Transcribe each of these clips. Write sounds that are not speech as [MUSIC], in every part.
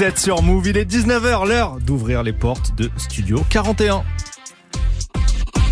Vous êtes sur Move, il est 19h, l'heure d'ouvrir les portes de Studio 41.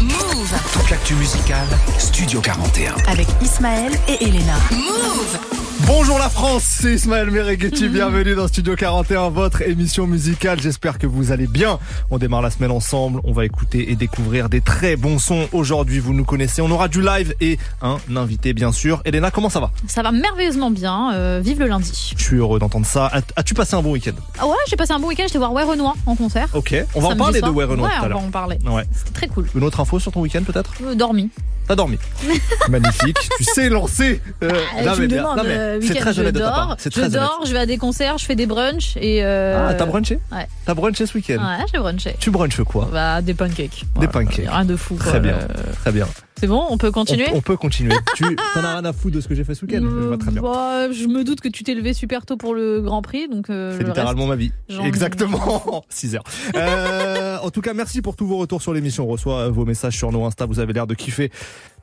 Move Toute l'actu musicale, Studio 41. avec Ismaël et Elena. Move Bonjour la France, c'est Ismaël Mereghetti, bienvenue dans Studio 41, votre émission musicale. J'espère que vous allez bien. On démarre la semaine ensemble, on va écouter et découvrir des très bons sons. Aujourd'hui, vous nous connaissez, on aura du live et un invité bien sûr. Elena, comment ça va? Ça va merveilleusement bien. euh, vive le lundi. Je suis heureux d'entendre ça. As- As-tu passé un bon week-end? Ah ouais, j'ai passé un bon week-end. J'étais voir Ouais Renoir en concert. Ok, on va en parler soir. de Renoir Ouais, tout à on va l'heure. en parler. Ouais. C'était très cool. Une autre info sur ton week-end peut-être? Euh, dormi. T'as dormi. [LAUGHS] Magnifique. Tu sais lancer. Euh, Ah, tu mais me bien. demandes, Non, mais euh, c'est week-end, très je honnête de ta dors, part. C'est je très dors, honnête. je vais à des concerts, je fais des brunchs et. Euh... Ah, t'as brunché Ouais. T'as brunché ce week-end Ouais, j'ai brunché. Tu brunches quoi Bah, des pancakes. Des Voilà, pancakes. Rien de fou. Très quoi. bien. Euh, Très bien. C'est bon, on peut On, continuer on peut continuer. [LAUGHS] tu t'en as rien à foutre de ce que j'ai fait ce week-end Je vois très bien. Bah, je me doute que tu t'es levé super tôt pour le Grand Prix, donc euh, C'est le littéralement ma vie. Exactement. 6 [LAUGHS] heures. Euh, en tout cas, merci pour tous vos retours sur l'émission. On reçoit vos messages sur nos Insta. Vous avez l'air de kiffer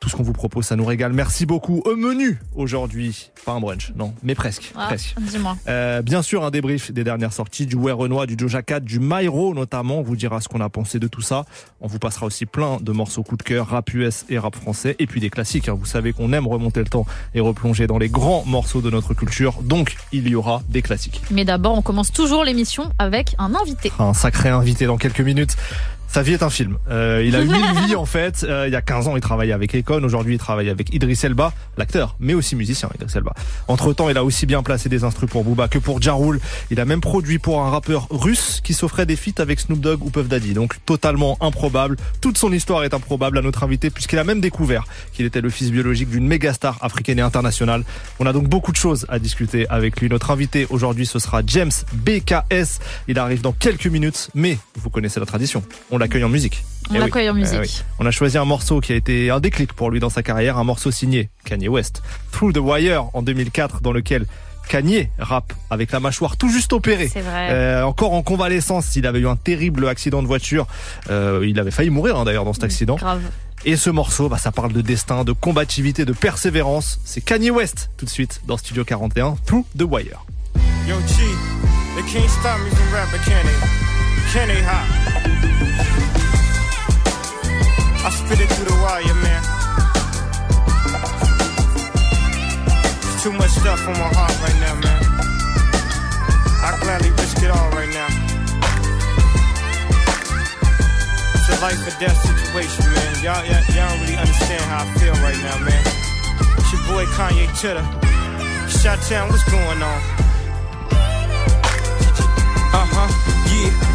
tout ce qu'on vous propose. Ça nous régale. Merci beaucoup. Au menu aujourd'hui. Pas un brunch, non, mais presque. Ah, Presque. Dis-moi. Euh, bien sûr, un débrief des dernières sorties, du Where Renoir, du Doja Cat, du Myro notamment. On vous dira ce qu'on a pensé de tout ça. On vous passera aussi plein de morceaux coup de cœur, rap US et rap français. Et puis des classiques. hein. Vous savez qu'on aime remonter le temps et replonger dans les grands morceaux de notre culture. Donc, il y aura des classiques. Mais d'abord, on commence toujours l'émission avec un invité. un sacré invité dans quelques minutes. Sa vie est un film. Euh, il a eu [LAUGHS] mille vies en fait. Euh, il y a 15 ans, il travaillait avec Econ. Aujourd'hui, il travaille avec Idris Elba, l'acteur, mais aussi musicien Idris Elba. Entre temps, il a aussi bien placé des instruments pour Booba que pour Ja Rule. Il a même produit pour un rappeur russe qui s'offrait des feats avec Snoop Dogg ou Puff Daddy. Donc totalement improbable. Toute son histoire est improbable à notre invité puisqu'il a même découvert qu'il était le fils biologique d'une méga star africaine et internationale. On a donc beaucoup de choses à discuter avec lui. Notre invité aujourd'hui, ce sera James BKS. Il arrive dans quelques minutes, mais vous connaissez la tradition. On l'accueille en musique. On Eh oui. l'accueille en Eh musique. oui. On a choisi un morceau qui a été un déclic pour lui dans sa carrière, un morceau signé Kanye West, Through the Wire en 2004, dans lequel Kanye rappe avec la mâchoire tout juste opérée. C'est vrai. Euh, encore en convalescence, il avait eu un terrible accident de voiture. Euh, il avait failli mourir hein, d'ailleurs dans cet accident. Grave. Et ce morceau, bah, ça parle de destin, de combativité, de persévérance. C'est Kanye West tout de suite dans Studio 41, Through the Wire. Yo, G, they can't stop me from rapping, can they? Can they hot? I spit it through the wire, man. Too much stuff on my heart right now, man. I gladly risk it all right now. It's a life or death situation, man. Y'all, y'all, y'all don't really understand how I feel right now, man. It's your boy Kanye Chitter. Shot Town, what's going on? Uh huh, yeah,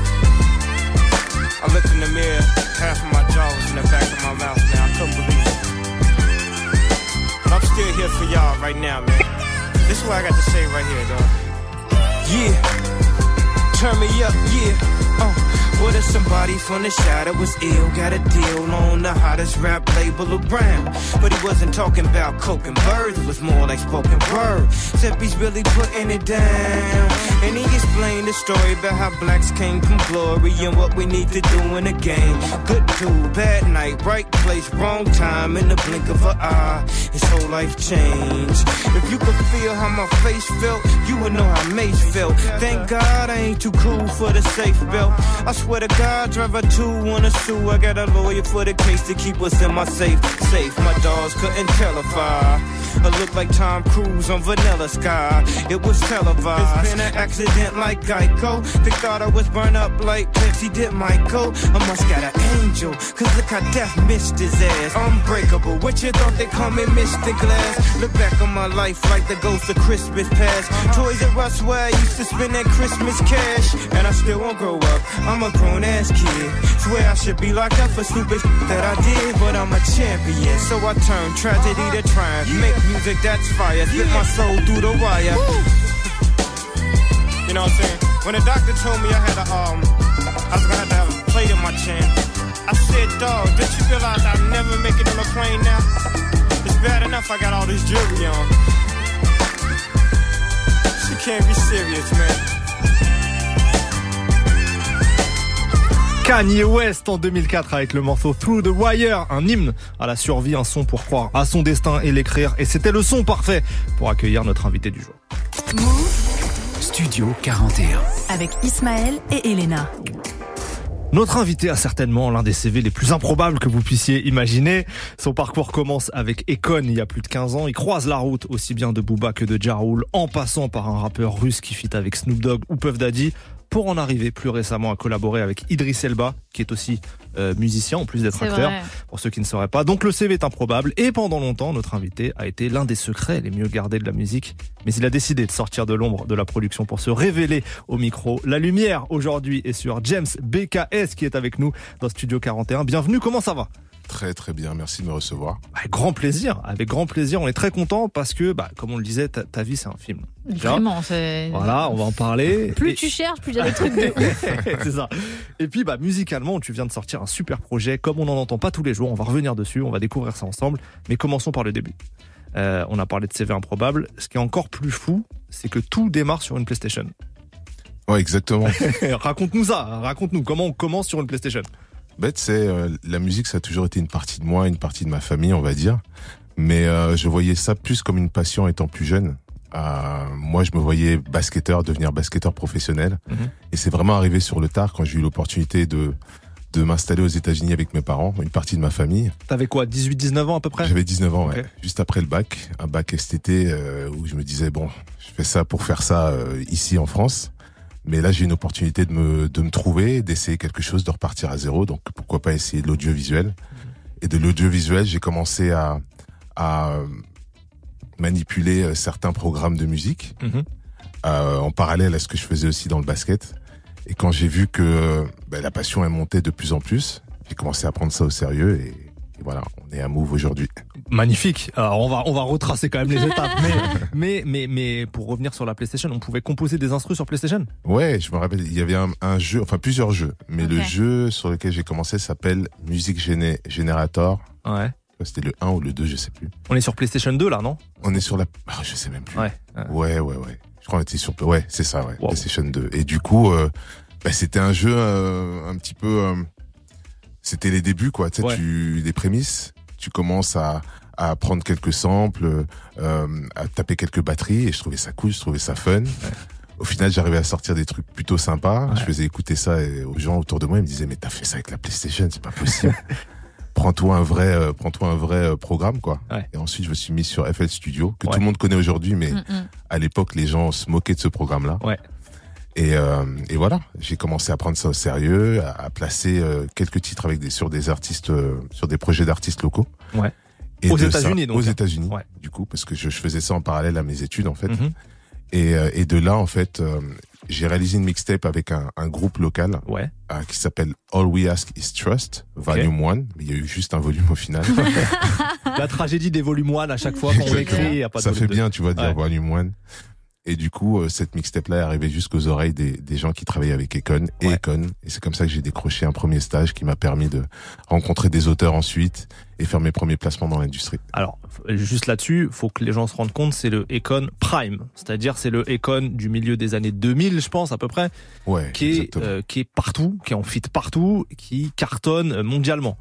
I looked in the mirror, half of my jaw was in the back of my mouth, man. I couldn't believe it. But I'm still here for y'all right now, man. This is what I got to say right here, dog. Yeah. Turn me up, yeah. Uh, what if somebody from the shadow was ill? Got a deal on the hottest rap label around. But he wasn't talking about coke and birds, it was more like spoken word. Except he's really putting it down. And he explained the story about how blacks came from glory and what we need to do in the game. Good dude, bad night, right place, wrong time, in the blink of an eye. His whole life changed. If you could feel how my face felt, you would know how Mace felt. Thank God I ain't too cool for the safe belt. I swear to God, driver two wanna sue. I got a lawyer for the case to keep us in my safe. Safe, my dogs couldn't tell if I. I look like Tom Cruise on Vanilla Sky. It was televised. It's been an accident like Geico. They thought I was burned up like Pepsi did Michael. I must got an angel. Cause look how death missed his ass. Unbreakable. What you thought they call me Mr. Glass? Look back on my life like the ghost of Christmas past. Toys R Us where I used to spend that Christmas cash. And I still won't grow up. I'm a grown ass kid. Swear I should be locked up for stupid that I did. But I'm a champion. So I turn tragedy to triumph. Make music that's fire. Spit my soul through the wire. You know what I'm saying? When the doctor told me I had a um, I was gonna have to have a plate in my chin. I said, dog, did you realize I'll never make it on a plane now? It's bad enough I got all this jewelry on. She can't be serious, man. Kanye West en 2004 avec le morceau Through the Wire, un hymne à la survie, un son pour croire à son destin et l'écrire. Et c'était le son parfait pour accueillir notre invité du jour. Studio 41. Avec Ismaël et Elena. Notre invité a certainement l'un des CV les plus improbables que vous puissiez imaginer. Son parcours commence avec Econ il y a plus de 15 ans. Il croise la route aussi bien de Booba que de Ja Rule, en passant par un rappeur russe qui fit avec Snoop Dogg ou Puff Daddy, pour en arriver plus récemment à collaborer avec Idris Elba, qui est aussi euh, musicien en plus d'être acteur. vrai. Pour ceux qui ne sauraient pas. Donc le CV est improbable et pendant longtemps, notre invité a été l'un des secrets les mieux gardés de la musique. Mais il a décidé de sortir de l'ombre de la production pour se révéler au micro. La lumière aujourd'hui est sur James BKS qui est avec nous dans Studio 41. Bienvenue, comment ça va? Très très bien, merci de me recevoir. Avec grand plaisir, avec grand plaisir. On est très content parce que, bah, comme on le disait, ta, ta vie c'est un film. Vraiment, c'est. Voilà, on va en parler. Plus Et- tu cherches, plus il y a des trucs de [LAUGHS] c'est ça. Et puis, bah, musicalement, tu viens de sortir un super projet, comme on n'en entend pas tous les jours. On va revenir dessus, on va découvrir ça ensemble. Mais commençons par le début. Euh, on a parlé de CV improbable. Ce qui est encore plus fou, c'est que tout démarre sur une PlayStation. Ouais, exactement. [LAUGHS] raconte-nous ça. Raconte-nous comment on commence sur une PlayStation. Bête, c'est euh, la musique, ça a toujours été une partie de moi, une partie de ma famille, on va dire. Mais euh, je voyais ça plus comme une passion étant plus jeune. Euh, moi, je me voyais basketteur, devenir basketteur professionnel. Mhm. Et c'est vraiment arrivé sur le tard quand j'ai eu l'opportunité de de m'installer aux États-Unis avec mes parents, une partie de ma famille. T'avais quoi, 18-19 ans à peu près? J'avais 19 ans, ouais. Ok. juste après le bac, un bac STT où je me disais bon, je fais ça pour faire ça ici en France. Mais là, j'ai une opportunité de me de me trouver, d'essayer quelque chose, de repartir à zéro. Donc pourquoi pas essayer de l'audiovisuel Et de l'audiovisuel, j'ai commencé à à manipuler euh, certains programmes de musique Mhm. euh, en parallèle à ce que je faisais aussi dans le basket. Et quand j'ai vu que euh, ben, la passion elle montait de plus en plus, j'ai commencé à prendre ça au sérieux et, et voilà, on est à Move aujourd'hui. Magnifique. Alors on va on va retracer quand même les [LAUGHS] étapes. Mais mais mais mais pour revenir sur la PlayStation, on pouvait composer des instrus sur PlayStation? Ouais, je me rappelle, il y avait un, un jeu, enfin plusieurs jeux, mais le jeu sur lequel j'ai commencé s'appelle Music Géné Generator. Ouais. C'était le 1 ou le 2, je sais plus. On est sur PlayStation 2 là, non? On est sur la, ah, je sais même plus. Ouais. Ouais, ouais, ouais. Je crois qu'on était sur, ouais, c'est ça, ouais. Wow. PlayStation 2. Et du coup, euh, bah, c'était un jeu euh, un petit peu, euh, c'était les débuts, quoi. Tu sais, Ouais. tu, les prémices. Tu commences à, à prendre quelques samples, euh, à taper quelques batteries, et je trouvais ça cool, je trouvais ça fun. Au final, j'arrivais à sortir des trucs plutôt sympas. Ouais. Je faisais écouter ça et aux gens autour de moi. Ils me disaient, mais t'as fait ça avec la PlayStation, c'est pas possible. [LAUGHS] prends-toi un vrai, euh, prends-toi un vrai euh, programme, quoi. Ouais. Et ensuite, je me suis mis sur FL Studio, que Ouais. tout le monde connaît aujourd'hui, mais Mm, mm. à l'époque, les gens se moquaient de ce programme-là. Et, euh, et voilà, j'ai commencé à prendre ça au sérieux, à, à placer euh, quelques titres avec des sur des artistes, euh, sur des projets d'artistes locaux. Ouais. Et Aux États-Unis, donc, Aux. États-Unis, Ouais. du coup, parce que je, je faisais ça en parallèle à mes études en fait. Et, euh, et de là, en fait, euh, j'ai réalisé une mixtape avec un, un groupe local Ouais. euh, qui s'appelle All We Ask Is Trust, Volume 1. Mais il y a eu juste un volume au final. [LAUGHS] La tragédie des volumes 1 à chaque fois qu'on écrit, il y a pas de ça fait bien, tu vois, de dire Ouais. Volume 1. Et du coup, euh, cette mixtape-là est arrivée jusqu'aux oreilles des, des gens qui travaillaient avec Econ et Ouais. Econ. Et c'est comme ça que j'ai décroché un premier stage qui m'a permis de rencontrer des auteurs ensuite et faire mes premiers placements dans l'industrie. Alors, juste là-dessus, faut que les gens se rendent compte, c'est le Econ Prime. C'est-à-dire, c'est le Econ du milieu des années 2000, je pense, à peu près, Ouais, qui est, euh, qui est partout, qui est en fit partout, qui cartonne euh, mondialement.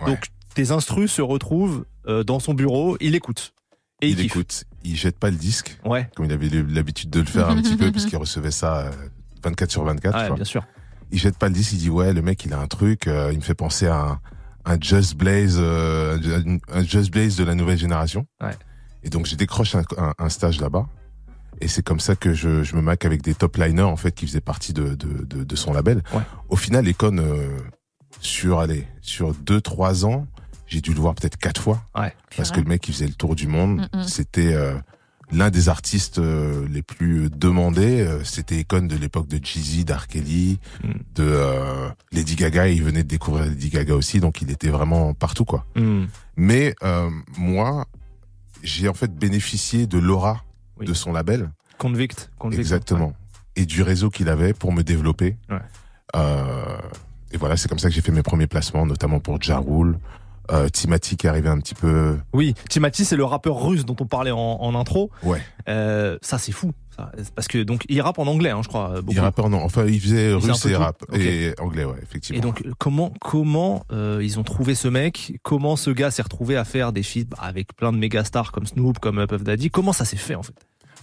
Ouais. Donc, tes instrus se retrouvent euh, dans son bureau, il écoute. Et il, écoute, il jette pas le disque, Ouais, comme il avait l'habitude de le faire un petit peu, [LAUGHS] puisqu'il recevait ça euh, 24 sur 24. tu ouais vois. bien sûr. il jette pas le disque, il dit ouais, le mec il a un truc, euh, il me fait penser à un, un Just Blaze, euh, un Just Blaze de la nouvelle génération. Ouais. Et donc je décroche un, un, un stage là-bas. Et c'est comme ça que je, je me mac avec des top liners en fait qui faisaient partie de, de, de, de son label. Au final, Econ euh, sur allez sur deux trois ans, j'ai dû le voir peut-être quatre fois Ouais. parce que le mec il faisait le tour du monde. Mm, mm. C'était euh, l'un des artistes euh, les plus demandés. Euh, C'était Econ de l'époque de Jeezy, d'R. Kelly, Mm. de euh, Lady Gaga. Il venait de découvrir Lady Gaga aussi, donc il était vraiment partout quoi. Hmm. Mais euh, moi, j'ai en fait bénéficié de l'aura Oui. de son label, Convict. Convict. exactement, et du réseau qu'il avait pour me développer. Ouais. Euh, et voilà, c'est comme ça que j'ai fait mes premiers placements, notamment pour Ja Rule. Euh, Timati qui est arrivé un petit peu. Oui, Timati, c'est le rappeur russe dont on parlait en, en intro. Ouais. Euh, ça, c'est fou. Ça. Parce que donc il rappe en anglais, hein, je crois. Beaucoup. Il rappeur non, enfin il faisait Il russe et rap et anglais, ouais, effectivement. Et donc comment comment euh, ils ont trouvé ce mec? Comment ce gars s'est retrouvé à faire des feats avec plein de méga stars comme Snoop, comme Puff Daddy? Comment ça s'est fait en fait?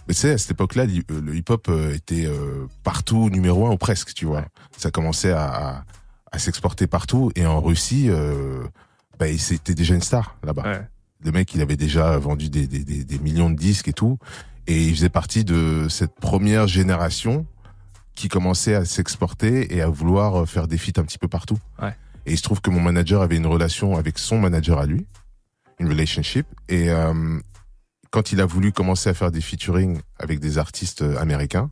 Mais tu sais, à cette époque-là, le hip-hop était partout numéro un ou presque, tu vois. Ouais. Ça commençait à, à, à s'exporter partout. Et en Russie, euh, bah, il- c'était déjà une star là-bas. Ouais. Le mec, il avait déjà vendu des, des, des, des millions de disques et tout. Et il faisait partie de cette première génération qui commençait à s'exporter et à vouloir euh, faire des feats un petit peu partout. Ouais. Et il se trouve que mon manager avait une relation avec son manager à lui, une relationship. Et euh, quand il a voulu commencer à faire des featuring avec des artistes euh, américains,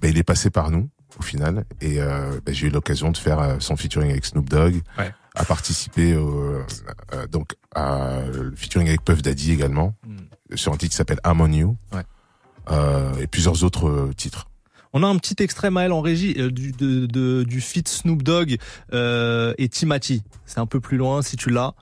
ben, il est passé par nous au final. Et euh, ben, j'ai eu l'occasion de faire son featuring avec Snoop Dogg, Ouais. À participer au, euh, donc à le featuring avec Puff Daddy également Hmm. sur un titre qui s'appelle I'm on You. Ouais. Euh, et plusieurs autres euh, titres. On a un petit extrait Maël en régie euh, du de, de- du feat Snoop Dogg euh, et Timati. C'est un peu plus loin si tu l'as.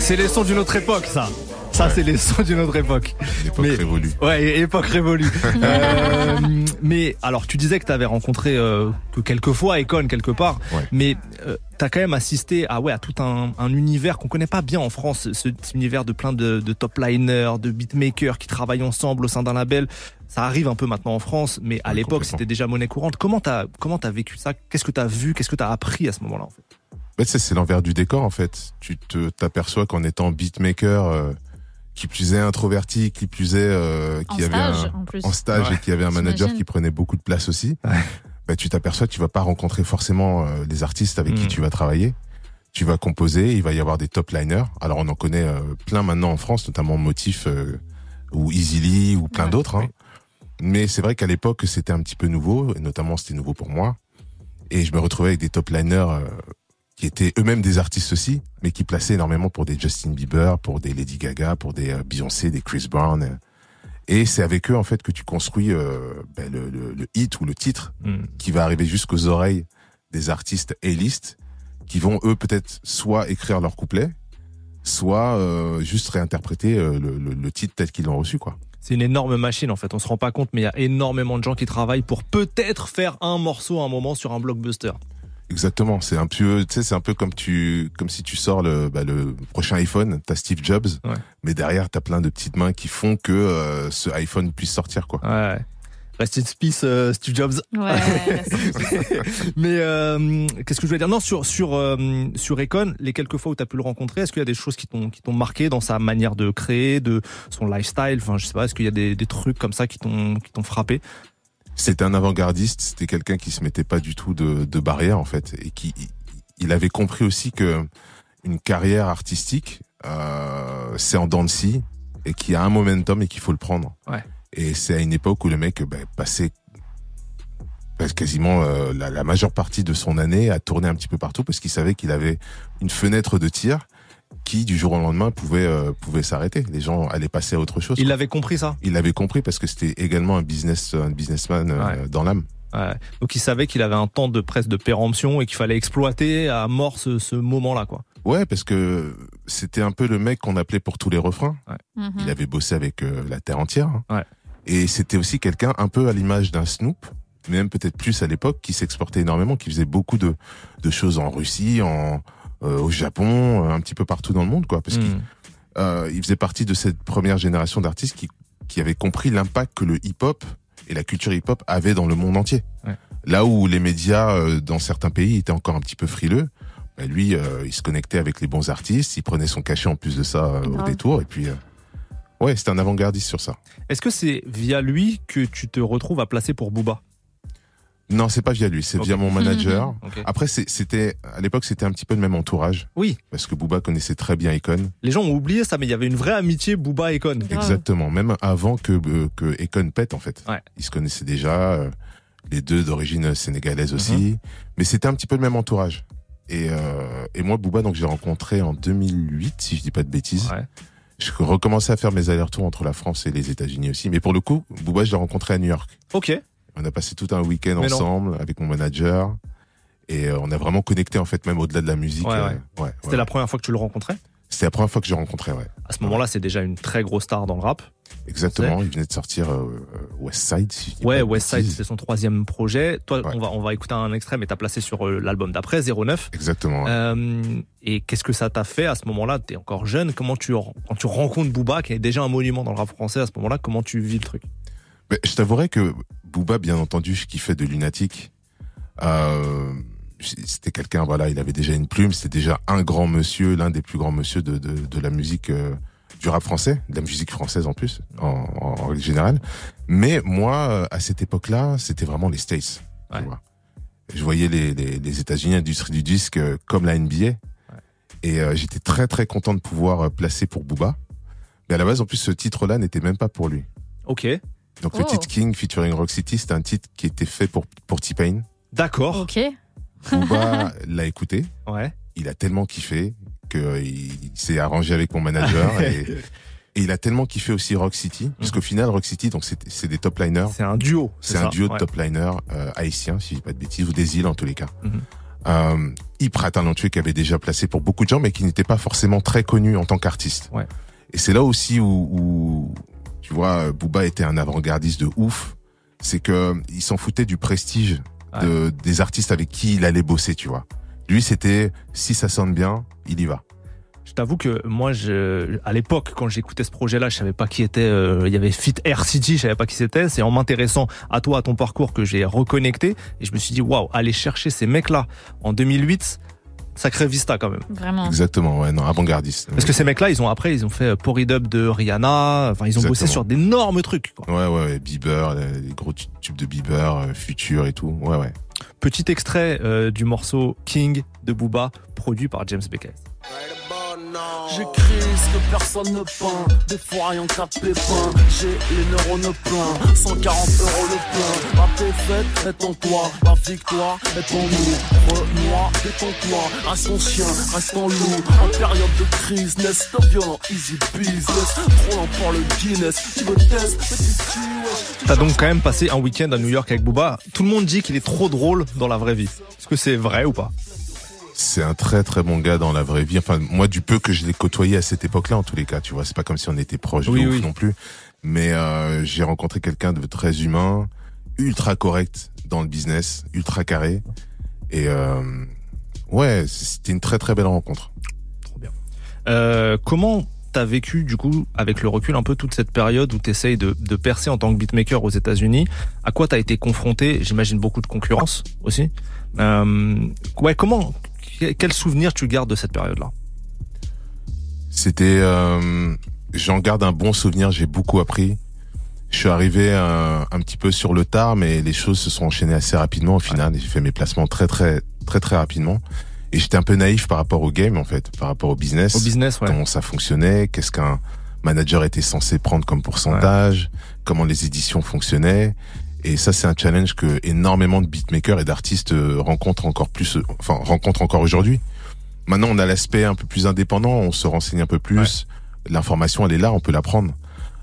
C'est les sons d'une autre époque, ça. Ça, c'est les sons d'une autre époque. L'époque Mais- révolue. Ouais, époque révolue. [LAUGHS] Euh, mais alors, tu disais que tu avais rencontré euh, que quelques fois Econ quelque part, Ouais. mais euh, t'as quand même assisté à ouais à tout un, un univers qu'on connaît pas bien en France, ce, cet univers de plein de, de top liners, de beatmakers qui travaillent ensemble au sein d'un label. Ça arrive un peu maintenant en France, mais à l'époque c'était déjà monnaie courante. Comment t'as comment t'as vécu ça? Qu'est-ce que t'as vu? Qu'est-ce que t'as appris à ce moment-là en fait? C'est l'envers du décor en fait. Tu te t'aperçois qu'en étant beatmaker, euh, qui plus est introverti, qui plus est euh, En qui avait stage, un, en plus. en stage Ouais. et qui avait un manager qui prenait beaucoup de place aussi, bah, tu t'aperçois que tu vas pas rencontrer forcément euh, les artistes avec qui Mm. tu vas travailler. Tu vas composer, il va y avoir des top liners. Alors on en connaît euh, plein maintenant en France, notamment Motif euh, ou Easily ou plein Ouais. d'autres. Hein. Mais c'est vrai qu'à l'époque c'était un petit peu nouveau, et notamment c'était nouveau pour moi. Et je me retrouvais avec des top liners euh, qui étaient eux-mêmes des artistes aussi, mais qui plaçaient énormément pour des Justin Bieber, pour des Lady Gaga, pour des euh, Beyoncé, des Chris Brown. Et c'est avec eux en fait que tu construis euh, ben, le, le, le hit ou le titre Hmm. qui va arriver jusqu'aux oreilles des artistes A-list, qui vont eux peut-être soit écrire leur couplet, soit euh, juste réinterpréter euh, le titre tel qu'ils l'ont reçu quoi. C'est une énorme machine en fait. On se rend pas compte, mais il y a énormément de gens qui travaillent pour peut-être faire un morceau à un moment sur un blockbuster. Exactement, c'est un peu, tu sais, c'est un peu comme tu, comme si tu sors le, bah, le prochain iPhone, t'as Steve Jobs, Ouais. mais derrière t'as plein de petites mains qui font que euh, ce iPhone puisse sortir quoi. Ouais. Rest in peace, euh, Steve Jobs. Ouais, [LAUGHS] Mais euh, qu'est-ce que je voulais dire? Non, sur sur euh, sur Econ, les quelques fois où tu as pu le rencontrer, est-ce qu'il y a des choses qui t'ont qui t'ont marqué dans sa manière de créer, de son lifestyle? Enfin, je sais pas. Est-ce qu'il y a des, des trucs comme ça qui t'ont qui t'ont frappé? C'était un avant-gardiste, c'était quelqu'un qui se mettait pas du tout de, de barrière en fait, et qui, il avait compris aussi que une carrière artistique, euh, c'est en dents de scie, et qu'il y a un momentum et qu'il faut le prendre. Ouais. Et c'est à une époque où le mec ben, passait quasiment euh, la, la majeure partie de son année à tourner un petit peu partout parce qu'il savait qu'il avait une fenêtre de tir qui du jour au lendemain pouvait euh, pouvait s'arrêter. Les gens allaient passer à autre chose. Il quoi. avait compris ça? Il l'avait compris parce que c'était également un business un businessman euh, Ouais. dans l'âme. Ouais. Donc il savait qu'il avait un temps de presse de péremption et qu'il fallait exploiter à mort ce, ce moment-là, quoi. Ouais, parce que c'était un peu le mec qu'on appelait pour tous les refrains. Mhm. Il avait bossé avec euh, la terre entière. hein. Ouais. Et c'était aussi quelqu'un un peu à l'image d'un Snoop, mais même peut-être plus à l'époque, qui s'exportait énormément, qui faisait beaucoup de, de choses en Russie, en au Japon, euh, un petit peu partout dans le monde, quoi. Parce qu'il Hmm. euh, il faisait partie de cette première génération d'artistes qui, qui avait compris l'impact que le hip-hop et la culture hip-hop avaient dans le monde entier. Ouais. Là où les médias euh, dans certains pays étaient encore un petit peu frileux, bah, lui, euh, il se connectait avec les bons artistes, il prenait son cachet en plus de ça euh, au détour, et puis euh, ouais, c'était un avant-gardiste sur ça. Est-ce que c'est via lui que tu te retrouves à placer pour Booba? Non, c'est pas via lui, c'est via mon manager. Ok. Après, c'était à l'époque, c'était un petit peu le même entourage Oui, parce que Booba connaissait très bien Econ. les gens ont oublié ça, mais il y avait une vraie amitié Booba Econ. Exactement, même avant que euh, que Econ pète en fait. Ouais. Ils se connaissaient déjà, euh, les deux d'origine sénégalaise aussi, Mhm. mais c'était un petit peu le même entourage. Et, euh, et moi, Booba, donc j'ai rencontré en 2008, si je dis pas de bêtises. Ouais. Je recommençais à faire mes allers-retours entre la France et les États-Unis aussi. Mais pour le coup, Booba, je l'ai rencontré à New York. Ok. On a passé tout un week-end Mais non. ensemble avec mon manager. Et euh, on a vraiment connecté en fait même au-delà de la musique. Ouais, euh, ouais. ouais, C'était la première fois que tu le rencontrais? C'était la première fois que j'ai rencontré, ouais. À ce moment-là, c'est déjà une très grosse star dans le rap. Exactement. Il venait de sortir euh, euh, West Side. Si je Ouais, pas de West Side, bêtises. c'est son troisième projet. Toi, on, va, on va écouter un extrait, mais t'as placé sur euh, l'album d'après, 09. Exactement. Euh, et qu'est-ce que ça t'a fait à ce moment-là? T'es encore jeune. Comment tu quand tu rencontres Booba, qui est déjà un monument dans le rap français à ce moment-là, comment tu vis le truc? Mais je t'avouerais que Booba, bien entendu, je kiffais de Lunatic. Euh, c'était quelqu'un, voilà, il avait déjà une plume, c'était déjà un grand monsieur, l'un des plus grands monsieur de, de, de la musique euh, du rap français, de la musique française en plus, en, en, en règle générale. Mais moi, à cette époque-là, c'était vraiment les States. tu Ouais. vois. Je voyais les, les, les États-Unis, l'industrie du disque, euh, comme la NBA. Et euh, j'étais très très content de pouvoir placer pour Booba. Mais à la base, en plus, ce titre-là n'était même pas pour lui. Ok, Donc le Oh. titre King featuring Rock City, c'est un titre qui était fait pour pour T-Pain. d'accord. Ok. Booba [LAUGHS] l'a écouté, Ouais. il a tellement kiffé que euh, s'est arrangé avec mon manager [LAUGHS] et, et il a tellement kiffé aussi Rock City, parce qu'au final Rock City donc c'est c'est des top liners, C'est un duo. c'est un ça duo de Ouais. top liners euh, haïtiens si je dis pas de bêtises ou des îles en tous les cas. Mhm. Euh, hyper talentueux qui avait déjà placé pour beaucoup de gens mais qui n'était pas forcément très connu en tant qu'artiste. Ouais. Et c'est là aussi où, où tu vois Booba était un avant-gardiste de ouf, c'est que il s'en foutait du prestige de, des artistes avec qui il allait bosser, tu vois. Lui, c'était si ça sonne bien, il y va. Je t'avoue que moi, je, à l'époque, quand j'écoutais ce projet-là, je savais pas qui était. euh, il y avait Fit Air City, je savais pas qui c'était. C'est en m'intéressant à toi, à ton parcours, que j'ai reconnecté et je me suis dit, waouh, aller chercher ces mecs-là en 2008, sacré vista quand même. Vraiment. Exactement, ouais, non, avant-gardiste. Parce que ces mecs-là, ils ont après, ils ont fait Porridub de Rihanna. Enfin, ils ont bossé sur d'énormes trucs. quoi. Ouais, ouais, ouais, Bieber, les gros tu- tubes de Bieber, euh, Future et tout. Ouais, ouais. Petit extrait euh, du morceau King de Booba, produit par James Beckett. J'écris ce que personne ne peint, des fois rien qu'à pépin. J'ai les neurones pleins, 140 euros le plein. La défaite est en toi, la victoire est en nous. Renoir, détends-toi, reste ton chien, reste en loup. En période de crise, n'est-ce pas violent, easy business. Trop lent pour le Guinness, tu veux test, petit cul, wesh. T'as donc quand même passé un week-end à New York avec Booba. Tout le monde dit qu'il est trop drôle dans la vraie vie. Est-ce que c'est vrai ou pas? C'est un très très bon gars dans la vraie vie. Enfin, moi, du peu que je l'ai côtoyé à cette époque-là, en tous les cas, tu vois, c'est pas comme si on était proches Oui, de oui. non plus. Mais euh, j'ai rencontré quelqu'un de très humain, ultra correct dans le business, ultra carré. Et euh, ouais, c'était une très très belle rencontre. Trop bien. Euh, comment t'as vécu du coup avec le recul un peu toute cette période où t'essayes de, de percer en tant que beatmaker aux États-Unis À quoi t'as été confronté J'imagine beaucoup de concurrence aussi. Euh, ouais, comment Quel souvenir tu gardes de cette période-là? C'était, euh, j'en garde un bon souvenir. J'ai beaucoup appris. Je suis arrivé euh, un petit peu sur le tard, mais les choses se sont enchaînées assez rapidement au final. J'ai fait mes placements très très très très rapidement. Et j'étais un peu naïf par rapport au game en fait, par rapport au business. Au business, ouais. Comment ça fonctionnait Qu'est-ce qu'un manager était censé prendre comme pourcentage Comment les éditions fonctionnaient Et ça, c'est un challenge que énormément de beatmakers et d'artistes euh, rencontrent encore plus, euh, enfin rencontrent encore aujourd'hui. Maintenant, on a l'aspect un peu plus indépendant, on se renseigne un peu plus. L'information, elle est là, on peut la prendre.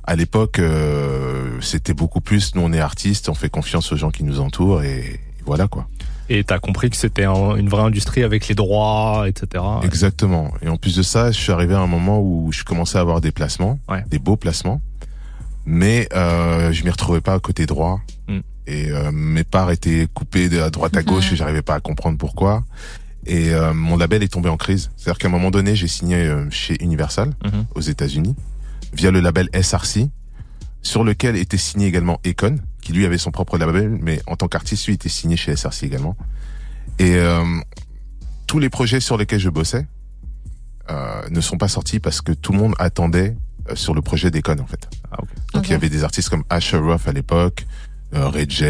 À l'époque, euh, c'était beaucoup plus. Nous, on est artistes, on fait confiance aux gens qui nous entourent et voilà quoi. Et t'as compris que c'était un- une vraie industrie avec les droits, etc. Exactement. Et en plus de ça, je suis arrivé à un moment où je commençais à avoir des placements, Ouais. des beaux placements, mais euh, je m'y retrouvais pas à côté droit. Mm. Et euh, mes parts étaient coupées de à droite à gauche et j'arrivais pas à comprendre pourquoi. Et euh, mon label est tombé en crise. C'est-à-dire qu'à un moment donné, j'ai signé euh, chez Universal Mhm. aux États-Unis via le label SRC. sur lequel était signé également Econ, qui lui avait son propre label, mais en tant qu'artiste, lui était signé chez SRC également. Et euh, tous les projets sur lesquels je bossais euh, ne sont pas sortis parce que tout le monde attendait euh, sur le projet d'Econ en fait. Ah. Donc il y avait des artistes comme Asher Roth à l'époque, euh, Ray J,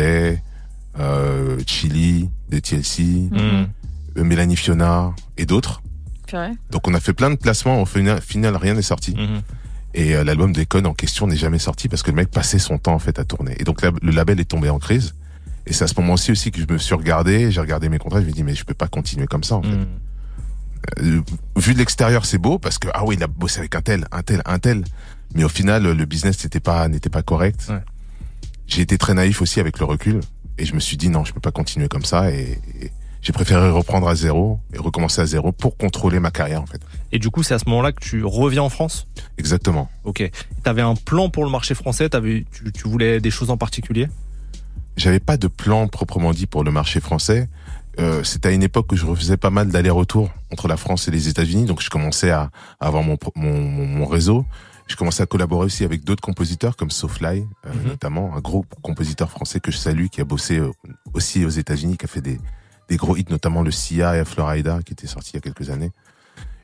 euh, Chili de TLC, euh, Mélanie Fiona et d'autres. Donc on a fait plein de placements, au final, final rien n'est sorti. Mhm. Et euh, l'album d'Econ en question n'est jamais sorti parce que le mec passait son temps en fait à tourner. Et donc la- le label est tombé en crise. Et c'est à ce moment-ci aussi que je me suis regardé, j'ai regardé mes contrats, je me dis mais je peux pas continuer comme ça en fait. Mhm. Euh, vu de l'extérieur c'est beau parce que ah oui il a bossé avec un tel, un tel, un tel. Mais au final le business n'était pas n'était pas correct. Ouais. J'ai été très naïf aussi avec le recul et je me suis dit non je peux pas continuer comme ça et, et j'ai préféré reprendre à zéro et recommencer à zéro pour contrôler ma carrière en fait. Et du coup, c'est à ce moment-là que tu reviens en France? Exactement. Ok. T'avais un plan pour le marché français? T'avais, tu, tu voulais des choses en particulier? J'avais pas de plan proprement dit pour le marché français. Euh, C'était à une époque où je refaisais pas mal d'allers-retours entre la France et les États-Unis, donc je commençais à, à avoir mon, mon, mon réseau. Je commençais à collaborer aussi avec d'autres compositeurs comme Sofly, euh, Mhm. notamment un gros compositeur français que je salue, qui a bossé euh, aussi aux États-Unis, qui a fait des, des gros hits, notamment le Sia et Florida, qui était sorti il y a quelques années.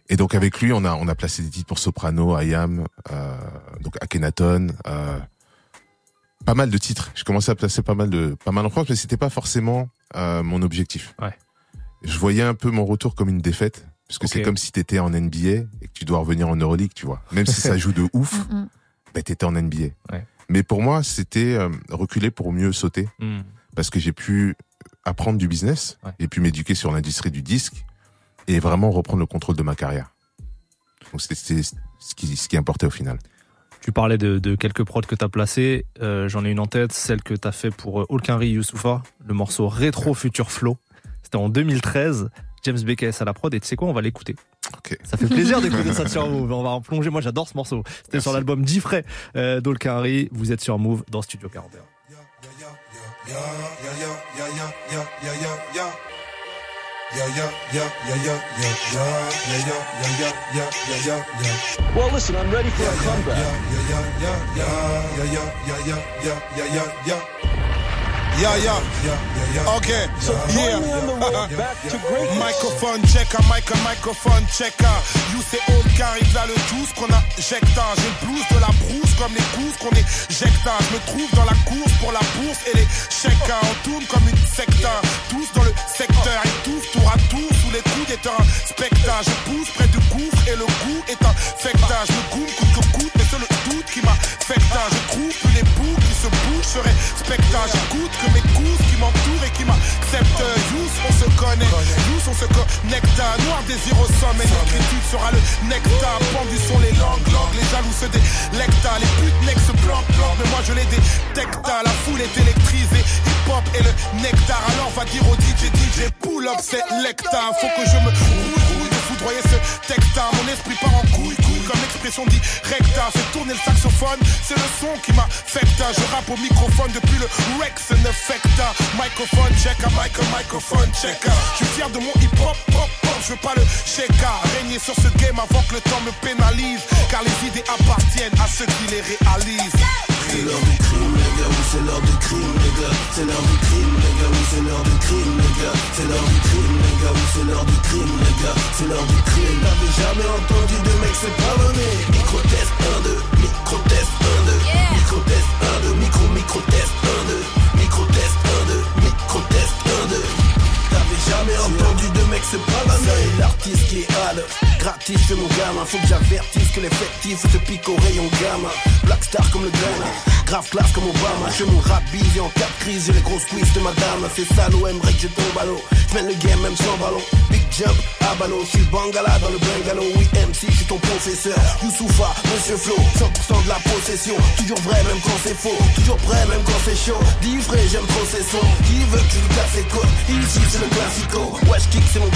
Et donc avec lui, on a on a placé des titres pour Soprano, IAM, euh, donc Akhenaton, euh, pas mal de titres. Je commençais à placer pas mal de pas mal en France, mais c'était pas forcément euh, mon objectif. Ouais. Je voyais un peu mon retour comme une défaite, parce que c'est comme si t'étais en NBA et que tu dois revenir en Euroleague, tu vois. Même si ça [LAUGHS] joue de ouf, Mm, mm. bah t'étais en NBA. Ouais. Mais pour moi, c'était euh, reculer pour mieux sauter, Mhm. parce que j'ai pu apprendre du business, Ouais. j'ai pu m'éduquer sur l'industrie du disque et vraiment reprendre le contrôle de ma carrière. Donc c'était ce qui ce qui importait au final. Tu parlais de, de quelques prods que t'as placés. Euh, J'en ai une en tête, celle que t'as fait pour euh, Olkinri Youssoufa, le morceau Rétro Future Flow. C'était en 2013. James Beckes à la prod et tu sais quoi, on va l'écouter. Ok. Ça fait plaisir d'écouter ça sur Move. On va en plonger. Moi, j'adore ce morceau. C'était sur l'album Diffray euh, d'Olkinri. Vous êtes sur Move dans Studio 41. Well, listen, I'm ready for a comeback. Yeah, yeah. Okay. Yeah. road back to greatness. [LAUGHS] Microphone checker, mic microphone checker. You say all arrive là le douce qu'on a jecta. J'ai le blues de la brousse comme les gousses qu'on éjecta. Je me trouve dans la course pour la bourse et les chèques. On tourne comme une secta. Tous dans le secteur et tous tour à tour sous les coups des un spectacle. Je pousse près du gouffre et le goût est un fecta. Je me goume coûte que le doute qui m'affecta. Je trouve les bouts qui se bougent seraient spectacle. J'écoute que mes coups qui m'entourent et qui m'acceptent. Youss, on se connaît. Youss, on se connecte. Noir désir au sommet. L'écriture sera le nectar. Pendu sont les langues, langues. Les jaloux se délectent. Les putes se planquent, planquent. Mais moi je les détecte. La foule est électrisée. Hip hop et le nectar. Alors va dire au DJ, DJ, pull up, c'est lecta. Faut que je me rouille, rouille de foudroyer ce texte. Mon esprit part en couille, Comme expression directa. Fait tourner le saxophone. C'est le son qui m'affecte. Je rappe au microphone depuis le Rex ne fecta. Microphone check, a microphone check. Je suis fier de mon hip hop, pop, pop. Je veux pas le checker. Régner sur ce game avant que le temps me pénalise. Car les idées appartiennent à ceux qui les réalisent. C'est l'heure du crime, les gars, oui, c'est l'heure du crime, les gars. C'est l'heure du crime, les gars, oui, c'est l'heure du crime, les gars. C'est l'heure du crime, les gars, oui, c'est l'heure du crime, les gars. C'est l'heure du crime. T'avais jamais entendu de mec se pardonner. Micro-test 1, 2, micro-test 1, 2, micro-test entendu de mec se pardonner. C'est l'artiste qui l'heure. Gratis, fais mon gamin. Faut que j'avertisse que l'effectif se pique au rayon gamin. Black star comme le Ghana. Grave classe comme Obama. Je mon rap busy en cas de crise. J'ai les grosses quiz de madame. C'est ça l'OM, break, je tombe à l'eau. J'mène le game même sans ballon. Big jump, à ballon. J'suis bangala dans le bungalow. Oui, MC, j'suis ton professeur. Youssoufa, Monsieur Flo. 100% de la possession. Toujours vrai même quand c'est faux. Toujours prêt même quand c'est chaud. Vrai, j'aime trop. Qui veut que je lui casse les côtes? Ici, c'est le classico. Wesh kick, c'est mon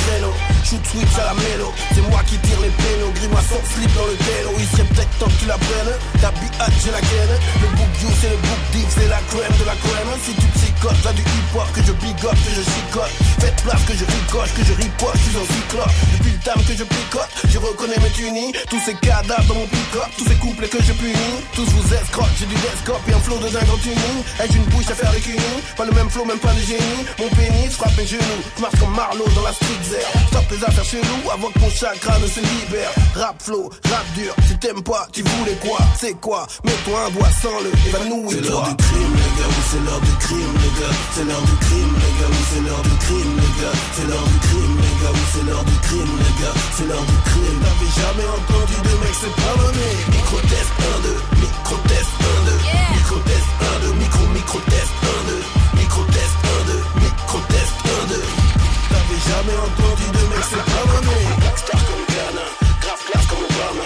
Shoot switch à la mélo. C'est moi qui tire les pénaux. Grimoire sans slip dans le télo. Il serait peut-être temps que tu la prennes. Ta biatch, j'ai la gaine. Le book you, c'est le book deep. C'est la crème de la crème. Si tu psychotes, là du hip hop. Que je bigote, que je chicote. Faites place, que je ricoche, que je ripoche. Je suis un cyclope. Depuis le dame que je picote. Je reconnais mes tunis, tous ces cadavres dans mon pick-up, tous ces couplets que je punis. Tous vous escrocs, j'ai du desktop et un flow de dingue en tuning. Ai-je une bouche à faire des cunis? Pas le même flow, même pas de génie. Mon pénis frappe mes genoux, je marche comme Marlowe dans la street zère. Stop les affaires chelou avant que mon chakra ne se libère. Rap flow, rap dur, si t'aimes pas, tu voulais quoi? C'est quoi? Mets-toi un doigt sans le évanouis C'est l'heure du crime, les gars, oui, c'est l'heure du crime, les gars. C'est l'heure du crime, les gars, oui, c'est l'heure du crime, les gars. C'est l'heure du crime, les gars, oui, c'est l'heure du crime, les gars. C'est l'heure du crime. T'avais jamais entendu de mec se pardonner Micro-test 1, 2, micro-test 1, 2 Micro-test 1, jamais entendu de mec se Ghana, grave classe comme Obama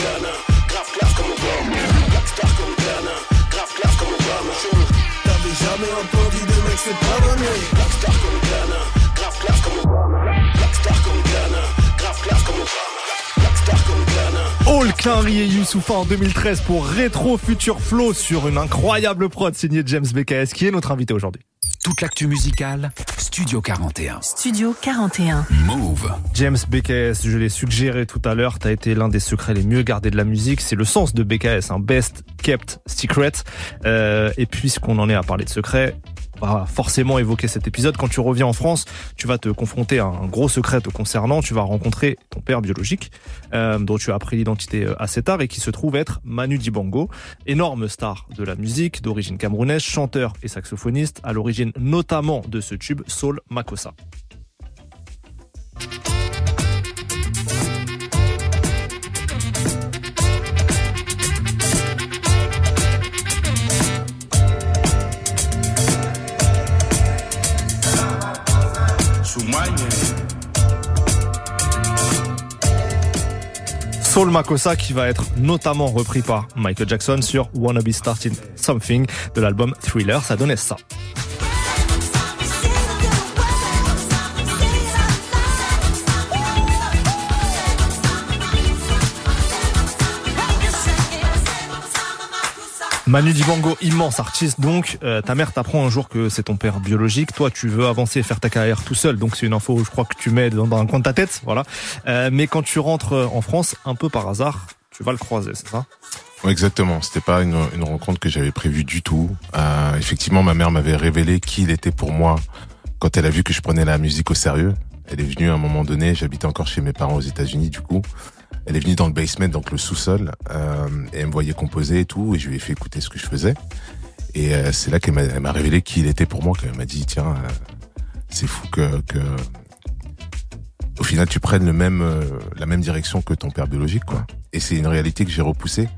Ghana, grave classe comme Obama comme grave classe comme Obama entendu de comme Obama comme Obama Clary et en 2013 pour Retro Future Flow sur une incroyable prod signée James BKS qui est notre invité aujourd'hui. Toute l'actu musicale, Studio 41. Studio 41. Move. James BKS, je l'ai suggéré tout à l'heure, t'as été l'un des secrets les mieux gardés de la musique. C'est le sens de BKS, un best kept secret. Euh, et puisqu'on en est à parler de secrets, va forcément évoquer cet épisode. Quand tu reviens en France, tu vas te confronter à un gros secret te concernant. Tu vas rencontrer ton père biologique, euh, dont tu as appris l'identité euh, assez tard et qui se trouve être Manu Dibango, énorme star de la musique, d'origine camerounaise, chanteur et saxophoniste, à l'origine notamment de ce tube Soul Makossa. Soul Makossa qui va être notamment repris par Michael Jackson sur Wanna Be Starting Something de l'album Thriller. Ça donnait ça. Manu Dibango, immense artiste donc. Euh, ta mère t'apprend un jour que c'est ton père biologique. Toi, tu veux avancer et faire ta carrière tout seul. Donc c'est une info, je crois que tu mets dans, un coin de ta tête, voilà. Euh, mais quand tu rentres en France, un peu par hasard, tu vas le croiser, c'est ça? Ouais, exactement. C'était pas une, rencontre que j'avais prévue du tout. Euh, effectivement, ma mère m'avait révélé qui il était pour moi quand elle a vu que je prenais la musique au sérieux. Elle est venue à un moment donné. J'habitais encore chez mes parents aux États-Unis, du coup. Elle est venue dans le basement, donc le sous-sol, euh, et elle me voyait composer et tout, et je lui ai fait écouter ce que je faisais. Et euh, c'est là qu'elle m'a, révélé qui il était pour moi, qu'elle m'a dit tiens, euh, c'est fou que, que au final tu prennes le même la même direction que ton père biologique, quoi. Et c'est une réalité que j'ai repoussée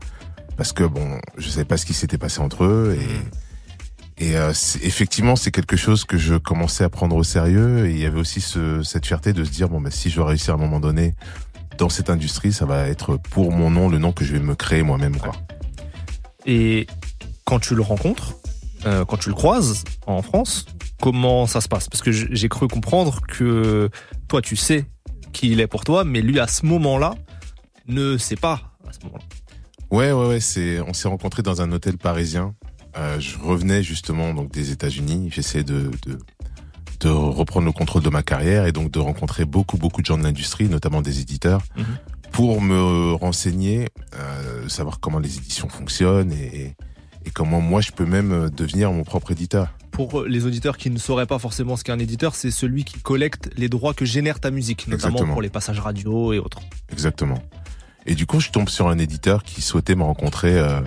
parce que bon, je savais pas ce qui s'était passé entre eux et et euh, c'est- effectivement, c'est quelque chose que je commençais à prendre au sérieux. Et il y avait aussi ce, cette fierté de se dire bon, bah, si je dois réussir à un moment donné dans cette industrie, ça va être pour mon nom, le nom que je vais me créer moi-même, quoi. Et quand tu le rencontres, euh, quand tu le croises en France, comment ça se passe? Parce que j'ai cru comprendre que toi, tu sais qui il est pour toi, mais lui, à ce moment-là, ne sait pas à ce moment-là. Ouais, ouais, ouais. C'est, on s'est rencontrés dans un hôtel parisien. Euh, je revenais justement donc des États-Unis. J'essayais de, de de reprendre le contrôle de ma carrière et donc de rencontrer beaucoup beaucoup de gens de l'industrie, notamment des éditeurs, Mhm. pour me renseigner, euh, savoir comment les éditions fonctionnent et, comment moi je peux même devenir mon propre éditeur. Pour les auditeurs qui ne sauraient pas forcément ce qu'est un éditeur, c'est celui qui collecte les droits que génère ta musique, notamment Exactement. pour les passages radio et autres. Exactement. Et du coup, je tombe sur un éditeur qui souhaitait me rencontrer euh,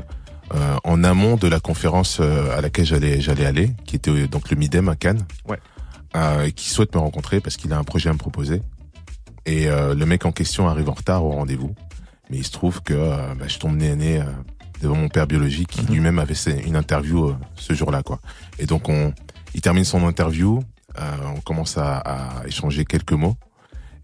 euh, en amont de la conférence euh, à laquelle j'allais j'allais aller, qui était euh, donc le Midem à Cannes. Ouais. Euh, et qui souhaite me rencontrer parce qu'il a un projet à me proposer. Et euh, le mec en question arrive en retard au rendez-vous, mais il se trouve que euh, bah, je tombe nez à nez euh, devant mon père biologique qui Mhm. lui-même avait fait une interview euh, ce jour-là, quoi. Et donc on, il termine son interview, euh, on commence à, à échanger quelques mots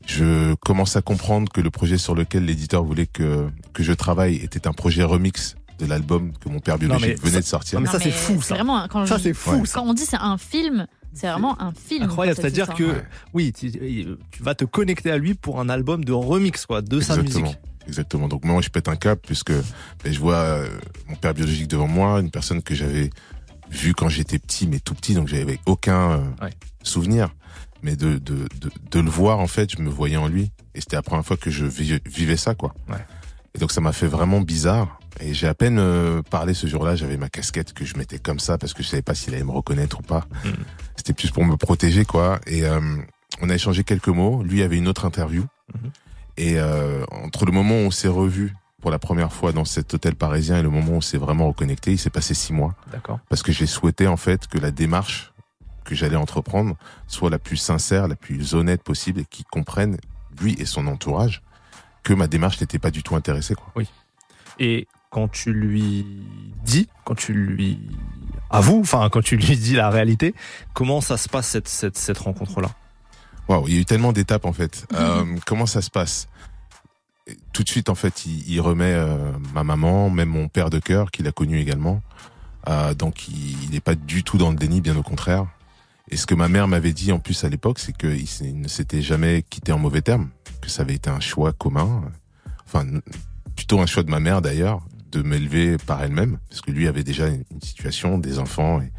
je commence à comprendre que le projet sur lequel l'éditeur voulait que, que je travaille était un projet remix de l'album que mon père biologique venait ça- de sortir. non, mais ça, c'est fou, C'est ça. vraiment quand Ça, je- fou, Ouais. Quand on dit c'est un film, c'est vraiment un film. Incroyable, c'est-à-dire que. Ouais. oui, tu, tu vas te connecter à lui pour un album de remix quoi, de sa Exactement. musique. Exactement. Donc moi, je pète un cap puisque ben, je vois euh, mon père biologique devant moi, une personne que j'avais vue quand j'étais petit, mais tout petit, donc j'avais aucun euh, Ouais. souvenir. mais de, de, de, de le voir, en fait, je me voyais en lui. Et c'était la première fois que je vi- vivais ça, quoi. Ouais. Et donc ça m'a fait vraiment bizarre. Et j'ai à peine euh, parlé ce jour-là, j'avais ma casquette que je mettais comme ça parce que je savais pas s'il allait me reconnaître ou pas. Mm. C'était plus pour me protéger, quoi. Et euh, on a échangé quelques mots. Lui avait une autre interview. Mhm. Et euh, entre le moment où on s'est revu pour la première fois dans cet hôtel parisien et le moment où on s'est vraiment reconnecté, il s'est passé six mois D'accord. parce que j'ai souhaité en fait que la démarche que j'allais entreprendre soit la plus sincère, la plus honnête possible et qu'il comprenne lui et son entourage que ma démarche n'était pas du tout intéressée quoi. Et quand tu lui dis, quand tu lui avoues, enfin quand tu lui dis la réalité, comment ça se passe cette, cette, cette rencontre-là? Waouh, il y a eu tellement d'étapes en fait. [LAUGHS] Euh, comment ça se passe? Tout de suite en fait, il, il remet euh, ma maman, même mon père de cœur qu'il a connu également. Euh, donc il n'est pas du tout dans le déni, bien au contraire. Et ce que ma mère m'avait dit en plus à l'époque, c'est qu'il ne s'était jamais quitté en mauvais termes, que ça avait été un choix commun, enfin plutôt un choix de ma mère d'ailleurs, de m'élever par elle-même, parce que lui avait déjà une une situation, des enfants, et,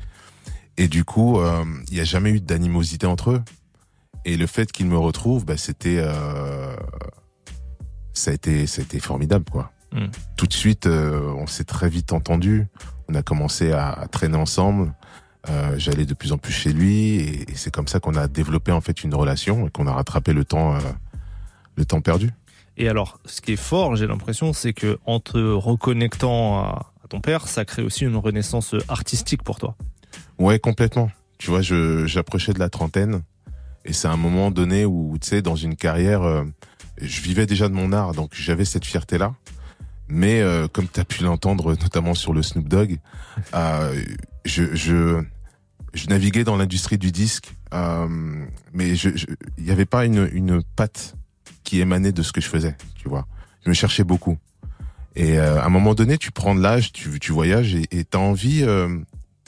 et du coup, euh, il n'y a jamais eu d'animosité entre eux. Et le fait qu'il me retrouve, bah, c'était, euh, ça a été, ça a été formidable, quoi. Mm. Tout de suite, euh, on s'est très vite entendu. On a commencé à, à traîner ensemble. Euh, J'allais de plus en plus chez lui, et, et c'est comme ça qu'on a développé en fait une relation et qu'on a rattrapé le temps, euh, le temps perdu. Et alors, ce qui est fort, j'ai l'impression, c'est que en te reconnectant à, ton père, ça crée aussi une renaissance artistique pour toi. Ouais, complètement. Tu vois, je j'approchais de la trentaine et c'est un moment donné où, tu sais, dans une carrière, euh, je vivais déjà de mon art, donc j'avais cette fierté-là. Mais euh, comme tu as pu l'entendre, notamment sur le Snoop Dogg, euh, je, je, je naviguais dans l'industrie du disque, mais je- je- il n'y avait pas une, une patte qui émanait de ce que je faisais, tu vois. Je me cherchais beaucoup. Et euh, à un moment donné, tu prends de l'âge, tu, tu voyages et tu as envie, euh,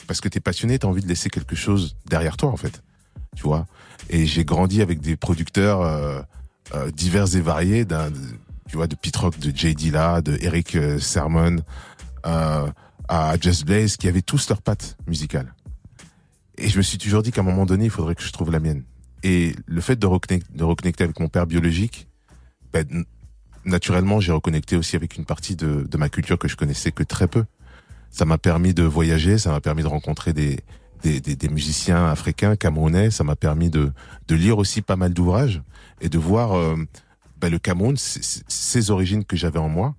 parce que tu es passionné, tu as envie de laisser quelque chose derrière toi, en fait. Tu vois Et j'ai grandi avec des producteurs euh, euh, divers et variés, d'un, tu vois, de Pete Rock, de J. Dilla, de Eric euh, Sermon, euh, à Just Blaze, qui avaient tous leurs pattes musicales. Et je me suis toujours dit qu'à un moment donné, il faudrait que je trouve la mienne. Et le fait de reconnecter, de reconnecter avec mon père biologique, ben, naturellement, j'ai reconnecté aussi avec une partie de, de ma culture que je connaissais que très peu. Ça m'a permis de voyager, ça m'a permis de rencontrer des, des, des, des musiciens africains, camerounais, ça m'a permis de, de lire aussi pas mal d'ouvrages et de voir euh, ben, le Cameroun, ses origines que j'avais en moi,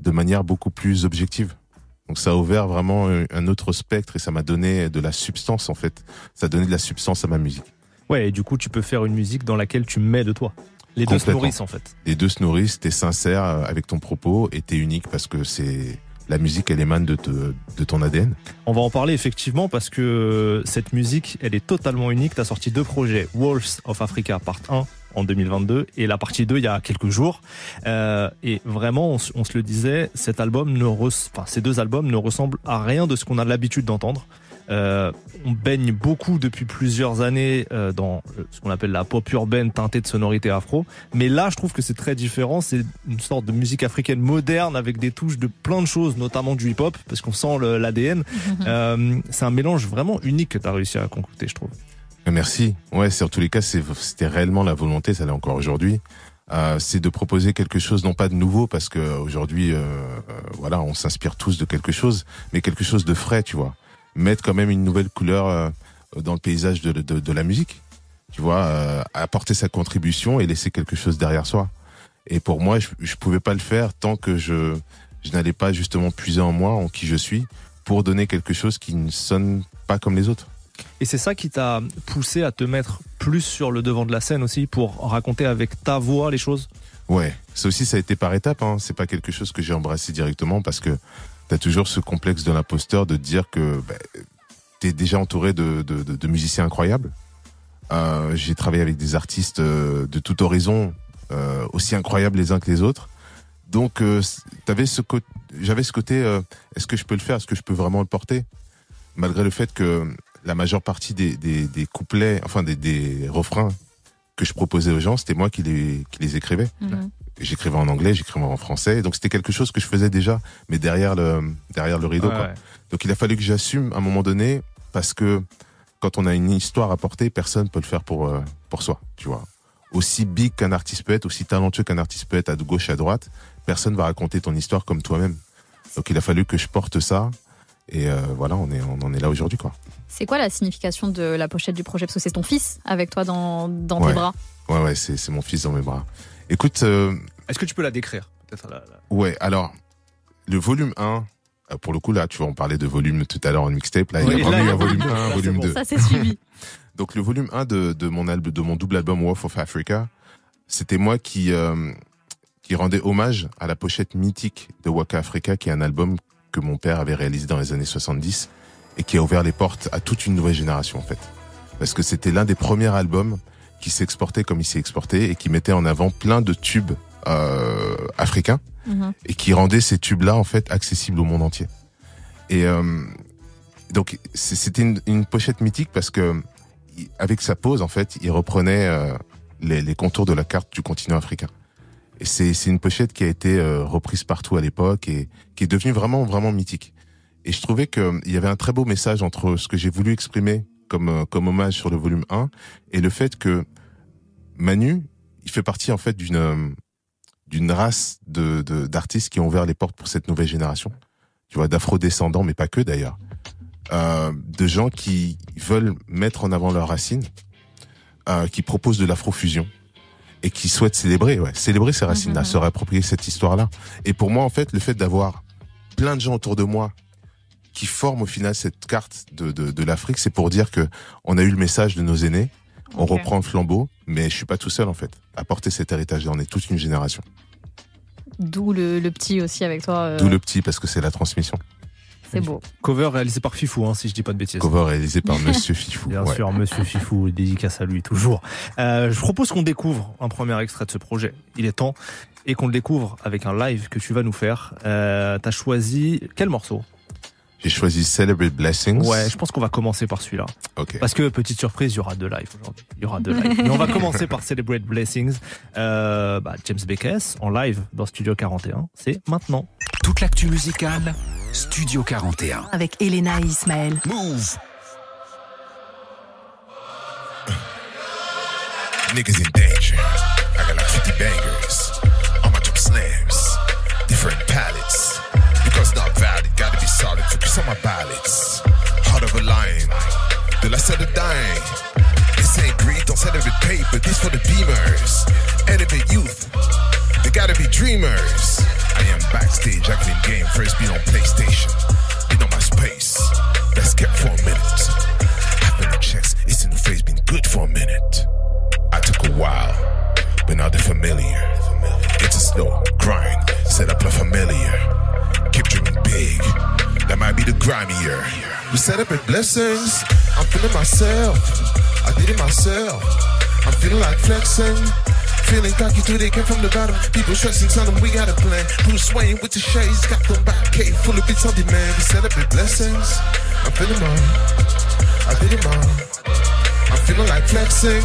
de manière beaucoup plus objective. Donc ça a ouvert vraiment un autre spectre et ça m'a donné de la substance en fait. Ça a donné de la substance à ma musique. Ouais, et du coup, tu peux faire une musique dans laquelle tu mets de toi. Les deux se nourrissent en fait. Les deux se nourrissent, t'es sincère euh, avec ton propos et t'es unique parce que c'est la musique, elle émane de, te, de ton ADN. On va en parler effectivement parce que cette musique, elle est totalement unique. Tu as sorti deux projets, Wolves of Africa Part 1 en 2022 et la partie 2 il y a quelques jours. Euh, et vraiment, on, se- on se le disait, cet album ne res- enfin, ces deux albums ne ressemblent à rien de ce qu'on a l'habitude d'entendre. Euh, on baigne beaucoup depuis plusieurs années euh, dans euh, ce qu'on appelle la pop urbaine teintée de sonorité afro. Mais là, je trouve que c'est très différent. C'est une sorte de musique africaine moderne avec des touches de plein de choses, notamment du hip-hop, parce qu'on sent l'ADN. Euh, c'est un mélange vraiment unique que tu as réussi à concocter, je trouve. Merci. Ouais, c'est en tous les cas, c'est- c'était réellement la volonté, ça l'est encore aujourd'hui. Euh, c'est de proposer quelque chose, non pas de nouveau, parce que aujourd'hui, euh, euh, voilà, on s'inspire tous de quelque chose, mais quelque chose de frais, tu vois. Mettre quand même une nouvelle couleur euh, dans le paysage de, de, de la musique, tu vois, euh, apporter sa contribution et laisser quelque chose derrière soi. Et pour moi, je, je pouvais pas le faire tant que je, je n'allais pas justement puiser en moi, en qui je suis, pour donner quelque chose qui ne sonne pas comme les autres. Et c'est ça qui t'a poussé à te mettre plus sur le devant de la scène aussi pour raconter avec ta voix les choses? Ouais, ça aussi, ça a été par étapes. Hein. C'est pas quelque chose que j'ai embrassé directement parce que t'as toujours ce complexe de l'imposteur de dire que bah, t'es déjà entouré de, de, musiciens incroyables. Euh, j'ai travaillé avec des artistes euh, de tout horizon, euh, aussi incroyables les uns que les autres. Donc, j'avais ce côté. Est-ce que je peux le faire? Est-ce que je peux vraiment le porter? Malgré le fait que la majeure partie des, des, des couplets, enfin des, des refrains que je proposais aux gens, c'était moi qui les, qui les écrivais. Mhm. J'écrivais en anglais, j'écrivais en français, donc c'était quelque chose que je faisais déjà, mais derrière le derrière le rideau. Ouais, quoi. ouais. Donc il a fallu que j'assume à un moment donné, parce que quand on a une histoire à porter, personne peut le faire pour euh, pour soi, tu vois. Aussi big qu'un artiste peut être, aussi talentueux qu'un artiste peut être à gauche à droite, personne va raconter ton histoire comme toi-même. Donc il a fallu que je porte ça et euh, voilà, on est on en est là aujourd'hui quoi. C'est quoi la signification de la pochette du projet? Parce que c'est ton fils avec toi dans, dans Ouais. tes bras. Ouais ouais, c'est c'est mon fils dans mes bras. Écoute, euh, Est-ce que tu peux la décrire la- la- ouais, alors le volume 1 euh, pour le coup là, tu vois, on parlait de volume tout à l'heure en mixtape, là il y a vraiment eu un volume [LAUGHS] volume 1, deux. volume Là, c'est 2. Ça c'est suivi. [LAUGHS] Donc le volume 1 de, de mon album, de mon double album Wolf of Africa, c'était moi qui euh, qui rendait hommage à la pochette mythique de Waka Africa, qui est un album que mon père avait réalisé dans les années 70 et qui a ouvert les portes à toute une nouvelle génération en fait. Parce que c'était l'un des premiers albums qui s'exportait comme il s'est exporté et qui mettait en avant plein de tubes euh, africains Mhm. et qui rendait ces tubes-là en fait accessibles au monde entier. Et euh, donc c'était une, une pochette mythique parce que avec sa pose en fait, il reprenait euh, les, les contours de la carte du continent africain. Et c'est une pochette qui a été reprise partout à l'époque et qui est devenue vraiment vraiment mythique. Et je trouvais que il y avait un très beau message entre ce que j'ai voulu exprimer comme euh, comme hommage sur le volume 1 et le fait que Manu, il fait partie en fait d'une euh, d'une race de d'artistes qui ont ouvert les portes pour cette nouvelle génération. Tu vois, d'afro-descendants, mais pas que d'ailleurs. Euh, de gens qui veulent mettre en avant leurs racines, euh, qui proposent de l'afrofusion et qui souhaitent célébrer, ouais, célébrer ces racines-là, Mhm. se réapproprier cette histoire-là. Et pour moi, en fait, le fait d'avoir plein de gens autour de moi qui forment au final cette carte de, de, de l'Afrique, c'est pour dire que on a eu le message de nos aînés, on reprend le flambeau, mais je suis pas tout seul en fait à porter cet héritage-là. On est toute une génération. D'où le, le petit aussi avec toi. euh, D'où le petit parce que c'est la transmission. C'est beau. Cover réalisé par Fifou, hein, si je dis pas de bêtises. Cover réalisé par [LAUGHS] Monsieur Fifou. Bien Ouais. sûr, Monsieur Fifou, dédicace à lui toujours. Euh, je propose qu'on découvre un premier extrait de ce projet. Il est temps et qu'on le découvre avec un live que tu vas nous faire. Euh, T'as choisi quel morceau? J'ai choisi Celebrate Blessings. Ouais, je pense qu'on va commencer par celui-là. Ok. Parce que petite surprise, il y aura deux lives aujourd'hui. Il y aura deux lives. [LAUGHS] Mais on va commencer par Celebrate Blessings. Euh, bah, James Beckes en live dans Studio 41. C'est maintenant. Toute l'actu musicale, Studio 41. Avec Elena et Ismaël. Move. Niggas in danger. I got like 50 bangers. On my top slams. Different palettes. Not valid, gotta be solid. Focus on my ballads. Heart of a lion. De la salle de dying. This ain't greed, don't it with paper. This for the beamers. Enemy youth. They gotta be dreamers. I am backstage, can game. First been on PlayStation. Been on my space. Let's get for a minute. I've been checks, it's in the face, been good for a minute. I took a while, but now they're familiar. It's a slow grind, the grimier. We set up celebrate blessings, I'm feeling myself. I did it myself. I'm feeling like flexing. Feeling cocky too, they came from the bottom. People stressing, tell them we got a plan. Bruce Wayne with the shades, got them back cave full of beats on demand. We set up celebrate blessings. I'm feeling mine. I did it mine. I'm feeling like flexing.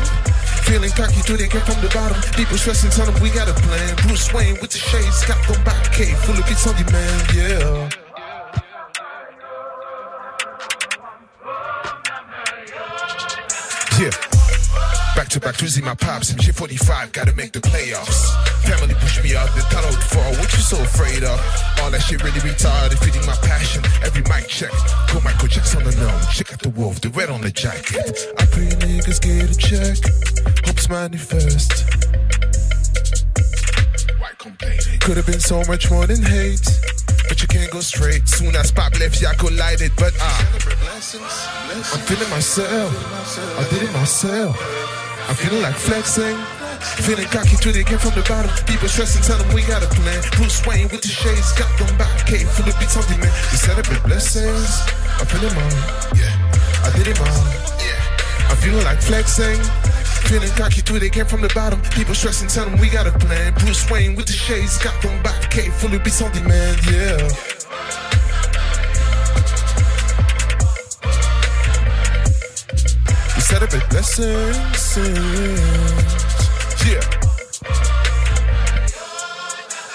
Feeling cocky too, they came from the bottom. People stressing, tell them we got a plan. Bruce Wayne with the shades, got them back cave full of beats on demand. Yeah. Back to back see my pops. MJ 45, gotta make the playoffs. Family push me out the tunnel to fall. What you so afraid of? All that shit really retarded, feeding my passion. Every mic check. Go Michael Jackson on the gnome. Check out the wolf, the red on the jacket. I pray niggas get a check. Hopes manifest. Why complaining? Could have been so much more than hate. But you can't go straight. Soon as pop left, y'all collided. But ah, I'm feeling myself. I did it myself. I'm feeling like flexing. Feeling cocky they came from the bottom. People stressing, tell them we got a plan. Bruce Wayne with the shades, got them back. Cave full of beats on demand. We celebrate blessings. I'm feeling mine. Yeah, I did it mine. Yeah, I'm feeling like flexing. Feeling cocky they came from the bottom. People stressing, tell them we got a plan. Bruce Wayne with the shades, got them back. Cave full of beats on demand. Yeah. We celebrate blessings. Yeah.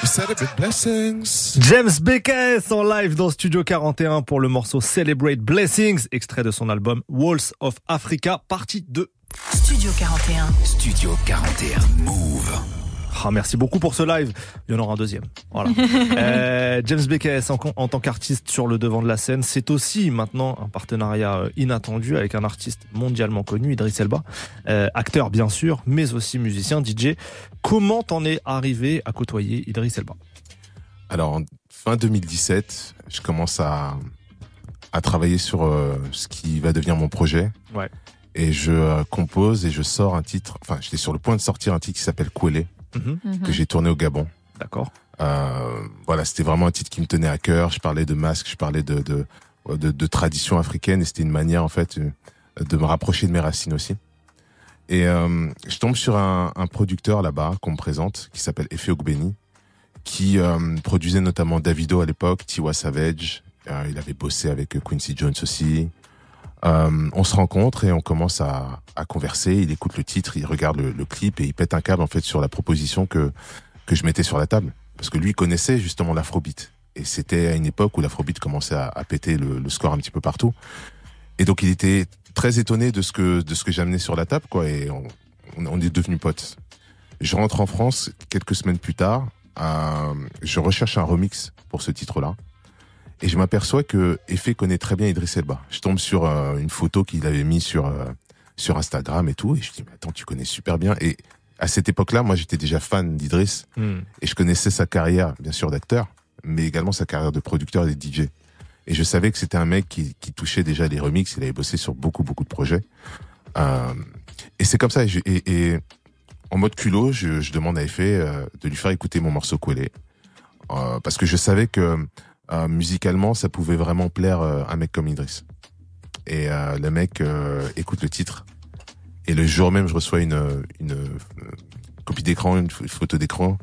We celebrate Blessings. James BKS en live dans Studio 41 pour le morceau Celebrate Blessings, extrait de son album Walls of Africa, partie 2. Studio 41. Studio 41 Move. Ah, merci beaucoup pour ce live. Il y en aura un deuxième. Voilà. [LAUGHS] Euh, James BKS en, en tant qu'artiste sur le devant de la scène, c'est aussi maintenant un partenariat euh, inattendu avec un artiste mondialement connu, Idriss Elba, Euh, acteur bien sûr, mais aussi musicien, DJ. Comment t'en es arrivé à côtoyer Idriss Elba? Alors, en fin 2017, je commence à, à travailler sur euh, ce qui va devenir mon projet. Ouais. Et je euh, compose et je sors un titre. Enfin, j'étais sur le point de sortir un titre qui s'appelle Kouélé, Mhm. que j'ai tourné au Gabon. D'accord. Euh, voilà, c'était vraiment un titre qui me tenait à cœur. Je parlais de masque, je parlais de de, de, de tradition africaine et c'était une manière en fait euh, de me rapprocher de mes racines aussi. Et euh, je tombe sur un, un producteur là-bas qu'on me présente qui s'appelle Efe Ogbeni, qui euh, produisait notamment Davido à l'époque, Tiwa Savage. Il avait bossé avec Quincy Jones aussi. Euh, on se rencontre et on commence à, converser. Il écoute le titre, il regarde le, clip et il pète un câble en fait sur la proposition que que je mettais sur la table parce que lui connaissait justement l'afrobeat et c'était à une époque où l'afrobeat commençait à, péter le, score un petit peu partout. Et donc il était très étonné de ce que de ce que j'amenais sur la table quoi et on est devenus potes. Je rentre en France quelques semaines plus tard. euh, je recherche un remix pour ce titre-là. Et je m'aperçois que Effet connaît très bien Idriss Elba. Je tombe sur euh, une photo qu'il avait mis sur euh, sur Instagram et tout, et je dis mais attends tu connais super bien. Et à cette époque-là, moi j'étais déjà fan d'Idriss Hmm. et je connaissais sa carrière bien sûr d'acteur, mais également sa carrière de producteur et de DJ. Et je savais que c'était un mec qui, qui touchait déjà les remixes. Il avait bossé sur beaucoup beaucoup de projets. Euh, et c'est comme ça. Et, je- et- et en mode culot, je, je demande à Effet de lui faire écouter mon morceau. Euh, parce que je savais que euh, musicalement, ça pouvait vraiment plaire euh, un mec comme Idriss. Et euh, le mec euh, écoute le titre. Et le jour même, je reçois une, une, copie d'écran, une, ph- une photo d'écran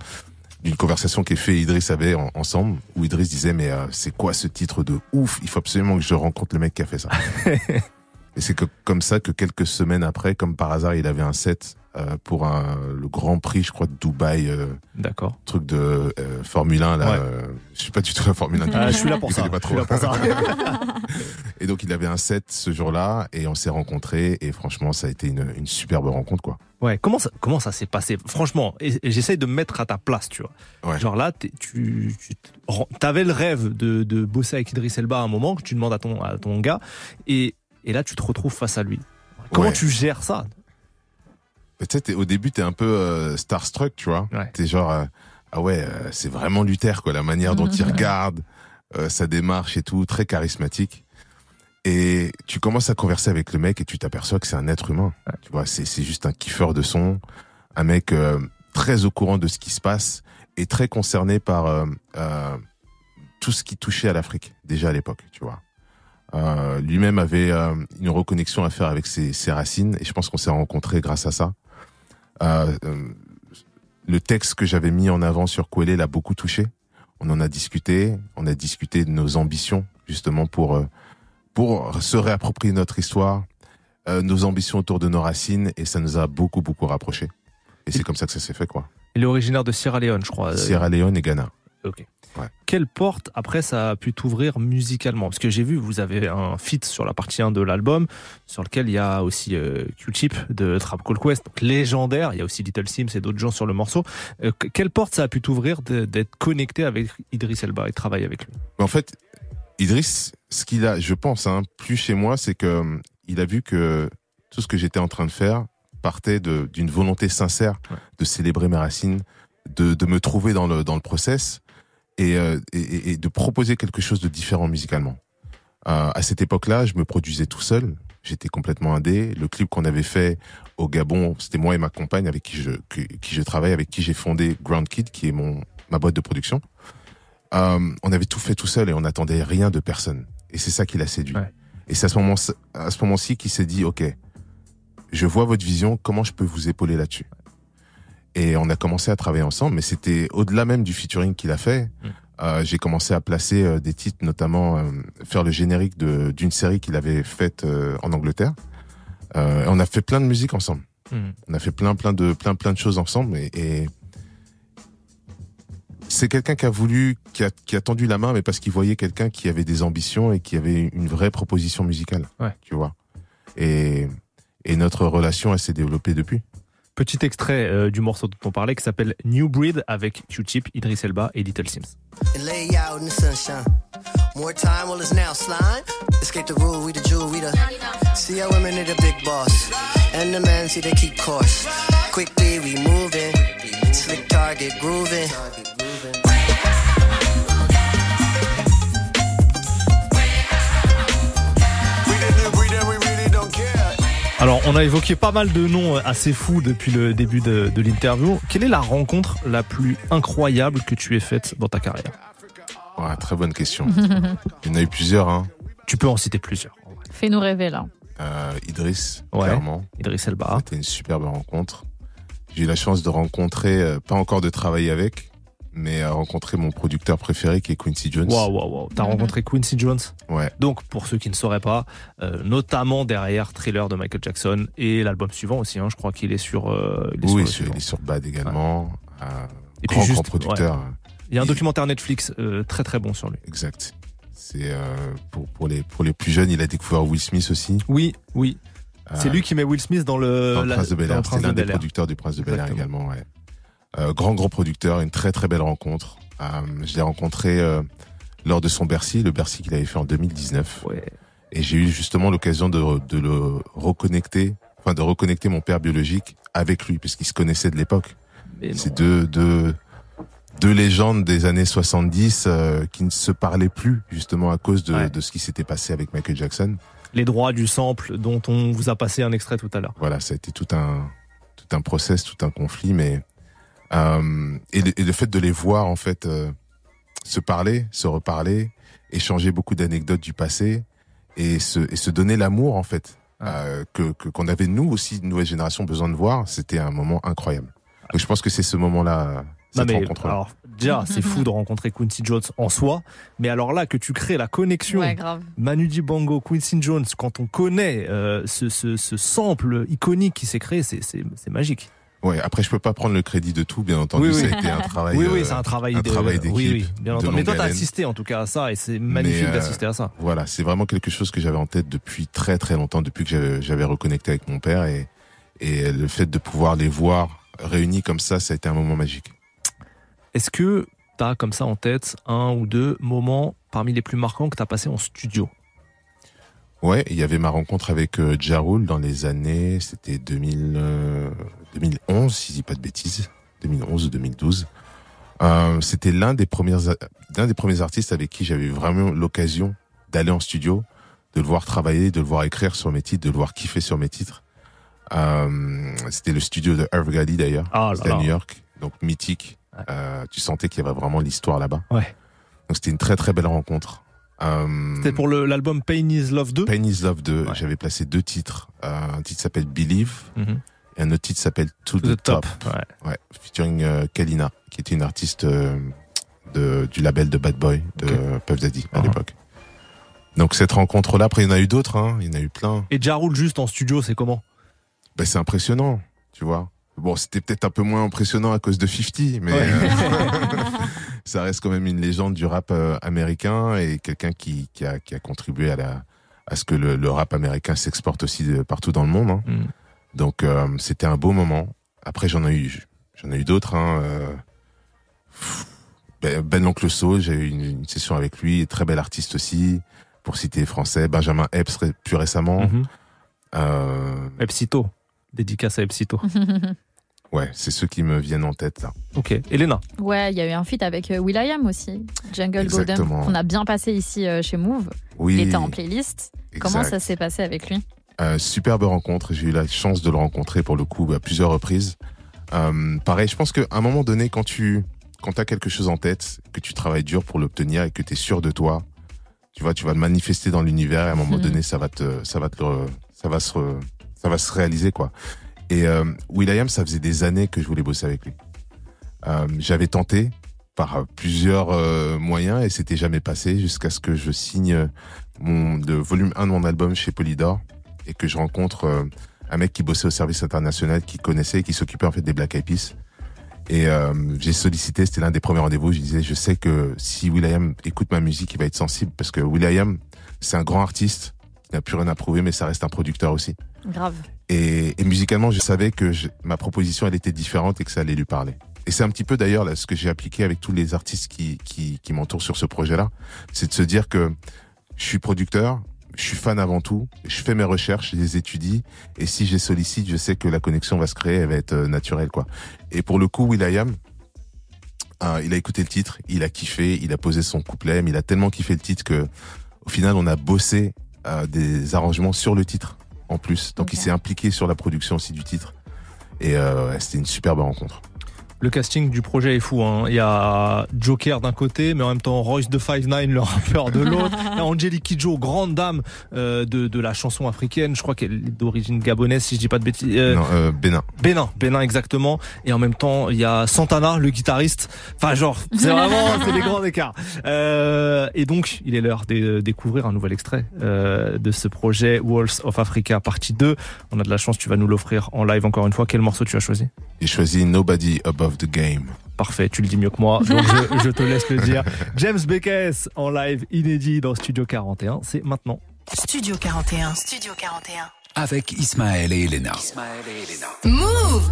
d'une conversation qu'Effet et Idriss avaient en- ensemble, où Idriss disait mais euh, c'est quoi ce titre de ouf? Il faut absolument que je rencontre le mec qui a fait ça. [LAUGHS] et c'est que comme ça que quelques semaines après, comme par hasard, il avait un set euh, pour un, le Grand Prix, je crois, de Dubaï, euh, D'accord. truc de euh, Formule 1 là. Ouais. euh, je suis pas du tout la Formule 1. Ah, je suis là pour ça. pas Je suis là trop. pour ça. [LAUGHS] et donc il avait un set ce jour-là et on s'est rencontrés et franchement ça a été une, une superbe rencontre quoi. Ouais, comment ça, comment ça s'est passé? Franchement, j'essaye de me mettre à ta place, tu vois. Ouais. Genre là, tu, tu avais le rêve de, de bosser avec Idriss Elba à un moment que tu demandes à ton, à ton gars, et, et là tu te retrouves face à lui. Comment Ouais. tu gères ça? Tu sais, t'es- au début, t'es un peu euh, starstruck, tu vois. Ouais. T'es genre, euh, ah ouais, euh, c'est vraiment Luther, quoi, la manière dont il [LAUGHS] regarde, euh, sa démarche et tout, très charismatique. Et tu commences à converser avec le mec et tu t'aperçois que c'est un être humain. Tu vois, c'est c'est juste un kiffeur de son, un mec euh, très au courant de ce qui se passe et très concerné par euh, euh, tout ce qui touchait à l'Afrique déjà à l'époque, tu vois. Euh, Lui-même avait euh, une reconnexion à faire avec ses, ses racines et je pense qu'on s'est rencontrés grâce à ça. Euh, le texte que j'avais mis en avant sur Kouélé l'a beaucoup touché. On en a discuté, on a discuté de nos ambitions justement pour pour se réapproprier notre histoire, nos ambitions autour de nos racines et ça nous a beaucoup beaucoup rapprochés. Et c'est comme ça que ça s'est fait quoi. Il est originaire de Sierra Leone, je crois. Sierra Leone et Ghana. Ok. Ouais. Quelle porte, après, ça a pu t'ouvrir musicalement? Parce que j'ai vu, vous avez un feat sur la partie 1 de l'album, sur lequel il y a aussi euh, Q-Tip de Trap Call Quest, donc légendaire. Il y a aussi Little Sims et d'autres gens sur le morceau. Euh, que- quelle porte ça a pu t'ouvrir d'être connecté avec Idriss Elba et de travailler avec lui? En fait, Idriss, ce qu'il a, je pense, hein, plus chez moi, c'est que euh, il a vu que tout ce que j'étais en train de faire partait d'une volonté sincère de célébrer mes racines, de, de me trouver dans le dans le process et, euh, et- de proposer quelque chose de différent musicalement. Euh, à cette époque-là, je me produisais tout seul. J'étais complètement indé. Le clip qu'on avait fait au Gabon, c'était moi et ma compagne avec qui je qui, qui je travaille, avec qui j'ai fondé Ground Kid, qui est mon ma boîte de production. Euh, on avait tout fait tout seul et on n'attendait rien de personne. Et c'est ça qui l'a séduit. Ouais. Et c'est à ce moment à ce moment-ci qu'il s'est dit ok, je vois votre vision, comment je peux vous épauler là-dessus? Et on a commencé à travailler ensemble, mais c'était au-delà même du featuring qu'il a fait. Mm. Euh, j'ai commencé à placer euh, des titres, notamment euh, faire le générique de- d'une série qu'il avait faite en Angleterre. On a fait plein de musique ensemble. Hmm. On a fait plein, plein de, plein, plein de choses ensemble et, et c'est quelqu'un qui a voulu, qui a, qui a tendu la main, mais parce qu'il voyait quelqu'un qui avait des ambitions et qui avait une vraie proposition musicale. Ouais. Tu vois. Et, et notre relation, elle s'est développée depuis. Petit extrait euh, du morceau dont on parlait qui s'appelle New Breed avec Q-Tip, Idris Elba et Little Sims. More time, well, it's now slime. Escape the rule, we the jewel, we the. See how women are the big boss. And the men see they keep course. Quickly, we moving. Slick target, grooving. Alors, on a évoqué pas mal de noms assez fous depuis le début de, de l'interview. Quelle est la rencontre la plus incroyable que tu aies faite dans ta carrière? Ouais, très bonne question. [LAUGHS] Il y en a eu plusieurs, hein. Tu peux en citer plusieurs. Fais-nous rêver là. Euh, Idriss, Ouais. clairement. Idriss Elba. C'était une superbe rencontre. J'ai eu la chance de rencontrer, euh, pas encore de travailler avec, mais à rencontrer mon producteur préféré qui est Quincy Jones. Waouh, waouh, waouh. T'as Mhm. rencontré Quincy Jones Ouais, Donc, pour ceux qui ne sauraient pas, euh, notamment derrière Thriller de Michael Jackson et l'album suivant aussi, hein, je crois qu'il est sur. euh, il est sur oui, sur- il est sur Bad également. Euh, Et puis grand, juste, grand producteur. Il y a un il- documentaire Netflix euh, très très bon sur lui. Exact. C'est euh, pour pour les pour les plus jeunes, il a découvert Will Smith aussi. Oui, oui. C'est lui qui met Will Smith dans le, dans le la- Prince de Bel Air. Prince C'est de l'un des producteurs du Prince de Bel Air également. Ouais. Euh, grand grand producteur, une très très belle rencontre. Euh, je l'ai rencontré euh, lors de son Bercy, le Bercy qu'il avait fait en 2019. Ouais. Et j'ai eu justement l'occasion de, de le reconnecter, enfin de reconnecter mon père biologique avec lui, puisqu'ils se connaissaient de l'époque. C'est deux, deux, deux légendes des années 70 euh, qui ne se parlaient plus, justement à cause de, Ouais. de ce qui s'était passé avec Michael Jackson. Les droits du sample dont on vous a passé un extrait tout à l'heure. Voilà, ça a été tout un, tout un process, tout un conflit, mais euh, et, le, et le fait de les voir en fait euh, se parler, se reparler, échanger beaucoup d'anecdotes du passé et se, et se donner l'amour en fait euh, que qu'on avait nous aussi, une nouvelle génération, besoin de voir. C'était un moment incroyable. Donc je pense que c'est ce moment-là, Non mais alors déjà [LAUGHS] c'est fou de rencontrer Quincy Jones en soi, mais alors là que tu crées la connexion Ouais, grave. Manu Dibango, Quincy Jones, quand on connaît euh, ce, ce, ce sample iconique qui s'est créé, c'est magique. Ouais. Après, je peux pas prendre le crédit de tout, bien entendu. Oui, oui. Ça a été un travail. oui oui euh, c'est un travail un de travail d'équipe oui oui bien entendu. Mais toi t'as assisté en tout cas à ça et c'est magnifique euh, d'assister à ça. Voilà, c'est vraiment quelque chose que j'avais en tête depuis très très longtemps, depuis que j'avais- reconnecté avec mon père et, et le fait de pouvoir les voir réunis comme ça, ça a été un moment magique. Est-ce que t'as comme ça en tête un ou deux moments parmi les plus marquants que t'as passé en studio? Ouais, il y avait ma rencontre avec euh, Ja Rule dans les années, c'était 2000, euh, 2011, si je dis pas de bêtises, 2011 ou 2012. Euh, c'était l'un des premiers, l'un des premiers artistes avec qui j'avais vraiment l'occasion d'aller en studio, de le voir travailler, de le voir écrire sur mes titres, de le voir kiffer sur mes titres. Euh, c'était le studio de Irv Gotti d'ailleurs, c'était à. New York, donc mythique. Ouais. Euh, tu sentais qu'il y avait vraiment l'histoire là-bas. Ouais. Donc c'était une très très belle rencontre. Euh, C'était pour l'album Pain Is Love 2 Pain is Love 2, Ouais. j'avais placé deux titres. Euh, un titre s'appelle Believe Mhm. Et un autre titre s'appelle To, the, Top, Ouais. Ouais, featuring euh, Kalina, qui était une artiste euh, de, du label de Bad Boy de Puff Daddy à Uh-huh. l'époque. Donc cette rencontre-là, après il y en a eu d'autres, hein, il y en a eu plein. Et Ja Rule juste en studio, c'est comment? Ben, c'est impressionnant, tu vois. Bon, c'était peut-être un peu moins impressionnant à cause de 50, mais Ouais. euh, [LAUGHS] ça reste quand même une légende du rap américain et quelqu'un qui, qui, a, qui a contribué à, la, à ce que le, le rap américain s'exporte aussi de partout dans le monde. hein. Mm. Donc euh, c'était un beau moment. Après j'en ai eu, j'en ai eu d'autres. Hein, euh, ben, ben l'oncle So, j'ai eu une, une session avec lui, très bel artiste aussi. Pour citer les français, Benjamin Epps plus récemment. Mhm. Euh, Epsito. Dédicace à Epsito. [LAUGHS] ouais, c'est ceux qui me viennent en tête là. Ok. Elena. Ouais, il y a eu un feat avec Will.i.am aussi, Jungle Exactement. Golden, qu'on a bien passé ici euh, chez Move. Oui. Il était en playlist. Comment exact. ça s'est passé avec lui? Euh, superbe rencontre. J'ai eu la chance de le rencontrer pour le coup à plusieurs reprises. Euh, pareil, je pense qu'à un moment donné, quand tu quand as quelque chose en tête, que tu travailles dur pour l'obtenir et que tu es sûr de toi, tu vois, tu vas le manifester dans l'univers et à un moment Mhm. donné, ça va te ça va te ça va se ça va se réaliser quoi. Et euh, Will.i.am, ça faisait des années que je voulais bosser avec lui. Euh, J'avais tenté par plusieurs euh, moyens et c'était jamais passé jusqu'à ce que je signe mon le volume 1 de mon album chez Polydor et que je rencontre euh, un mec qui bossait au service international, qui connaissait, et qui s'occupait en fait des Black Eyed Peas. Et euh, j'ai sollicité, c'était l'un des premiers rendez-vous. Je disais, je sais que si Will.i.am écoute ma musique, il va être sensible parce que Will.i.am, c'est un grand artiste. Il n'a plus rien à prouver, mais ça reste un producteur aussi. Grave. Et, et musicalement, je savais que je- ma proposition, elle était différente et que ça allait lui parler. Et c'est un petit peu d'ailleurs là, ce que j'ai appliqué avec tous les artistes qui, qui, qui m'entourent sur ce projet-là. C'est de se dire que je suis producteur, je suis fan avant tout, je fais mes recherches, je les étudie, et si je les sollicite, je sais que la connexion va se créer, elle va être euh, naturelle. quoi. Et pour le coup, Will.i.am, euh, il a écouté le titre, il a kiffé, il a posé son couplet, mais il a tellement kiffé le titre que au final, on a bossé euh, des arrangements sur le titre en plus. Donc il s'est impliqué sur la production aussi du titre. Et euh, c'était une superbe rencontre. Le casting du projet est fou. Hein. Il y a Joker d'un côté, mais en même temps Royce de Five Nine, le rappeur de l'autre. Il y a Angelique Kidjo, grande dame euh, de, de la chanson africaine. Je crois qu'elle est d'origine gabonaise, si je dis pas de bêtises. Euh, Non, euh, Bénin. Bénin, Bénin exactement. Et en même temps, il y a Santana, le guitariste. Enfin, genre, c'est vraiment, [LAUGHS] c'est des grands écarts. Euh, et donc, il est l'heure de découvrir un nouvel extrait euh, de ce projet Walls of Africa partie 2. On a de la chance, tu vas nous l'offrir en live encore une fois. Quel morceau tu as choisi? J'ai choisi Nobody Above the Game. Parfait, tu le dis mieux que moi, donc je, je te laisse le dire. [LAUGHS] James Beckes en live inédit dans Studio 41, c'est maintenant. Studio 41. Studio 41. Avec Ismaël et Elena. Move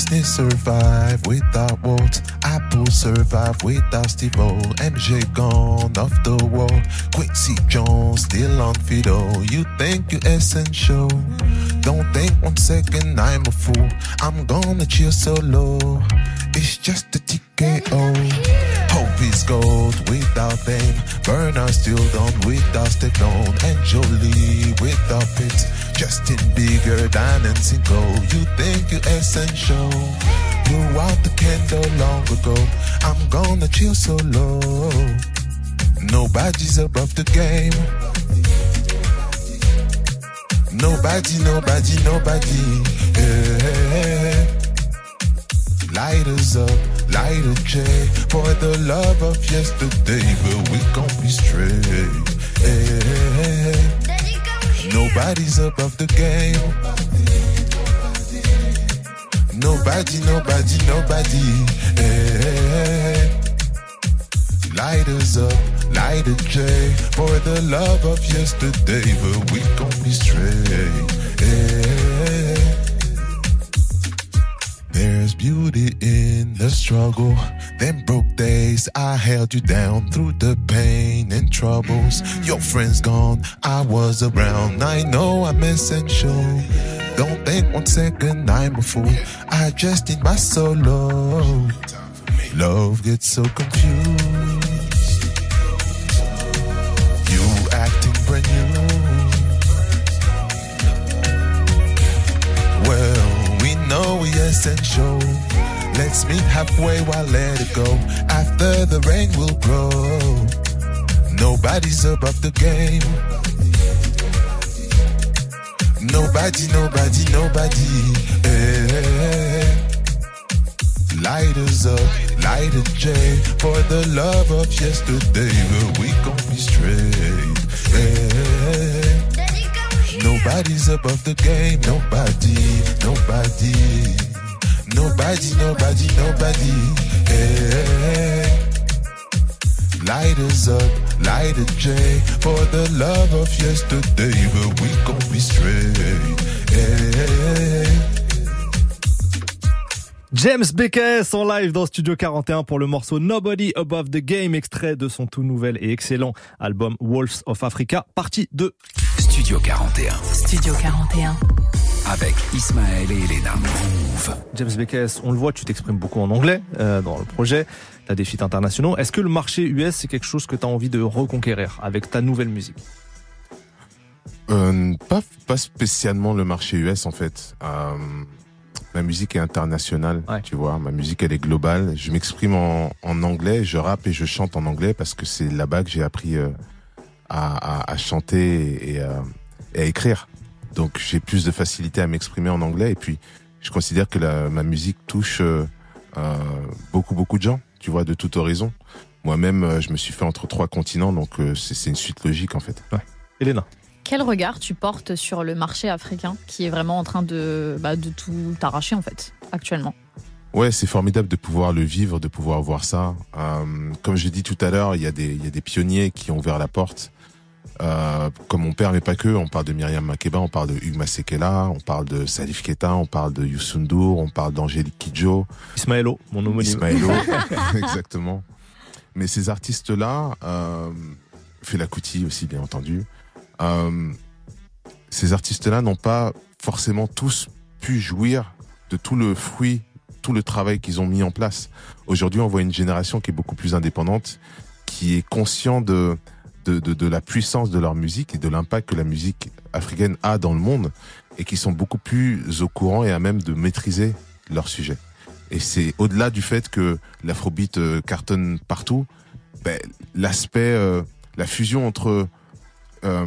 Business survive without Walt. Apple survive without Steve O. MJ gone off the wall. Quincy Jones still on fiddle. You think you're essential? Don't think one second I'm a fool. I'm gonna chill solo. It's just a TKO. Is gold without them. Burner still done without Stefan. And Jolie without Pitt. Justin bigger than single. You think you're essential? Blew out the candle long ago. I'm gonna chill so solo. Nobody's above the game. Nobody, nobody, nobody. Yeah. Lighters up, a J for the love of yesterday, but we gon' be straight. Yeah. Nobody's above the game. Nobody, nobody, nobody. Yeah. Lighters up, light a J for the love of yesterday, but we gon' be straight. There's beauty in the struggle. Them broke days, I held you down through the pain and troubles. Your friends gone, I was around. I know I'm essential. Don't think one second I'm a fool. I just need my solo. Love gets so confused. You acting brand new. Essential. Let's meet halfway while let it go. After the rain will grow. Nobody's above the game. Nobody, nobody, nobody. eh. Lighters up, light a J for the love of yesterday, but we gon' be straight. eh. Nobody's above the game, nobody, nobody, nobody, nobody, nobody. eh. Lighters up, light a J for the love of yesterday, but we gon' be straight. eh. James Beckes en live dans Studio 41 pour le morceau Nobody Above the Game, extrait de son tout nouvel et excellent album Wolves of Africa, partie 2. Studio 41. Studio 41. Avec Ismaël et Elena. Move. James Beckes, on le voit, tu t'exprimes beaucoup en anglais euh, dans le projet, tu as des feats internationaux. Est-ce que le marché US, c'est quelque chose que tu as envie de reconquérir avec ta nouvelle musique? Euh, pas, pas spécialement le marché US en fait. Euh, ma musique est internationale, tu vois. Ma musique elle est globale. Je m'exprime en, en anglais, je rappe et je chante en anglais parce que c'est là-bas que j'ai appris euh, à, à, à chanter et, à, et à écrire. Donc j'ai plus de facilité à m'exprimer en anglais et puis je considère que la, ma musique touche euh, euh, beaucoup beaucoup de gens, tu vois, de toute horizon. Moi-même, euh, je me suis fait entre trois continents, donc euh, c'est c'est une suite logique en fait. Elena Quel regard tu portes sur le marché africain qui est vraiment en train de, bah, de tout arracher en fait actuellement? Ouais, c'est formidable de pouvoir le vivre, de pouvoir voir ça. Euh, comme j'ai dit tout à l'heure, il y, a des- il y a des pionniers qui ont ouvert la porte. Euh, comme mon père, mais pas que. On parle de Myriam Makeba, on parle de Hugues Masekela, on parle de Salif Keita, on parle de Youssou N'Dour, on parle d'Angélique Kidjo. Ismaëlo, mon homonyme. Ismaëlo, [LAUGHS] exactement. Mais ces artistes-là, euh, Fela Kuti aussi, bien entendu, euh, ces artistes-là n'ont pas forcément tous pu jouir de tout le fruit, tout le travail qu'ils ont mis en place. Aujourd'hui, on voit une génération qui est beaucoup plus indépendante, qui est conscient de, de, de, de la puissance de leur musique et de l'impact que la musique africaine a dans le monde et qui sont beaucoup plus au courant et à même de maîtriser leur sujet. Et c'est au-delà du fait que l'afrobeat euh, cartonne partout, ben, l'aspect, euh, la fusion entre euh,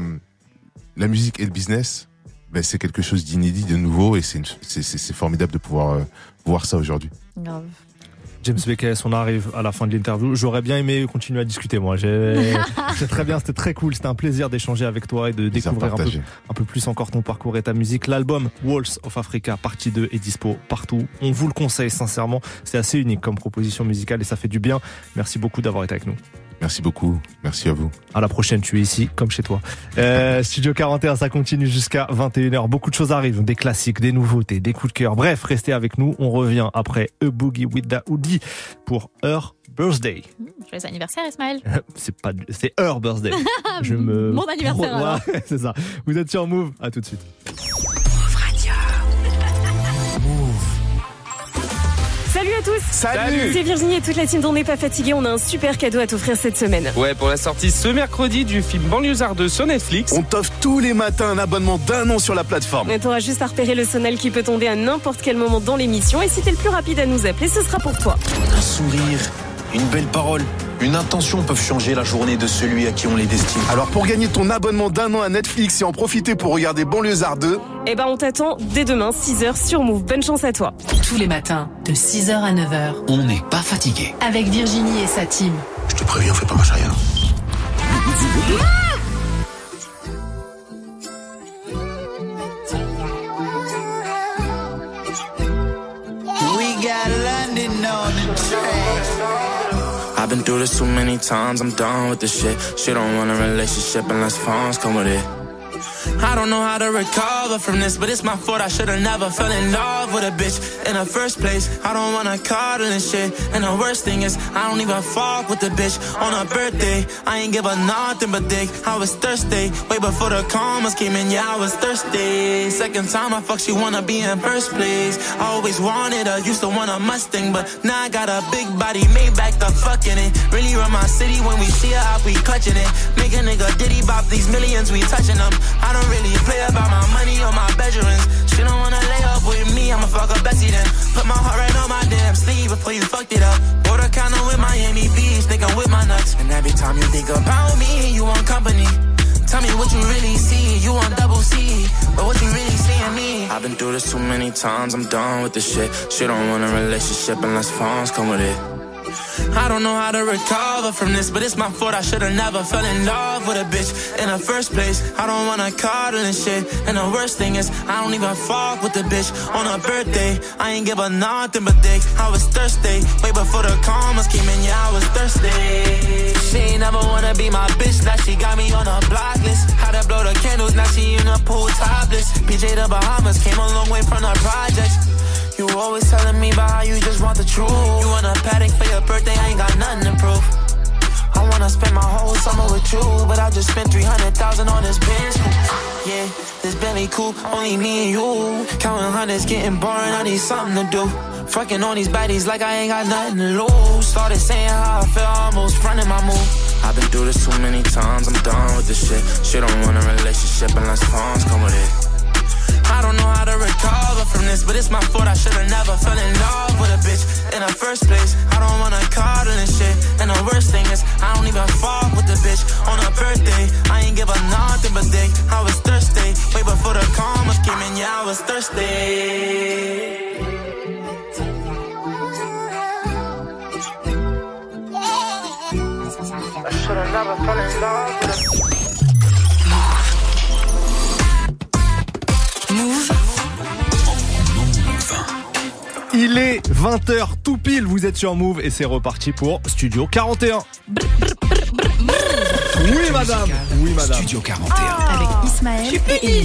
la musique et le business, ben, c'est quelque chose d'inédit, de nouveau, et c'est formidable de pouvoir euh, voir ça aujourd'hui. Grave. James Beckes, on arrive à la fin de l'interview. J'aurais bien aimé continuer à discuter, moi. J'ai- [LAUGHS] C'est très bien, c'était très cool. C'était un plaisir d'échanger avec toi et de Plaisir découvrir un peu, un peu plus encore ton parcours et ta musique. L'album Walls of Africa, partie 2, est dispo partout. On vous le conseille sincèrement. C'est assez unique comme proposition musicale et ça fait du bien. Merci beaucoup d'avoir été avec nous. Merci beaucoup. Merci à vous. À la prochaine, tu es ici, comme chez toi. Euh, Studio 41, ça continue jusqu'à 21h. Beaucoup de choses arrivent, des classiques, des nouveautés, des coups de cœur. Bref, restez avec nous. On revient après A Boogie with the Hoodie pour Her Birthday. Joyeux anniversaire, Ismaël. C'est pas, c'est Her Birthday. [LAUGHS] Je me. Mon anniversaire. [LAUGHS] Ouais, c'est ça. Vous êtes sur Move. À tout de suite. Tous Salut C'est Virginie et toute la team d'On n'est pas fatigué. On a un super cadeau à t'offrir cette semaine. Ouais, pour la sortie ce mercredi du film Banlieusard 2 sur Netflix. On t'offre tous les matins un abonnement d'un an sur la plateforme. Et T'auras juste à repérer le sonal qui peut tomber à n'importe quel moment dans l'émission. Et si t'es le plus rapide à nous appeler, ce sera pour toi. Un sourire, une belle parole, une intention peuvent changer la journée de celui à qui on les destine. Alors pour gagner ton abonnement d'un an à Netflix et en profiter pour regarder Banlieusard 2, Eh ben, on t'attend dès demain, 6h sur Move. Bonne chance à toi. Tous les matins, de 6h à 9h, On n'est pas fatigué. avec Virginie et sa team. Je te préviens, fais pas marche arrière. We got London on the track. I've been through this too many times, I'm done with this shit. She don't want a relationship unless phones come with it. I don't know how to recover from this, but it's my fault. I should've never fell in love with a bitch in the first place. I don't wanna cuddle and shit. And the worst thing is, I don't even fuck with the bitch on her birthday. I ain't give her nothing but dick. I was thirsty, way before the commas came in. Yeah, I was thirsty. Second time I fuck, she wanna be in first place. I always wanted her, used to want a Mustang, but now I got a big body, made back the fucking it. Really run my city when we see her out, we clutching it. Make a nigga diddy bop these millions, we touching them. I don't really play about my money or my bedrooms. She don't wanna lay up with me, I'ma fuck up Bessie then. Put my heart right on my damn sleeve before you fucked it up. Order counter with Miami Beach, I'm with my nuts. And every time you think about me, you want company. Tell me what you really see, you want double C, but what you really see in me? I've been through this too many times, I'm done with this shit. She don't want a relationship unless phones come with it. I don't know how to recover from this, but it's my fault. I should've never fell in love with a bitch in the first place. I don't wanna cuddle and shit. And the worst thing is, I don't even fuck with the bitch on her birthday. I ain't give her nothing but dick. I was thirsty, way before the commas came in. Yeah, I was thirsty. She ain't never wanna be my bitch. Now she got me on a block list. How to blow the candles, now she in a pool topless. PJ the Bahamas came a long way from the projects. You always telling me about how you just want the truth. You want a paddock for your birthday, I ain't got nothing to prove. I wanna spend my whole summer with you, but I just spent 300,000 on this Benz. Yeah, this Bentley coupe, only me and you. Counting hundreds, getting boring, I need something to do. Fucking on these baddies like I ain't got nothing to lose. Started saying how I feel, almost fronting my move. I've been through this too many times, I'm done with this shit. She don't want a relationship unless phones come with it. I don't know how to recover from this, but it's my fault. I should've never fell in love with a bitch in the first place. I don't wanna coddle and shit. And the worst thing is, I don't even fuck with the bitch on her birthday. I ain't give her nothing but dick. I was thirsty, way before the commas came in. Yeah, I was thirsty. I should've never fell in love with a Il est 20h tout pile, vous êtes sur Move et c'est reparti pour Studio 41. Oui madame, oui madame. Studio 41 avec Ismaël et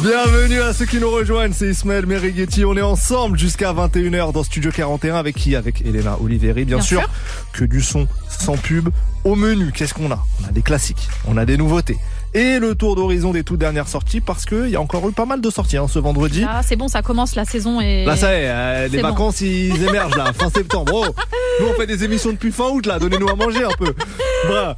Bienvenue à ceux qui nous rejoignent, c'est Ismaël Merighetti, on est ensemble jusqu'à 21h dans Studio 41 avec qui? Avec Elena Oliveri bien, sûr. Que du son sans pub au menu, qu'est-ce qu'on a? On a des classiques, on a des nouveautés. Et le tour d'horizon des toutes dernières sorties parce qu'il y a encore eu pas mal de sorties hein, ce vendredi. Là, c'est bon, ça commence la saison et. Là ça y est, euh, les bon. vacances ils [LAUGHS] émergent là, fin septembre. Oh, nous on fait des émissions depuis fin août là, donnez-nous à manger un peu. Voilà.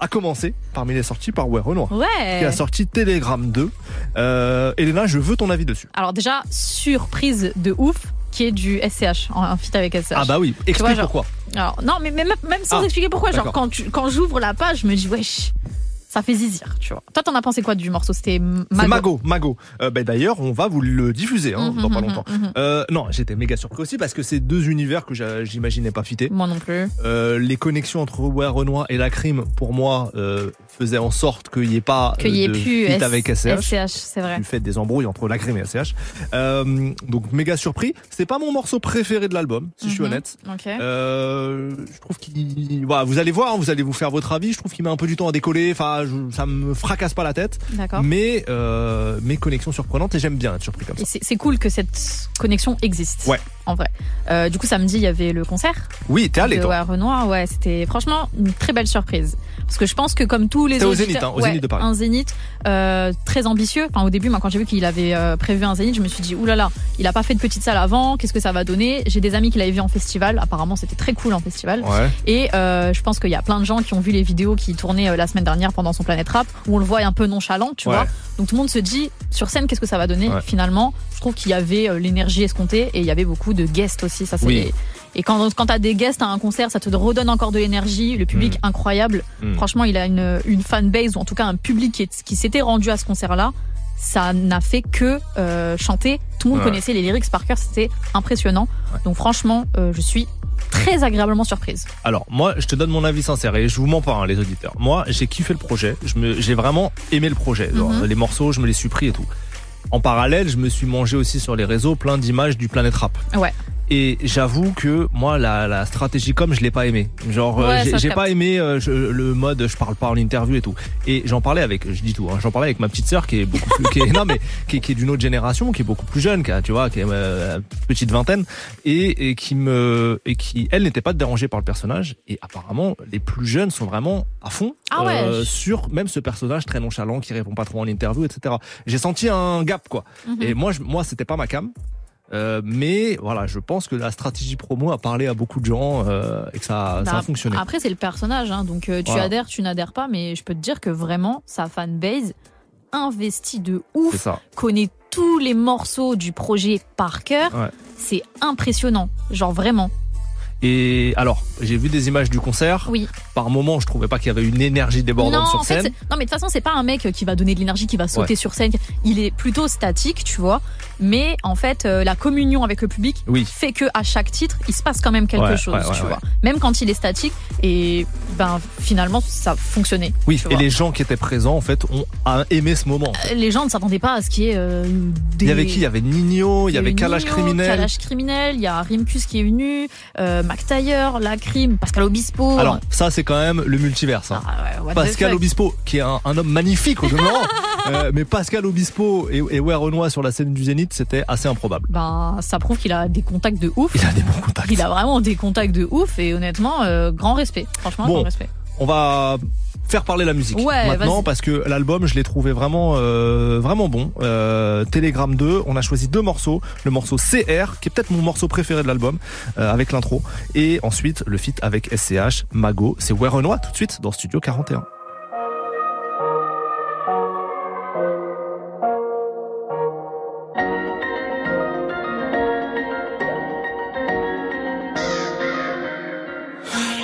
À commencer parmi les sorties par Ouais Renoir. Ouais. Qui a sorti Telegram 2. Euh, Elena, je veux ton avis dessus. Alors déjà, surprise de ouf, qui est du SCH, en un feat avec SCH. Ah bah oui, explique vois, genre- pourquoi. Alors non, mais même, même sans Ah, expliquer pourquoi, genre quand, tu- quand j'ouvre la page, je me dis wesh, ça fait zizir, tu vois. Toi, t'en as pensé quoi du morceau? C'était Mago. C'est Mago, Mago. Euh, ben, D'ailleurs, on va vous le diffuser hein, Mhm, dans pas longtemps. mhm. Euh, non, j'étais méga surpris aussi parce que c'est deux univers que j'imaginais pas fitter. Moi non plus. Euh, les connexions entre Ouais Renoir et la crime, pour moi, faisaient en sorte qu'il n'y ait pas Qu'il y ait de plus S- avec SCH. SCH, c'est vrai. Du fait des embrouilles entre la crime et SCH. Donc méga surpris. C'est pas mon morceau préféré de l'album, si je suis honnête. Ok. Euh, je trouve qu'il, voilà, vous allez voir, hein, vous allez vous faire votre avis. Je trouve qu'il met un peu du temps à décoller. Enfin, je- ça me fracasse pas la tête. Mais euh, mes connexions surprenantes et j'aime bien être surpris comme ça. C'est cool que cette connexion existe. Ouais. En vrai. Euh, du coup, samedi, il y avait le concert. Oui, t'es allé toi. ouais, Renoir, ouais, c'était franchement une très belle surprise. Parce que je pense que comme tous les C'était au Zénith, hein, au ouais, Zénith de Paris. un zénith euh, très ambitieux. Enfin, au début, moi, quand j'ai vu qu'il avait euh, prévu un zénith, je me suis dit, oulala, il a pas fait de petite salle avant. Qu'est-ce que ça va donner? J'ai des amis qui l'avaient vu en festival. Apparemment, c'était très cool en festival. Ouais. Et je pense qu'il y a plein de gens qui ont vu les vidéos qui tournaient la semaine dernière pendant son Planète Rap, où on le voit un peu nonchalant, tu Ouais. vois. Donc tout le monde se dit, sur scène, qu'est-ce que ça va donner Ouais. Finalement, je trouve qu'il y avait euh, l'énergie escomptée et il y avait beaucoup de guests aussi. Ça, c'est Oui. Et quand, quand t'as des guests à un concert, ça te redonne encore de l'énergie. Le public incroyable. Mm. Franchement, il a une, une fanbase ou en tout cas un public qui, qui s'était rendu à ce concert-là. Ça n'a fait que euh, chanter. Tout le monde Ouais. connaissait les lyrics par cœur. C'était impressionnant. Donc franchement, euh, je suis très agréablement surprise. Alors moi, je te donne mon avis sincère et je vous mens pas, hein, les auditeurs. Moi, j'ai kiffé le projet. Je me, j'ai vraiment aimé le projet. Genre, Mhm. Les morceaux, je me les suis pris et tout. En parallèle, je me suis mangé aussi sur les réseaux plein d'images du Planète Rap. Ouais. Et j'avoue que moi, la, la stratégie com, je l'ai pas aimé. Genre, euh, Ouais, j'ai- pas aimé euh, je- le mode je parle pas en interview et tout. Et j'en parlais avec, je dis tout, hein, j'en parlais avec ma petite sœur qui est beaucoup plus, qui est, [LAUGHS] non mais qui est, qui est d'une autre génération, qui est beaucoup plus jeune, qui a, tu vois, qui est euh, petite vingtaine et, et qui me et qui elle n'était pas dérangée par le personnage. Et apparemment, les plus jeunes sont vraiment à fond euh, Ah ouais. sur même ce personnage très nonchalant qui répond pas trop en interview, etc. J'ai senti un gap quoi. Mhm. Et moi, je, moi, c'était pas ma cam. Euh, mais voilà, je pense que la stratégie promo a parlé à beaucoup de gens euh, et que ça, ça Bah, a fonctionné. Après, c'est le personnage, hein, donc euh, tu Voilà. adhères, tu n'adhères pas, mais je peux te dire que vraiment, sa fanbase investie de ouf, ça. connaît tous les morceaux du projet par cœur. Ouais. C'est impressionnant, genre vraiment. Et alors, j'ai vu des images du concert. Oui. Par moment, je trouvais pas qu'il y avait une énergie débordante non, sur en fait, scène. non, mais de toute façon, c'est pas un mec qui va donner de l'énergie, qui va sauter Ouais. sur scène. Il est plutôt statique, tu vois. Mais en fait, euh, la communion avec le public Oui. fait que à chaque titre, il se passe quand même quelque Ouais, chose, ouais, tu vois. Même quand il est statique, et ben finalement, ça fonctionnait. Oui, et les gens qui étaient présents, en fait, ont aimé ce moment. en fait. les gens ne s'attendaient pas à ce qui est euh, des... Il y avait qui? Il y avait Nino, il y avait Kalash Criminel. Kalash Criminel, il y a Rimkus qui est venu, euh, Mac Taylor, La Crime, Pascal Obispo. Alors, ça, c'est quand même le multiverse. hein. Ah Pascal. Obispo, qui est un, un homme magnifique au demeurant. [LAUGHS] Euh, mais Pascal Obispo et, et Renoir sur la scène du Zénith, c'était assez improbable. ben, ça prouve qu'il a des contacts de ouf. Il a des bons contacts. Il a vraiment des contacts de ouf et honnêtement, euh, grand respect. Franchement, Bon. grand respect. On va faire parler la musique. Ouais, maintenant vas-y. parce que l'album je l'ai trouvé vraiment euh, vraiment bon. Euh, Telegram 2 on a choisi deux morceaux. Le morceau CR qui est peut-être mon morceau préféré de l'album euh, avec l'intro. Et ensuite le feat avec SCH Mago. C'est Ouais Renoir tout de suite dans Studio 41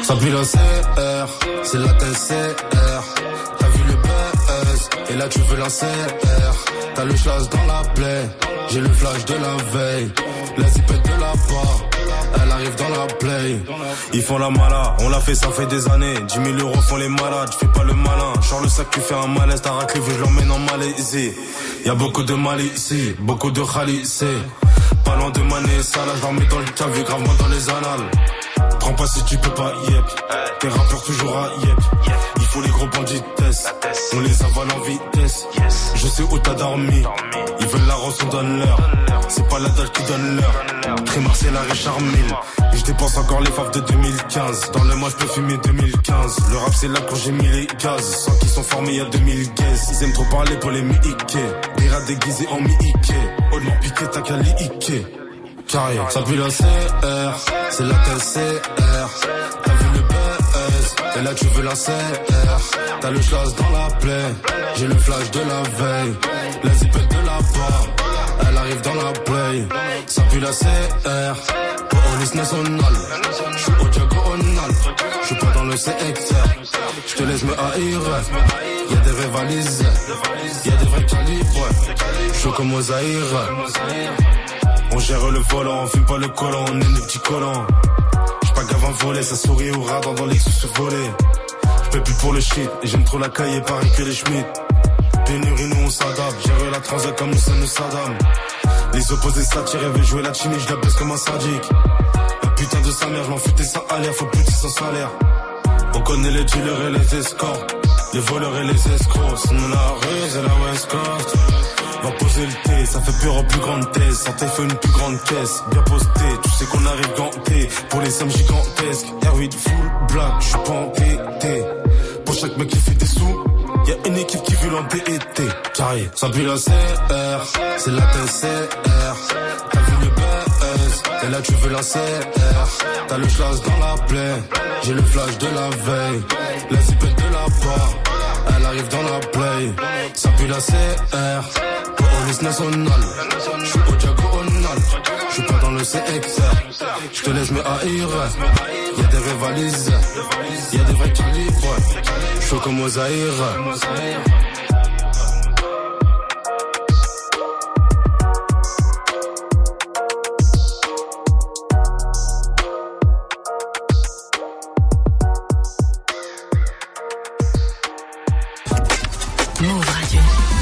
Ça pue la CR, c'est la TCR. T'as vu le buzz, et là tu veux la CR. T'as le chasse dans la plaie, j'ai le flash de la veille. La zipette de la part, elle arrive dans la play. Ils font la mala, on l'a fait, ça fait des années. 10 000 euros font les malades, fais pas le malin. Genre le sac, tu fais un malaise, t'as raclé, je l'emmène en Malaisie. Y a beaucoup de mal ici, beaucoup de khalisés. Pas loin de maner ça, là, j'en mets dans le cave, gravement dans les annales. Prends pas si tu peux pas, yep. Tes rappeurs toujours à yep. Il faut les gros bandits test. On les avale en vitesse. Je sais où t'as dormi. Ils veulent la rose, on donne l'heure. C'est pas la dalle qui donne l'heure. Très Marcel, la Richard Mille. Je dépense encore les faves de 2015. Dans le mois, je peux fumer 2015. Le rap, c'est là quand j'ai mis les gaz. Sans qu'ils sont formés il y a 2000 guesses. Ils aiment trop parler pour les mi-ike. Des rats déguisés en mi-ike. Oh, piqué, t'as qu'à ça pue la CR, c'est la TCR. T'as vu le BS, et là tu veux la CR. T'as le schlass dans la plaie, j'ai le flash de la veille. La zipette de la part, elle arrive dans la play. Ça pue la CR, police nationale. J'suis au diagonal, j'suis pas dans le CXR. J'te laisse me haïr, y'a des vrais valises, y'a des vrais calibres. J'suis comme aux on gère le volant, on fume pas le collant, on est des petits collants. Grave à voler, ça sourit au radar dans les sous volés. J'paie plus pour le shit, et j'aime trop la caille, pareil que les Schmitt. Pénurie, nous on s'adapte, gère la transac comme nous sommes Saddam. Les opposés s'attirent, veulent jouer la chimie, je la baisse comme un sadique. Un putain de sa mère, je m'en foutais ça à l'air, faut plus son salaire. On connaît les dealers et les escorts, les voleurs et les escrocs. Sinon la rue, c'est la West Coast. Va poser le thé, ça fait peur en plus grande thèse. Santé fait une plus grande caisse, bien posté. Tu sais qu'on arrive ganté pour les sommes gigantesques. R8 full black, je suis pas entêté. Pour chaque mec qui fait des sous, y a une équipe qui veut l'endetté. Carré, ça pue la CR, c'est la TCR. T'as vu le BS, et là tu veux la CR. T'as le schlass dans la plaie, j'ai le flash de la veille. La zipette de la part, elle arrive dans la play. Ça pue la CR police nationale. J'suis au diagonal, j'suis pas dans le CXR. J'te laisse me haïr. Y'a des vrais valises, y'a des vrais calibres. J'suis comme aux Zaïre. Move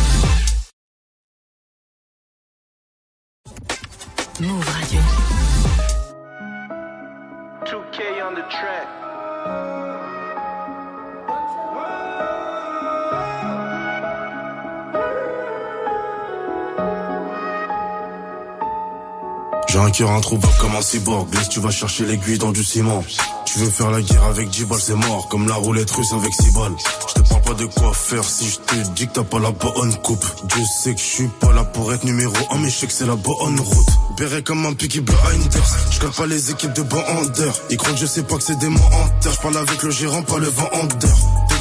un cœur introuvable comme un cyborg. Blesse, tu vas chercher l'aiguille dans du ciment. Tu veux faire la guerre avec 10 balles, c'est mort. Comme la roulette russe avec 6 balles. Je te parle pas de quoi faire si je te dis que t'as pas la bonne coupe. Dieu sait que je suis pas là pour être numéro 1, mais je sais que c'est la bonne route. Béret comme un picky blinders. Je connais pas les équipes de bandeurs. Ils croient que je sais pas que c'est des menteurs. Je parle avec le gérant, pas le vendeur.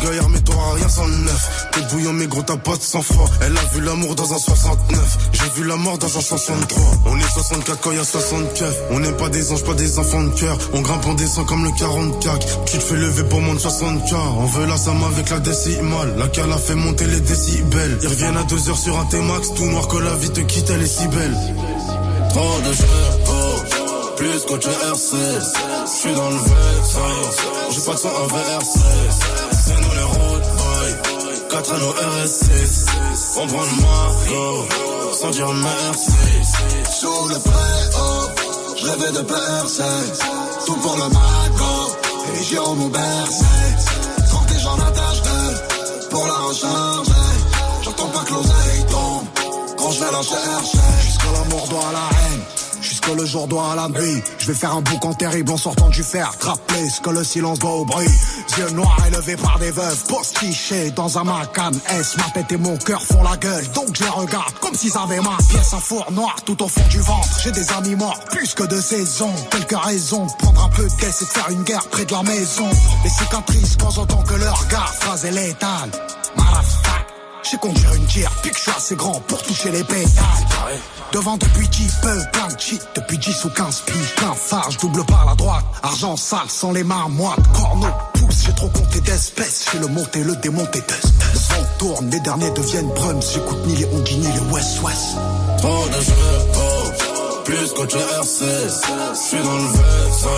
Gaillard, mais t'auras rien sans neuf. T'es bouillant, mais gros, t'as pas de sang froid. Elle a vu l'amour dans un 69. J'ai vu la mort dans un 63. On est 64 quand y a 60 keufs. On n'est pas des anges, pas des enfants de cœur. On grimpe, on descend comme le 44. Tu te fais lever pour moins de 60k. On veut la Sam avec la décimale. La cale a fait monter les décibels. Ils reviennent à 2 heures sur un T-Max. Tout noir que la vie te quitte, elle est si belle. Trop de chevaux, plus qu'autre RC. J'suis dans le vexin, j'ai pas de son. C'est nous les road boys, 4 anneaux RS6. On prend le maillot, sans dire merci. Sous le préau, je rêvais de percer. Tout pour le magot, et Jérôme au bercé. Quand tes gens l'attachent d'eux, pour la recharger. J'entends pas que l'oseille tombe, quand je vais la chercher. Jusqu'à la mort doit la haine. Jusque le jour doit à la nuit. Je vais faire un boucan terrible en sortant du fer. Trappé, ce que le silence doit au bruit. Yeux noirs élevés par des veuves. Postichés dans un Macan S. Ma tête et mon cœur font la gueule. Donc je les regarde comme s'ils avaient ma pièce. Un four noir tout au fond du ventre. J'ai des amis morts, plus que de saison. Quelques raisons prendre un peu de caisse et de faire une guerre près de la maison. Les cicatrices quand j'entends que leur regard phrase est létale. J'ai conduire une tire, puis que je suis assez grand pour toucher les pétales. Devant depuis 10 peu, plein de shit, depuis 10 ou 15 piges, plein phare, double par la droite. Argent sale, sans les mains moites, corneau, pouce, j'ai trop compté d'espèces. J'ai le monté, le démonté test. Le vent tourne, les derniers deviennent brums, j'écoute ni les Ongi ni les West West. Trop de chevaux, plus qu'autre RC. J'suis dans le vexin,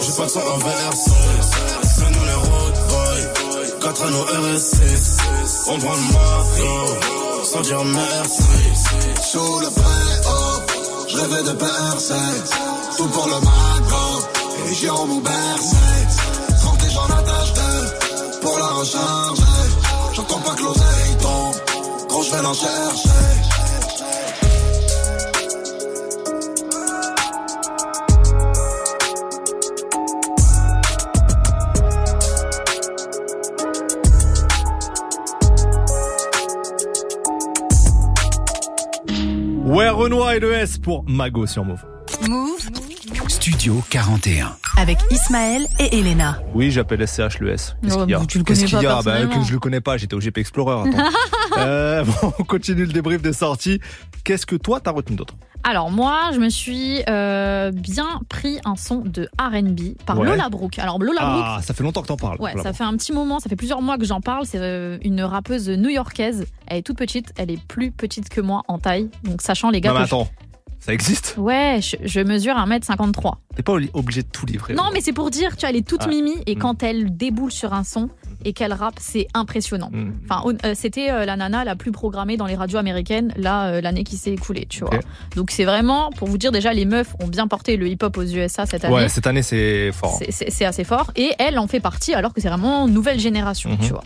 j'ai pas de son VRC. C'est nous les boys, 4 anneaux RS6. On prend le maillot, sans dire merci. Sous le préau, Je rêvais de percer, tout pour le mago. Et Jérôme ou bercé. Tranquille, j'en attache deux pour la recharger. J'entends pas que l'oseille tombe, gros, je vais l'en chercher. Ouais, Renoir et le S pour Mago sur Move. Move Studio 41. avec Ismaël et Elena. Oui, j'appelle SCH le S. Qu'est-ce qu'il y a mais tu le Qu'est-ce connais qu'il y a Bah, que je le connais pas, j'étais au GP Explorer. [LAUGHS] Euh, [LAUGHS] bon, on continue le débrief des sorties. Qu'est-ce que toi t'as retenu d'autre? Alors moi, je me suis euh, bien pris un son de R&B par Ouais. Lola Brooke. Alors Lola Brooke, Ah, ça fait longtemps que t'en parles. Ouais, ça fait un petit moment, ça fait plusieurs mois que j'en parle. C'est euh, une rappeuse new-yorkaise. Elle est toute petite, elle est plus petite que moi en taille. Donc sachant les gars Non mais que je- attends, ça existe? Ouais, je, je mesure 1m53. T'es pas obli- obligé de tout livrer. Non, mais c'est pour dire, tu vois, elle est toute Ah. mimi et Mm. quand elle déboule sur un son et qu'elle rappe, c'est impressionnant. Mm. Enfin, euh, c'était euh, la nana la plus programmée dans les radios américaines là euh, l'année qui s'est écoulée, tu vois. Donc c'est vraiment pour vous dire déjà les meufs ont bien porté le hip-hop aux USA cette année. Ouais, cette année c'est fort. C'est- assez fort. Et elle en fait partie alors que c'est vraiment nouvelle génération, Mhm. tu vois.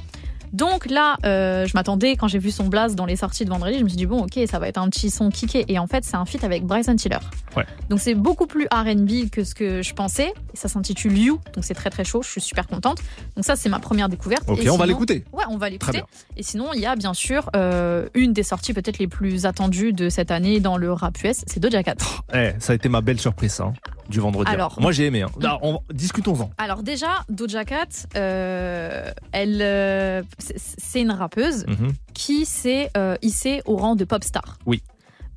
Donc là, euh, je m'attendais, quand j'ai vu son blast dans les sorties de vendredi, je me suis dit, bon, ok, ça va être un petit son kické. Et en fait, c'est un feat avec Bryson Tiller. Ouais. Donc c'est beaucoup plus RB que ce que je pensais. Ça s'intitule You, donc c'est très très chaud, je suis super contente. Donc ça, c'est ma première découverte. Ok, Et on va l'écouter. Ouais, on va l'écouter. Et sinon, il y a bien sûr euh, une des sorties peut-être les plus attendues de cette année dans le rap US, c'est Doja Cat. Eh, ça a été ma belle surprise hein, du vendredi. Alors- Moi j'ai aimé. Hein. On- Discutons-en. Alors déjà, Doja Cat, euh, elle, euh, c'est- une rappeuse Mhm. qui s'est euh, hissée au rang de pop star. Oui.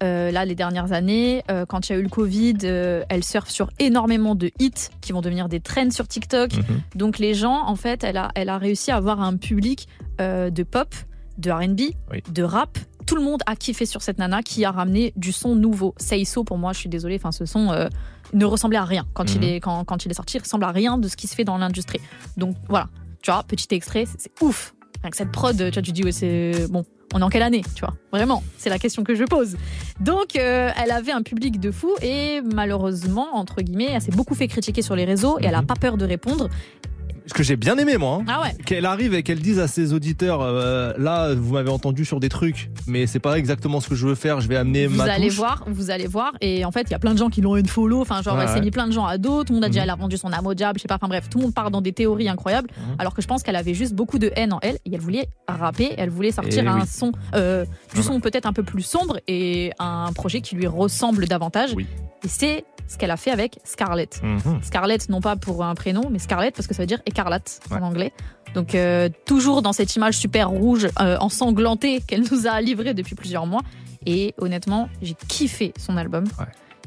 Euh, là, les dernières années, euh, quand il y a eu le Covid, euh, elle surfe sur énormément de hits qui vont devenir des trends sur TikTok. Mhm. Donc les gens, en fait, elle a, elle a réussi à avoir un public euh, de pop, de R&B, Oui. de rap. Tout le monde a kiffé sur cette nana qui a ramené du son nouveau. Say So, pour moi, je suis désolée, enfin, ce son euh, ne ressemblait à rien quand, il Mhm. est, quand, quand il est sorti. Il ressemble à rien de ce qui se fait dans l'industrie. Donc voilà, tu vois, petit extrait, c'est ouf. Cette prod, tu vois, tu dis, ouais, c'est bon. On est en quelle année, tu vois? Vraiment, c'est la question que je pose. Donc, euh, elle avait un public de fou et malheureusement, entre guillemets, elle s'est beaucoup fait critiquer sur les réseaux et elle a pas peur de répondre. Ce que j'ai bien aimé moi. hein. Ah ouais. Qu'elle arrive et qu'elle dise à ses auditeurs euh, là vous m'avez entendu sur des trucs mais c'est pas exactement ce que je veux faire je vais amener Vous ma allez touche. voir, vous allez voir. Et en fait, il y a plein de gens qui l'ont follow. Enfin, genre, Ouais, elle s'est ouais. mis plein de gens à dos. Tout le monde a dit, Mhm. elle a vendu son âme au diable. Je sais pas. Enfin bref, tout le monde part dans des théories incroyables. Mhm. Alors que je pense qu'elle avait juste beaucoup de haine en elle. Et elle voulait rapper. Elle voulait sortir Eh un oui. son, euh, du son peut-être un peu plus sombre et un projet qui lui ressemble davantage. Et c'est ce qu'elle a fait avec Scarlett. Mhm. Scarlett, non pas pour un prénom, mais Scarlett parce que ça veut dire écarlate en anglais. Donc euh, toujours dans cette image super rouge, euh, ensanglantée qu'elle nous a livrée depuis plusieurs mois. Et honnêtement, j'ai kiffé son album.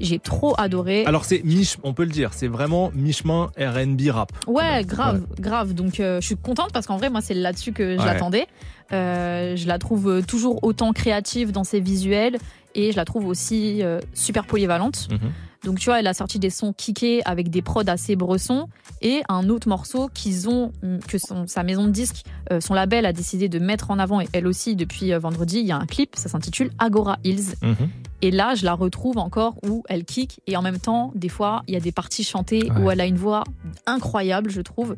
J'ai trop adoré. Alors c'est mi on peut le dire c'est vraiment mi-chemin R&B rap. Ouais, grave, grave. Donc euh, je suis contente parce qu'en vrai, moi, c'est là-dessus que je Ouais. l'attendais. Euh, je la trouve toujours autant créative dans ses visuels et je la trouve aussi euh, super polyvalente. Mhm. Donc tu vois, elle a sorti des sons kickés avec des prods assez bressons et un autre morceau qu'ils ont, que son, sa maison de disques, euh, son label a décidé de mettre en avant et elle aussi depuis euh, vendredi, il y a un clip, ça s'intitule Agora Hills. Mhm. Et là, je la retrouve encore où elle kick et en même temps, des fois, il y a des parties chantées où elle a une voix incroyable, je trouve.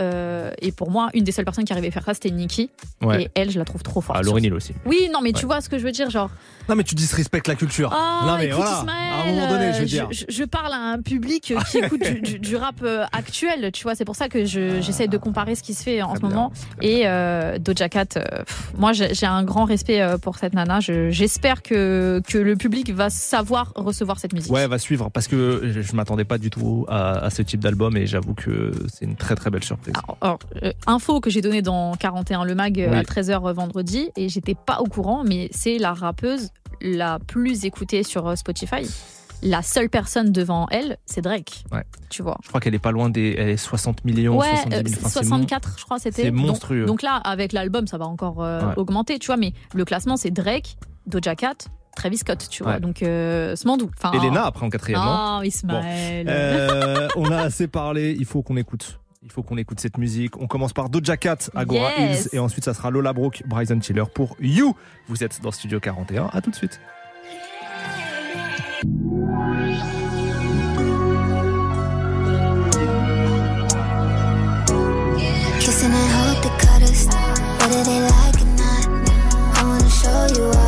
Euh, et pour moi, une des seules personnes qui arrivait à faire ça, c'était Nikki. Ouais. Et elle, je la trouve trop forte. Ah Neal aussi. Oui, non, mais tu vois ce que je veux dire, genre. Non mais tu disrespectes la culture. Oh, non mais écoute, voilà. Ismaël, à un moment donné je veux euh, dire. Je, je parle à un public qui [LAUGHS] écoute du, du- du rap euh, actuel, tu vois. C'est pour ça que je- j'essaie de comparer ce qui se fait en ce moment. Et euh, Doja Cat, pff, moi j'ai un grand respect pour cette nana. Je- J'espère que, que le public va savoir recevoir cette musique. Ouais, va suivre parce que je, je m'attendais pas du tout à, à ce type d'album et j'avoue que c'est une très très belle surprise. Alors, euh, info que j'ai donnée dans 41 le mag euh, Oui. à 13h vendredi et j'étais pas au courant, mais c'est la rappeuse la plus écoutée sur euh, Spotify. La seule personne devant elle, c'est Drake. Ouais. Tu vois. Je crois qu'elle est pas loin des elle est 60 millions, Ouais, 70 euh, 000. Enfin, c'est 64, je crois, c'était. c'est monstrueux. Donc, là, avec l'album, ça va encore euh, Ouais. augmenter, tu vois. Mais le classement, c'est Drake, Doja Cat, Travis Scott, tu vois. Ouais. Donc, euh, Smandou. Enfin, Elena après en quatrième, non Oh, Ismaël. Bon. Euh, on a assez parlé, il faut qu'on écoute. Il faut qu'on écoute cette musique. On commence par Doja Cat, Agora Yes. Hills, et ensuite ça sera Lola Brooke, Bryson Tiller pour You. Vous êtes dans Studio 41. À tout de suite. Kissing and hope they cut us, whether they like or not. I wanna show you up,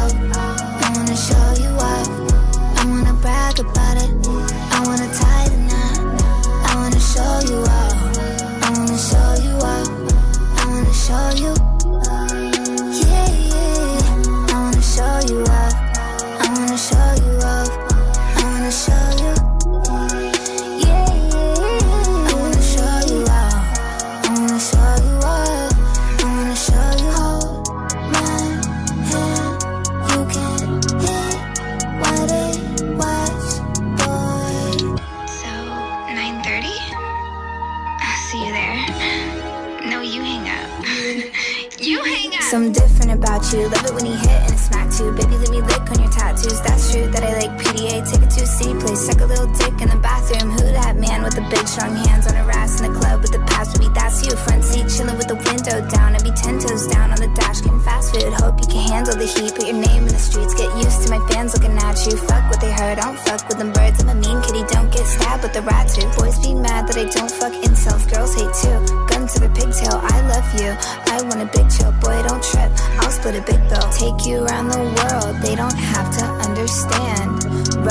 City place. Suck a little dick in the bathroom. Who that man with the big strong hands on her ass in the club with the pass? Baby, that's you. Front seat chilling with the window down. I'd be ten toes down on the dash getting fast food. Hope you can handle the heat. Put your name in the streets. Get used to my fans looking at you. Fuck what they heard. I don't fuck with them birds. I'm a mean kitty. Don't get stabbed with the rat too. Boys be mad that I don't fuck incels. Girls hate too. Gun to the pigtail. I love you. I want a big chill. Boy, don't trip. I'll split a big bill. Take you around the world. They don't have to understand.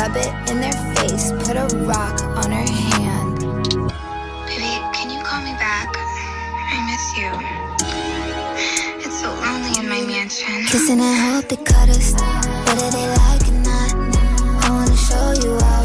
Rub it in their face. Put a rock on her hand. Baby, can you call me back? I miss you. It's so lonely in my mansion. Kissing and hope they cut us. Whether they like or not. I wanna show you up.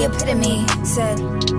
The epitome. Said,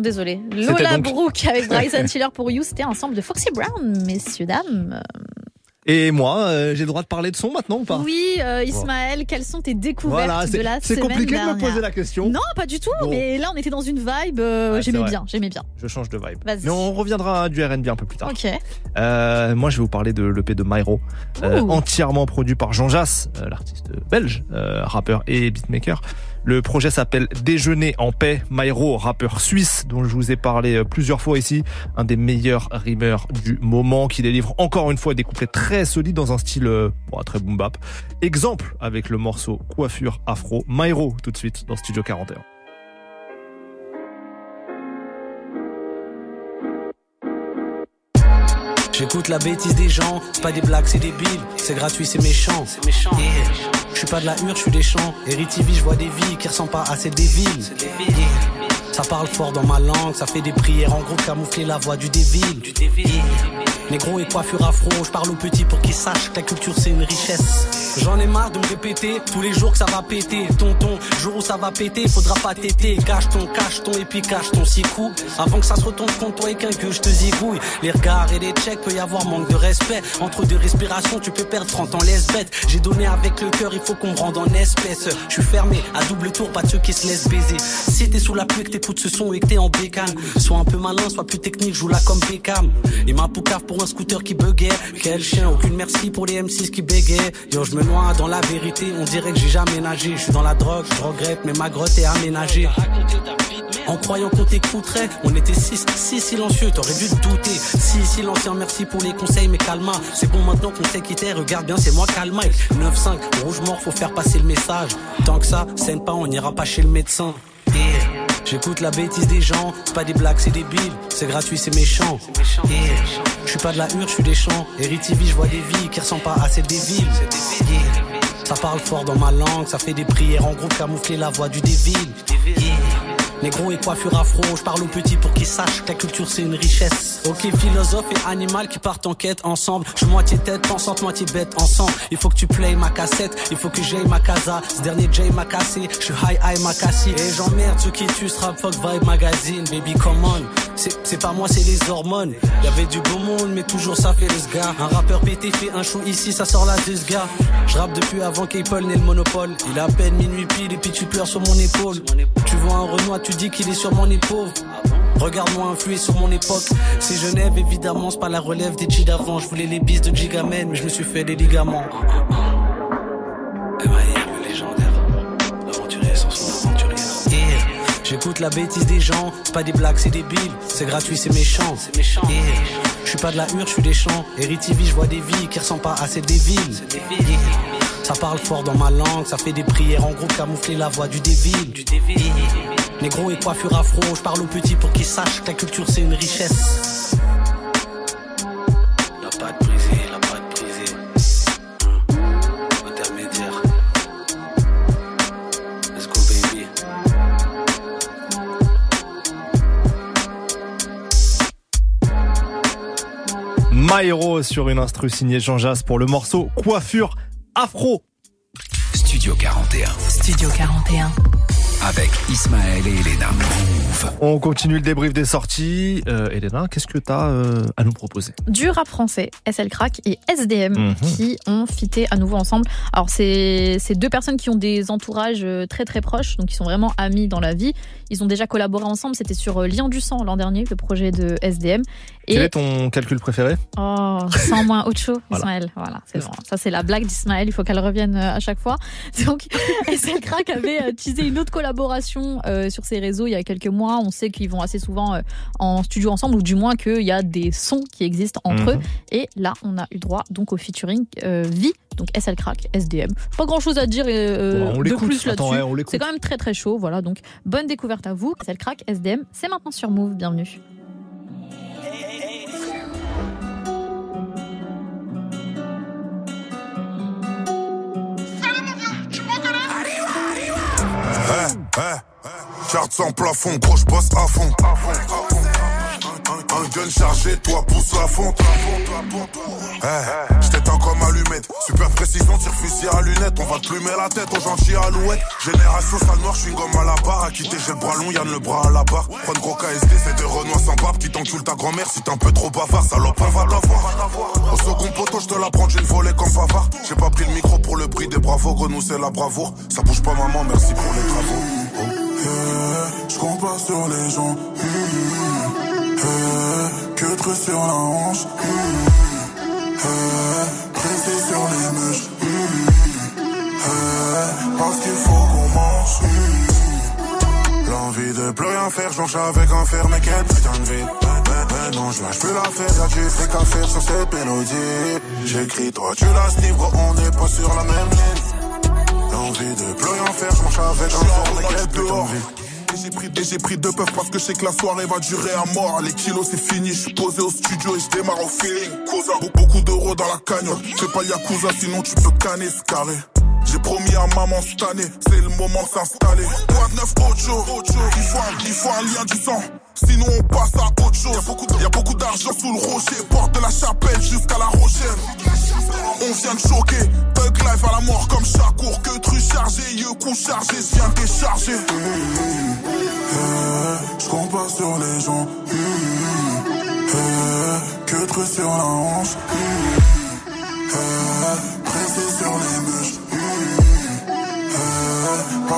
Désolé. Lola donc- Brooke avec [LAUGHS] Bryson Tiller pour You, c'était ensemble de Foxy Brown, messieurs, dames. Et moi, euh, j'ai le droit de parler de son maintenant ou pas Oui, euh, Ismaël, quelles sont tes découvertes Voilà, c'est- de la c'est semaine compliqué de me poser la question. Non, pas du tout, Bon. mais là on était dans une vibe, euh, Ouais, c'est j'aimais bien, j'aimais bien. Je change de vibe. Mais on reviendra à du R&B un peu plus tard. Ok. Moi, je vais vous parler de l'EP de Myro, euh, entièrement produit par Jean Jass, euh, l'artiste belge, euh, rappeur et beatmaker. Le projet s'appelle Déjeuner en paix. Myro, rappeur suisse dont je vous ai parlé euh, plusieurs fois ici, un des meilleurs rimeurs du moment, qui délivre encore une fois des couplets très solides dans un style euh, bon, très boom bap. Exemple avec le morceau Coiffure Afro. Myro tout de suite dans Studio 41. J'écoute la bêtise des gens, c'est pas des blagues, c'est débile, c'est gratuit, c'est méchant. C'est méchant. Je suis pas de la hure, je suis des champs. Héritivie, je vois des vies qui ressemblent pas à celles des villes. Yeah. Ça parle fort dans ma langue, ça fait des prières en gros camoufler la voix du dévil. Du Négro et coiffure afro, je parle aux petits pour qu'ils sachent que la culture c'est une richesse. J'en ai marre de me répéter tous les jours que ça va péter. Tonton, jour où ça va péter, faudra pas téter. Cache ton, cache ton et puis cache ton six coups. Avant que ça se retourne contre toi et qu'un que je te zigouille. Les regards et les checks, peut y avoir manque de respect. Entre deux respirations, tu peux perdre 30 ans laisse bête. J'ai donné avec le cœur, il faut qu'on me rende en espèce. Je suis fermé à double tour, pas de ceux qui se laissent baiser. Si t'es sous la pluie, que t'écoutes ce son et en bécane, sois un peu malin, sois plus technique, joue là comme Beckham. Et ma poucave pour un scooter qui buguait. Quel chien, aucune merci pour les M6 qui bégaient. Yo, je me noie dans la vérité, on dirait que j'ai jamais nagé. Je suis dans la drogue, je regrette, mais ma grotte est aménagée. En croyant qu'on t'écouterait, on était six, six silencieux, t'aurais dû te douter. Si silencieux, merci pour les conseils, mais calma. C'est bon maintenant qu'on sait qui regarde bien, c'est moi calma. 9-5, rouge mort, faut faire passer le message. Tant que ça, scène pas, on n'ira pas chez le médecin. J'écoute la bêtise des gens, c'est pas des blagues, c'est débile. C'est gratuit, c'est méchant. Yeah. Je suis pas de la hure, je suis des champs. Héritivie, je vois des vies qui ressemblent pas à celles des villes. Yeah. Ça parle fort dans ma langue, ça fait des prières en groupe camoufler la voix du dévil. Yeah. Négro et coiffure afro, je parle aux petits pour qu'ils sachent que la culture c'est une richesse. Ok, philosophe et animal qui partent en quête ensemble. Je moitié tête, pensante, moitié bête ensemble. Il faut que tu playes ma cassette, il faut que j'aille ma casa. Ce dernier Jay m'a cassé, je suis high high m'a cassé. Et j'emmerde ceux qui tuent rap fuck vibe magazine, baby come on. C'est pas moi, c'est les hormones. Y'avait du beau monde, mais toujours ça fait le sga. Un rappeur pété fait un show ici, ça sort la deux gars. Je depuis avant qu'Apple n'ait le monopole. Il a à peine minuit pile et puis tu pleures sur mon épaule. Tu vois un Renoir, tu dis qu'il est sur mon épaule. Regarde-moi influer sur mon époque. C'est Genève, évidemment, c'est pas la relève des G d'avant. Je voulais les bis de Gigaman, mais je me suis fait des ligaments. J'écoute la bêtise des gens, c'est pas des blagues, c'est des billes. C'est gratuit, c'est méchant. C'est méchant. Je suis pas de la hure, je suis des champs. Eritivie, je vois des vies qui ressemblent pas à celles des villes. Yeah. Ça parle fort dans ma langue, ça fait des prières en groupe camoufler la voix du dévil. Négro et coiffure afro, je parle aux petits pour qu'ils sachent que la culture c'est une richesse. La patte brisée, la patte brisée. Hum. Intermédiaire. Let's go baby. Maïro sur une instru signée Jean Jass pour le morceau Coiffure Afro. Studio 41. Studio 41. Avec Ismaël et Elena. On continue le débrief des sorties. Euh, Elena, qu'est-ce que tu as à nous proposer? Du rap français, SL Crack et SDM, Mhm. qui ont fité à nouveau ensemble. Alors, c'est c'est deux personnes qui ont des entourages euh, très très proches, donc ils sont vraiment amis dans la vie. Ils ont déjà collaboré ensemble, c'était sur euh, Lien du sang l'an dernier, le projet de SDM. Quel est ton calcul préféré Oh, sans moins autre chose, Voilà. Ismaël. Voilà, c'est bon. Ça, c'est la blague d'Ismaël. Il faut qu'elle revienne euh, à chaque fois. [LAUGHS] Donc, SL Crack avait euh, teasé une autre collaboration euh, sur ses réseaux il y a quelques mois. On sait qu'ils vont assez souvent euh, en studio ensemble, ou du moins qu'il y a des sons qui existent entre Mhm. eux. Et là, on a eu droit donc au featuring euh, Vie, donc SL Crack, SDM. Pas grand chose à dire euh, Bon, on de plus là-dessus. ouais, c'est quand même très très chaud. Voilà, donc bonne découverte à vous. SL Crack, SDM, c'est maintenant sur Move. Bienvenue. Eh, eh, Charte sans plafond, gros, je bosse à fond. Un, un gun chargé, toi pousse la fonte. Eh, je t'éteins comme allumette. Super précision, tire fusil à lunettes. On va te plumer la tête aux gentils alouettes. Génération sale noire, je suis une gomme à la barre. À quitter, j'ai le bras long, Yann le bras à la barre. Prendre gros KSD, c'est des renois sans barbe qui t'enculent ta grand-mère. Si t'es un peu trop bavard, salope, on va t'avoir. Au second poteau, je te la prends d'une volée comme bavard. J'ai pas pris le micro pour le prix des bravos. Grenou, c'est la bravoure. Ça bouge pas, maman, merci pour les travaux. Je compte sur les gens. Que truc sur la hanche. Pressé sur les. Eh, parce qu'il faut qu'on mange. L'envie de plus rien faire, je avec un fer, mais quel putain de vie. Non, je lâche plus l'affaire, y'a du fric à faire sur cette mélodie. J'écris, toi tu la gros, on n'est pas sur la même ligne. De plus rien faire, je marche avec un fer, mais quel putain de vie. Et j'ai pris, deux puffs parce que je sais que la soirée va durer à mort. Les kilos c'est fini, je suis posé au studio et je démarre au feeling. Cousin, Be- beaucoup d'euros dans la cagnotte. Fais pas yakuza sinon tu peux canner ce carré. J'ai promis à maman cette année, c'est le moment de s'installer. Quoi de neuf, Ocho, il faut, un, lien du sang. Sinon on passe à autre chose. Y a beaucoup, d'argent sous le rocher, porte de la chapelle jusqu'à la Rochelle. On vient de choquer, Thug life à la mort comme Chakour. Que tru chargé, yeux coup chargé, je viens décharger. Eh, je compte pas sur les gens. Mmh. Eh, que truc sur la hanche.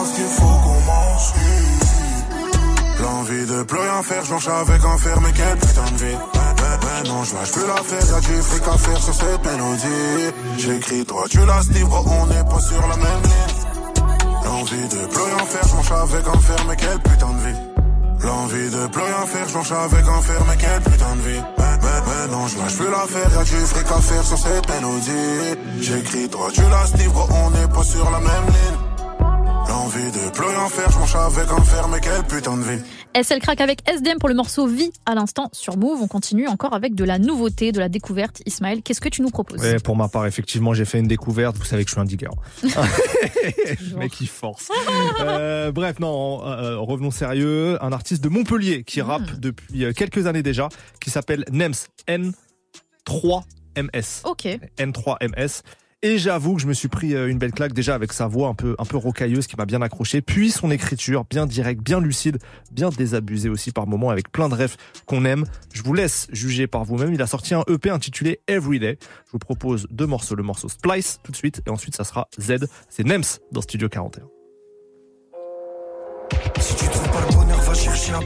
Eh, qu'il faut qu'on mange. L'envie de plus rien faire, je marche avec un fer, mais quel putain de vie. Mais, mais, mais non, je lâche plus l'affaire, y'a du fric à faire sur cette mélodie. J'écris, toi tu la sniffes, gros, on n'est pas sur la même ligne. L'envie de plus rien faire, je marche avec un fer, mais quel putain de vie. L'envie de plus rien faire, je avec un fer, mais quel putain de vie. Mais, mais, non, je lâche plus l'affaire, y'a du fric à faire sur cette mélodie. J'écris, toi tu la sniffes, gros, on n'est pas sur la même ligne. L'envie de plus rien faire, je marche avec un fer, mais quel putain de vie. SL Crack avec SDM pour le morceau Vie à l'instant sur Move. On continue encore avec de la nouveauté, de la découverte. Ismaël, qu'est-ce que tu nous proposes Ouais, pour ma part, effectivement, j'ai fait une découverte. Vous savez que je suis un digger. [LAUGHS] Le mec qui force. Euh, bref, non, euh, revenons sérieux. Un artiste de Montpellier qui rappe depuis euh, quelques années déjà, qui s'appelle Nems, N3MS. Ok. N3MS. Et j'avoue que je me suis pris euh, une belle claque déjà avec sa voix un peu un peu rocailleuse qui m'a bien accroché, puis son écriture bien directe, bien lucide, bien désabusée aussi par moments avec plein de rêves qu'on aime. Je vous laisse juger par vous-même. Il a sorti un EP intitulé Everyday. Je vous propose deux morceaux, le morceau Splice tout de suite et ensuite ça sera Z. C'est Nems dans Studio 41. Si tu trouves pas le bonheur, va chercher un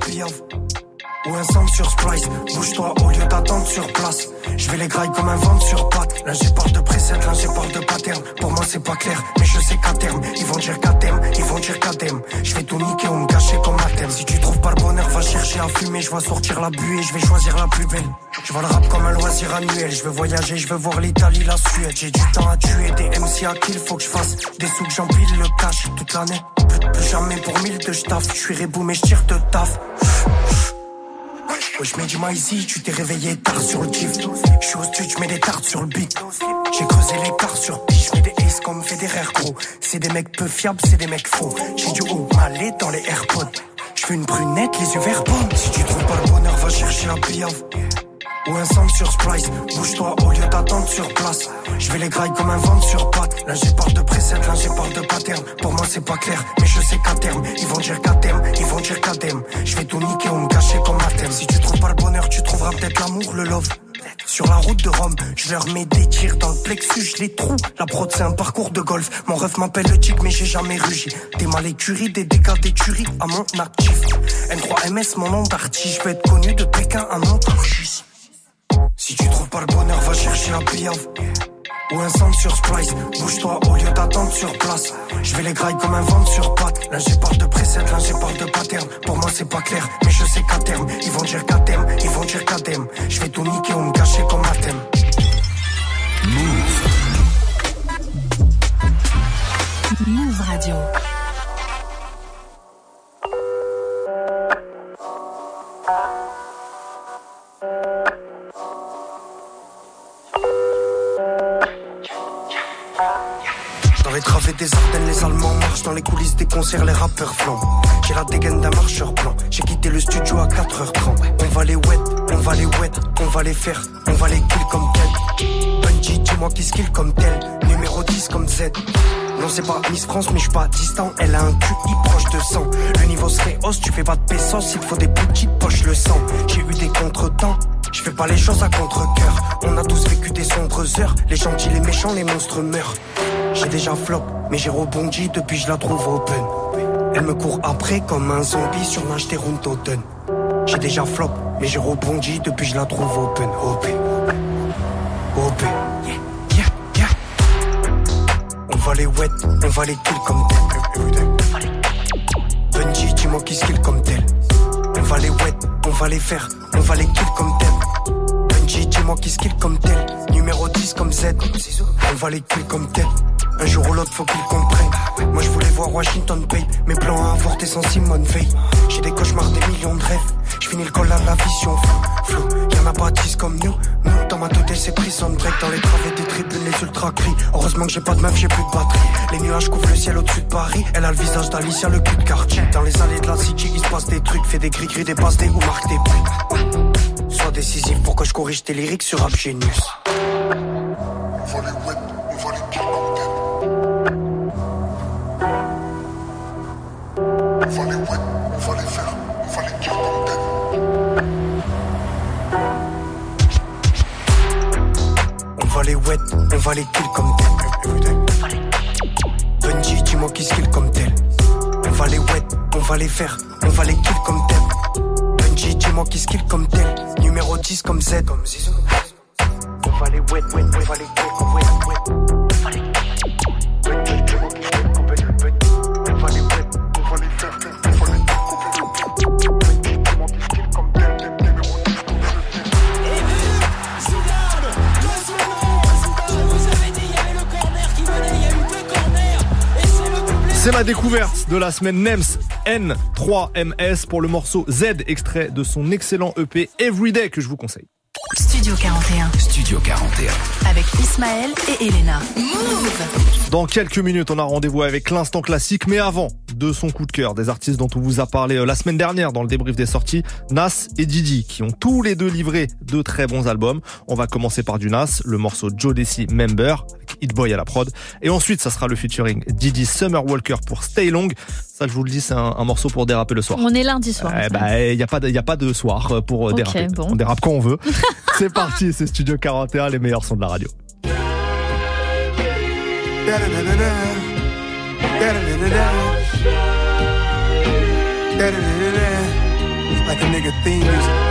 ou un sur Splice. Bouge-toi au lieu d'attendre sur place. Je vais les comme un ventre sur. Peur de j'ai peur de pattern. Pour moi c'est pas clair, mais je sais qu'à terme, ils vont dire qu'à terme, ils vont dire qu'à terme. Je vais tout niquer ou me cacher comme à thème. Si tu trouves pas le bonheur, va chercher à fumer. Je vais sortir la buée, je vais choisir la plus belle. Je vois le rap comme un loisir annuel. Je veux voyager, je veux voir l'Italie, la Suède. J'ai du temps à tuer, des MC à kill, faut que je fasse. Des sous que j'empile le cash toute l'année. Plus, plus jamais pour mille de j'taffe. Je suis rebou, mais je tire de taf. Ouais, je mets du maïsi, tu t'es réveillé tard sur le kiff. Je suis au studio, je mets des tartes sur le beat. J'ai creusé l'écart sur piste, je mets des aces comme Federer gros. C'est des mecs peu fiables, c'est des mecs faux. J'ai du haut malais dans les AirPods. Je fais une brunette, les yeux verts. Si tu trouves pas le bonheur, va chercher la piave. Ou un sample sur Splice, bouge-toi au lieu d'attendre sur place. Je vais les grailler comme un ventre sur patte. Là j'ai peur de preset, là j'ai peur de pattern. Pour moi c'est pas clair, mais je sais qu'à terme, ils vont dire qu'à terme, ils vont dire qu'à terme. Je vais tout niquer ou me cacher comme à terme. Si tu trouves pas le bonheur, tu trouveras peut-être l'amour, le love. Sur la route de Rome, je leur mets des tirs dans le plexus, je les trouve. La prod c'est un parcours de golf. Mon ref m'appelle le tic, mais j'ai jamais rugi. Des mal écuries, des dégâts des tueries à mon actif. N3MS, mon nom d'artiste, je veux être connu de Pékin à Montargis. Si tu trouves pas le bonheur, va chercher un piave. Ou un sample sur Splice, bouge-toi au lieu d'attendre sur place. Je vais les grailler comme un ventre sur patte. Là j'ai peur de preset, j'ai peur de pattern. Pour moi c'est pas clair, mais je sais qu'à terme, ils vont dire qu'à terme, ils vont dire qu'à terme. Je vais tout niquer ou me cacher comme à thème. Move Radio. Travées des Ardennes, les Allemands marchent dans les coulisses des concerts, les rappeurs flambent. J'ai la dégaine d'un marcheur blanc. J'ai quitté le studio à 4h30. On va les wet, on va les wet, on va les faire, on va les kill comme tel. Bungie, dis-moi qui skill comme tel. Numéro 10 comme Z. Non, c'est pas Miss France, mais je suis pas distant. Elle a un QI proche de 100. Le niveau serait hausse, tu fais pas de il faut des petites poches le sang. J'ai eu des contretemps. Je fais pas les choses à contre-cœur. On a tous vécu des sombres heures. Les gentils, les méchants, les monstres meurent. J'ai déjà flop, mais j'ai rebondi depuis je la trouve open. Elle me court après comme un zombie sur des Runtoten. J'ai déjà flop, mais j'ai rebondi depuis je la trouve open. Open. Open. On va les wet, on va les kill comme tel. Bungie, dis-moi qui skill comme tel. On va les wet, on va les faire, on va les kill comme tel. Bungie, dis-moi qui skill comme tel. Numéro 10 comme Z. On va les kill comme tel. Un jour ou l'autre, faut qu'ils comprennent. Moi, je voulais voir Washington Pay. Mes plans à avorter sans Simone Veil. J'ai des cauchemars, des millions de rêves. Je finis le col à la vision flou. Y'en a pas 10 comme nous. Nous, dans ma tête, c'est prison break. Dans les travées des tribunes, les ultra cris. Heureusement que j'ai pas de meuf, j'ai plus de batterie. Les nuages couvrent le ciel au-dessus de Paris. Elle a le visage d'Alicia, le cul de quartier. Dans les allées de la city, il se passe des trucs. Fait des gris-gris, des passes, des ou marque des buts. Sois décisif pour que je corrige tes lyriques sur Rap va les wet, on va les faire, on va les kill comme tel. On va les wet, on va les kill comme tel. Bungie, dis-moi qui skill comme tel. On va les wet, on va les faire, on va les kill comme tel. Bungie, dis-moi qui skill comme tel. Numéro 10 comme Z. On va les wet, wet, on va les kill découverte de la semaine NEMS N3MS pour le morceau Z, extrait de son excellent EP Everyday que je vous conseille. Studio 41. Studio 41. Avec Ismaël et Elena. Move Dans quelques minutes, on a rendez-vous avec l'instant classique, mais avant, de son coup de cœur, des artistes dont on vous a parlé euh, la semaine dernière dans le débrief des sorties, Nas et Didi, qui ont tous les deux livré de très bons albums. On va commencer par du Nas, le morceau Joe Desi Member, Hit Boy à la prod, et ensuite, ça sera le featuring Didi Summer Walker pour Stay Long. Ça, je vous le dis, c'est un, un morceau pour déraper le soir. On est lundi soir. Eh bah, il n'y a, pas de- y a pas de soir euh, pour euh, déraper. bon. On dérape quand on veut. [LAUGHS] c'est parti, c'est Studio 41, les meilleurs sons de la radio. like a nigga theme music.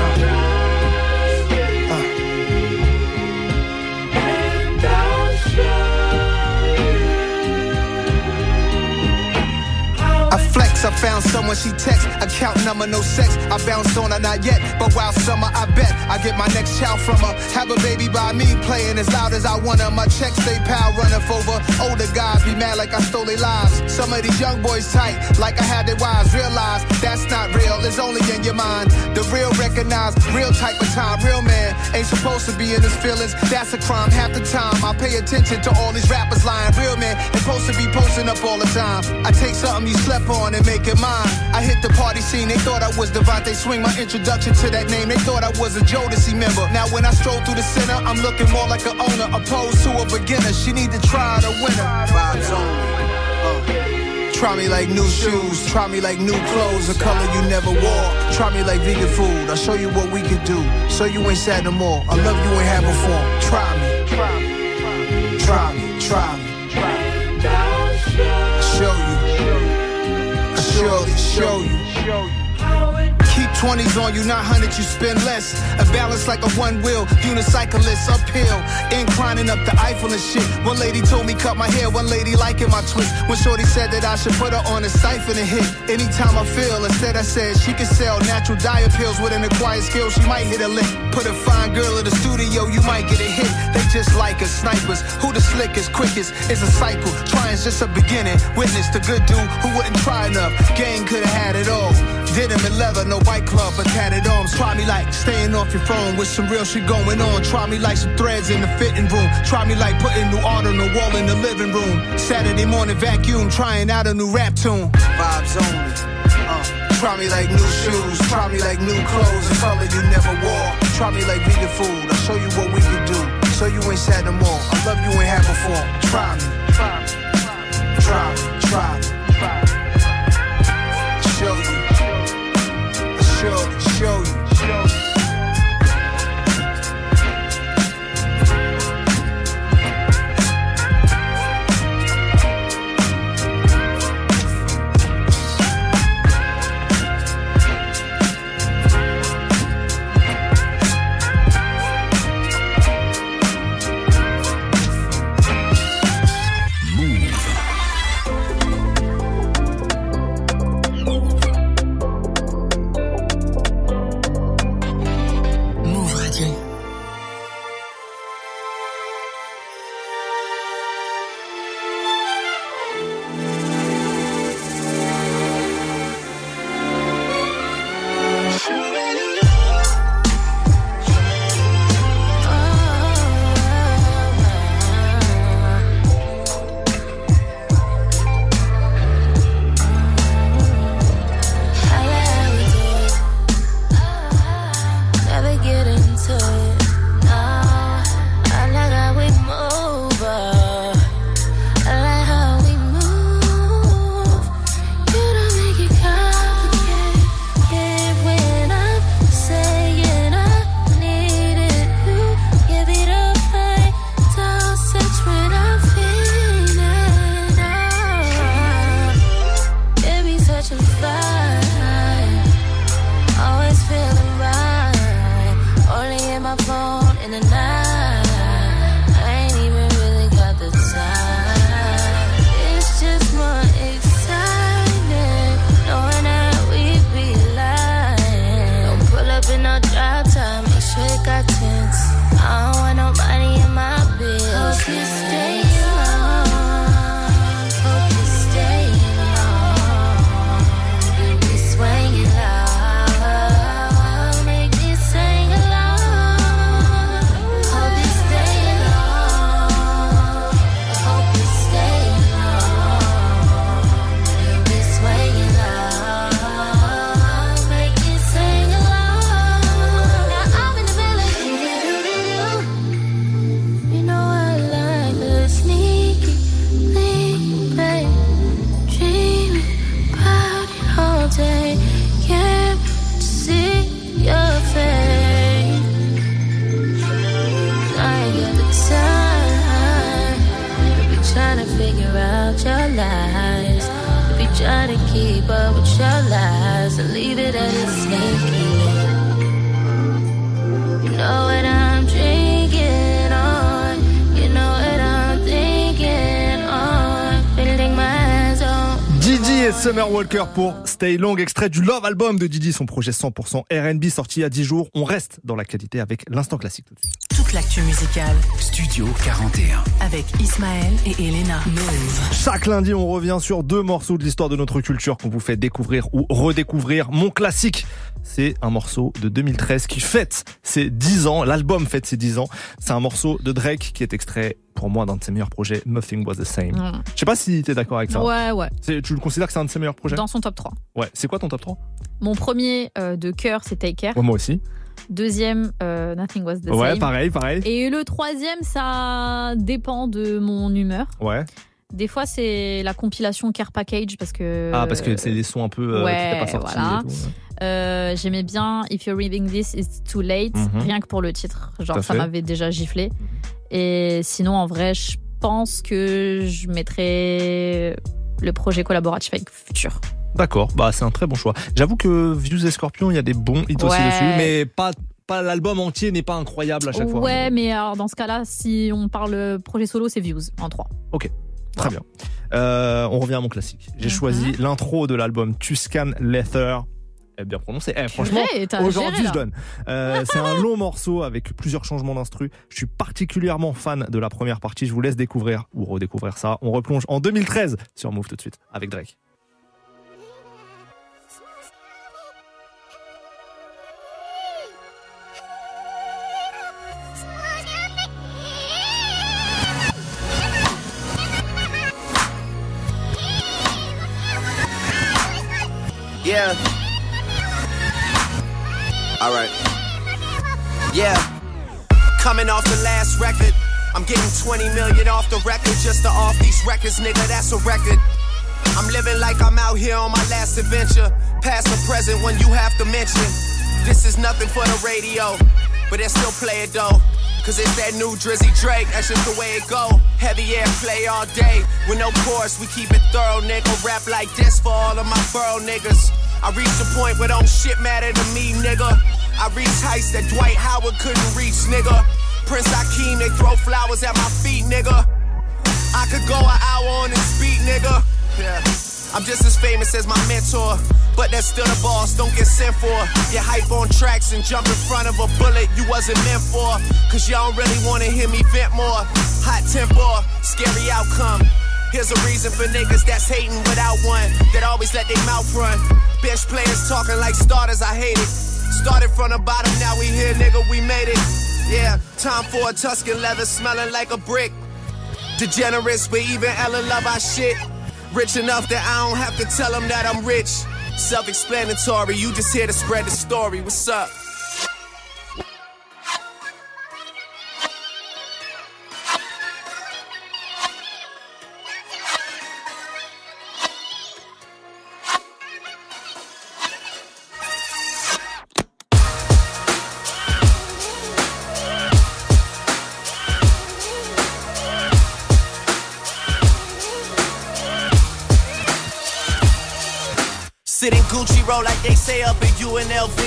I I found someone she text. Account number, no sex. I bounce on her, not yet. But while summer, I bet I get my next child from her. Have a baby by me, playing as loud as I wanna. My checks, they pal running over. Older guys be mad like I stole their lives. Some of these young boys tight, like I had their wives. Realize that's not real, it's only in your mind. The real recognize, real type of time. Real man ain't supposed to be in his feelings. That's a crime. Half the time, I pay attention to all these rappers lying. Real man supposed to be posting up all the time. I take something you slept on and make it mine. I hit the party scene, they thought I was Devontae Swing. My introduction to that name, they thought I was a Jodeci member. Now when I stroll through the center, I'm looking more like an owner, opposed to a beginner. She need to try the winner. Vibes only. Uh. Try me like new shoes, try me like new clothes, a color you never wore. Try me like vegan food, I'll show you what we can do. So you ain't sad no more. I love you ain't had before. Try me, try me, try me, try me. Surely show you. Keep 20s on you, not hundred, you spend less. A balance like a one wheel, unicyclist uphill, inclining up the Eiffel and shit. One lady told me cut my hair, one lady liking my twist. When Shorty said that I should put her on a siphon and hit. Anytime I feel, instead I said she could sell natural diet pills with an acquired skill, she might hit a lick. Put a fine girl in the studio, you might get a hit. They just like us, snipers. Who the slickest, quickest? It's a cycle. Trying's just a beginning. Witness the good dude who wouldn't try enough. Gang could have had it all. Denim and leather, no white club, tatted arms. Try me like staying off your phone with some real shit going on. Try me like some threads in the fitting room. Try me like putting new art on the wall in the living room. Saturday morning vacuum, trying out a new rap tune. Vibes only. Uh. Try me like new shoes, try me like new clothes, a color you never wore. Try me like vegan food, I'll show you what we can do. So you ain't sad no more. I love you ain't had before. Try me, try me, try me, try me. Show show, Walker pour Stay Long, extrait du Love Album de Didi, son projet 100% R&B sorti a 10 jours. On reste dans la qualité avec l'instant classique tout de suite. Toute l'actu musicale Studio 41. avec Ismaël et Elena. Move. Chaque lundi, on revient sur deux morceaux de l'histoire de notre culture qu'on vous fait découvrir ou redécouvrir. Mon classique, c'est un morceau de 2013 qui fête ses 10 ans. L'album fête ses 10 ans. C'est un morceau de Drake qui est extrait pour moi d'un de ses meilleurs projets, Nothing Was the Same. Mm. Je sais pas si t'es d'accord avec ça. Ouais, ouais. Tu le considères que c'est un de ses meilleurs projets? Dans son top 3. Ouais. C'est quoi ton top 3 Mon premier euh, de cœur, c'est Take Care. Ouais, Moi aussi. Deuxième, euh, Nothing Was the Ouais, Same. pareil, pareil. Et le troisième, ça dépend de mon humeur. Ouais. Des fois, c'est la compilation Care Package parce que. Ah, parce que c'est des sons un peu euh, qui ouais, étaient pas sortis voilà. et tout. ouais. Euh, J'aimais bien If You're Reading This, It's Too Late, Mhm. rien que pour le titre. Genre, ça m'avait déjà giflé. Et sinon, en vrai, je pense que je mettrais le projet collaboratif avec Future. D'accord, bah c'est un très bon choix. J'avoue que Views et Scorpion, il y a des bons hits aussi dessus, mais pas pas l'album entier n'est pas incroyable à chaque fois. Ouais, mais alors dans ce cas-là, si on parle projet solo, c'est Views en 3. Ok, très bien. Euh, on revient à mon classique. J'ai Mhm. choisi l'intro de l'album Tuscan Leather. Eh, bien prononcé. Eh, franchement, aujourd'hui je donne. Euh, c'est un long morceau avec plusieurs changements d'instru. Je suis particulièrement fan de la première partie. Je vous laisse découvrir ou redécouvrir ça. On replonge en 2013 sur Move tout de suite avec Drake. Yeah. All right. Yeah. Coming off the last record, I'm getting 20 million off the record just to off these records, nigga. That's a record. I'm living like I'm out here on my last adventure. Past or present when you have to mention. This is nothing for the radio, but they still play it though. Cause it's that new Drizzy Drake, that's just the way it go. Heavy air play all day, with no chorus, we keep it thorough, nigga. Rap like this for all of my borough niggas. I reached a point where don't shit matter to me, nigga. I reached heights that Dwight Howard couldn't reach, nigga. Prince Akeem, they throw flowers at my feet, nigga. I could go an hour on this beat, nigga. Yeah. I'm just as famous as my mentor, but that's still the boss. Don't get sent for. Get hype on tracks and jump in front of a bullet you wasn't meant for. Cause y'all don't really wanna hear me vent more. Hot temper, scary outcome. Here's a reason for niggas that's hating without one, that always let their mouth run. Bench players talking like starters, I hate it. Started from the bottom, now we here, nigga, we made it. Yeah, time for a Tuscan leather smelling like a brick. Degenerates, but even Ella love our shit. Rich enough that I don't have to tell them that I'm rich. Self explanatory, you just here to spread the story. What's up? Say up in UNLV.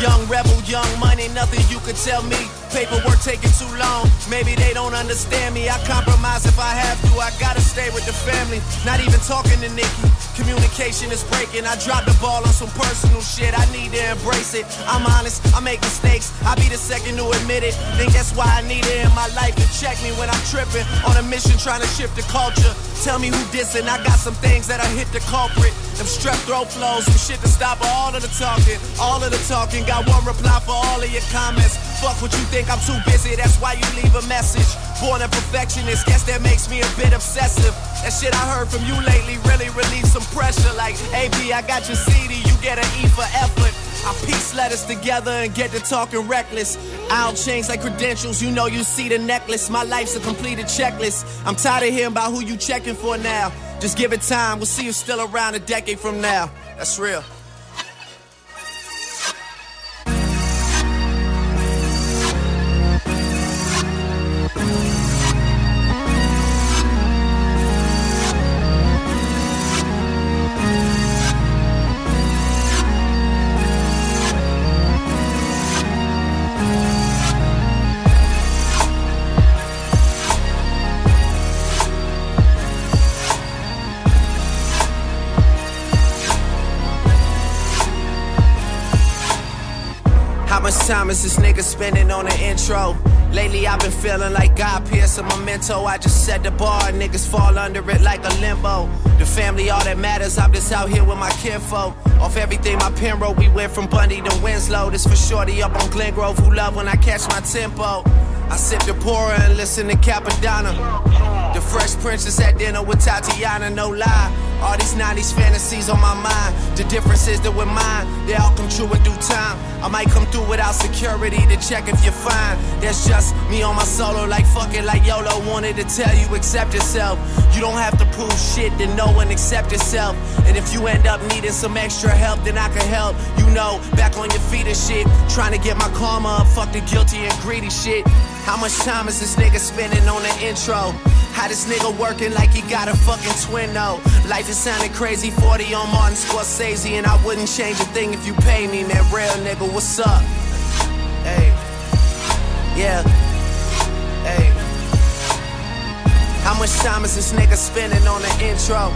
Young rebel, young money, nothing you could tell me. Paperwork taking too long, maybe they don't understand me. I compromise if I have to, I gotta stay with the family. Not even talking to Nikki, communication is breaking. I dropped the ball on some personal shit, I need to embrace it. I'm honest, I make mistakes, I'll be the second to admit it. Think that's why I need it in my life to check me when I'm tripping. On a mission trying to shift the culture. Tell me who dissing, I got some things that I hit the culprit. Them strep throat flows, some shit to stop all of the talking. All of the talking, got one reply for all of your comments. Fuck what you think, I'm too busy, that's why you leave a message. Born a perfectionist, guess that makes me a bit obsessive. That shit I heard from you lately really relieved some pressure. Like, AB, I got your CD, you get an E for effort. I piece letters together and get to talking reckless. I'll change like credentials, you know you see the necklace. My life's a completed checklist. I'm tired of hearing about who you checking for now. Just give it time, we'll see you still around a decade from now. That's real. Is this nigga spending on the intro? Lately I've been feeling like God piercing a memento. I just set the bar, niggas fall under it like a limbo. The family, all that matters. I'm just out here with my kinfolk. Off everything my pen wrote, we went from Bundy to Winslow. This for shorty up on Glen Grove who love when I catch my tempo. I sip the pourer and listen to Capadonna. The Fresh Princess at dinner with Tatiana, no lie. All these 90s fantasies on my mind. The difference is that with mine, they all come true in due time. I might come through without security to check if you're fine. That's just me on my solo, like fuck it, like YOLO wanted to tell you, accept yourself. You don't have to prove shit to no one accept yourself. And if you end up needing some extra help, then I can help. You know, back on your feet and shit. Trying to get my karma up, fuck the guilty and greedy shit. How much time is this nigga spending on the intro? How this nigga working like he got a fucking twin though? Life is sounding crazy, 40 on Martin Scorsese, and I wouldn't change a thing if you pay me, man. Real nigga, what's up? Hey, yeah, hey. How much time is this nigga spending on the intro?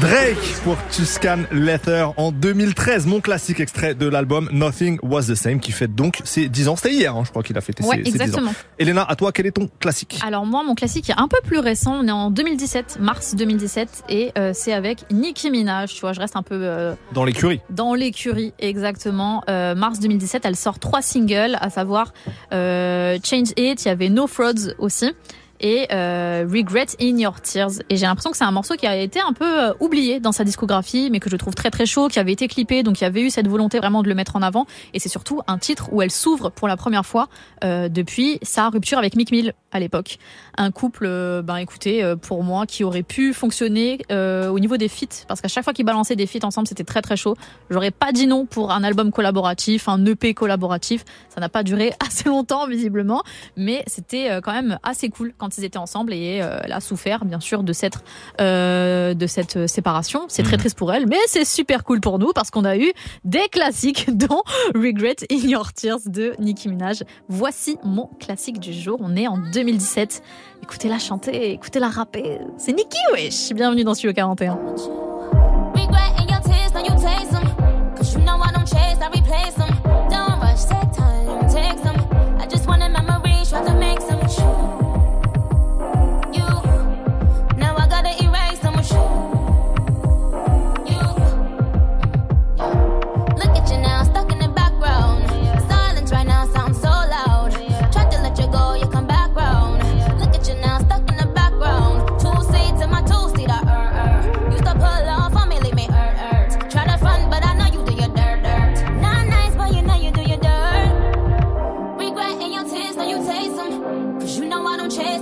Drake pour Tuscan Leather en 2013, mon classique extrait de l'album Nothing Was the Same qui fête donc ses 10 ans. C'était hier, hein, je crois qu'il a fêté Ouais, ses, ses 10 ans. exactement. Elena, à toi, quel est ton classique? Alors moi, mon classique est un peu plus récent. On est en 2017, mars 2017, et euh, c'est avec Nicki Minaj. Tu vois, je reste un peu euh, Dans l'écurie. dans l'écurie, exactement. Euh, mars 2017, elle sort trois singles, à savoir Change It. Il y avait No Frauds aussi. Et euh, Regret in Your Tears. Et j'ai l'impression que c'est un morceau qui a été un peu euh, oublié dans sa discographie, mais que je trouve très très chaud, qui avait été clippé, donc il y avait eu cette volonté vraiment de le mettre en avant. Et c'est surtout un titre où elle s'ouvre pour la première fois euh, depuis sa rupture avec Mick Mill à l'époque. Un couple, euh, ben écoutez, euh, pour moi, qui aurait pu fonctionner euh, au niveau des feats, parce qu'à chaque fois qu'ils balançaient des feats ensemble, c'était très très chaud. J'aurais pas dit non pour un album collaboratif, un EP collaboratif. Ça n'a pas duré [LAUGHS] assez longtemps visiblement, mais c'était euh, quand même assez cool quand ils étaient ensemble et euh, elle a souffert bien sûr de cette euh, de cette séparation. C'est très triste pour elle, mais c'est super cool pour nous parce qu'on a eu des classiques [LAUGHS] dont Regret in Your Tears de Nicki Minaj. Voici mon classique du jour. On est en 2017. Écoutez-la chanter, écoutez-la rapper. C'est Nicki, wesh. Bienvenue dans Studio 41.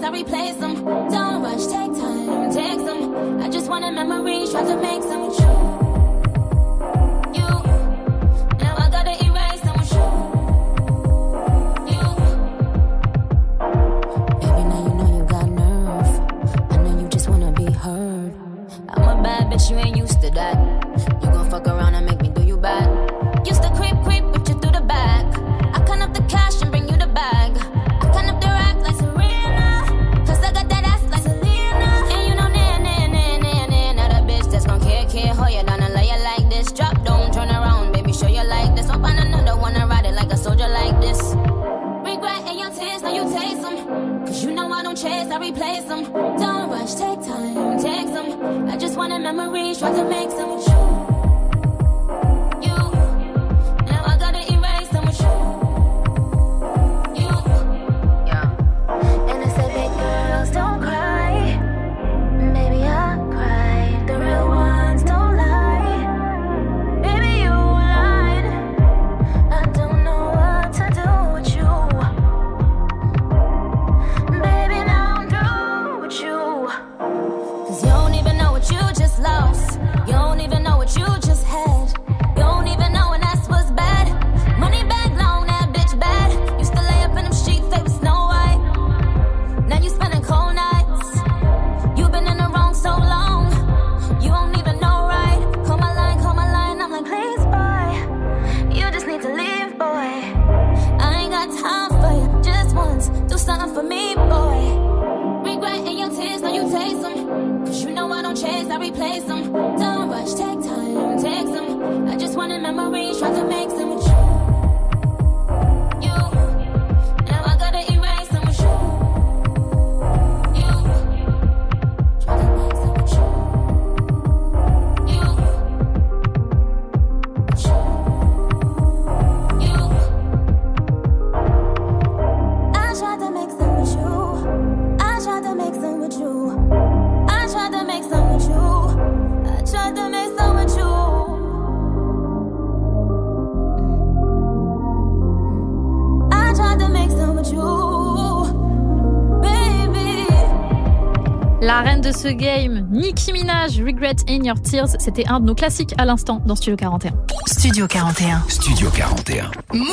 I don't chase, I replace them. Don't rush, take time, take some. I just want a memory, try to make some with you. You, now I gotta erase them with you. You, baby, now you know you got nerve. I know you just wanna be heard. I'm a bad bitch, you ain't used to that. You gon' fuck around and make me do you bad. Used to I just want a memory, try to make some with ce game, Nicki Minaj, Regret in Your Tears, c'était un de nos classiques à l'instant dans Studio 41. Studio 41. Studio 41. Move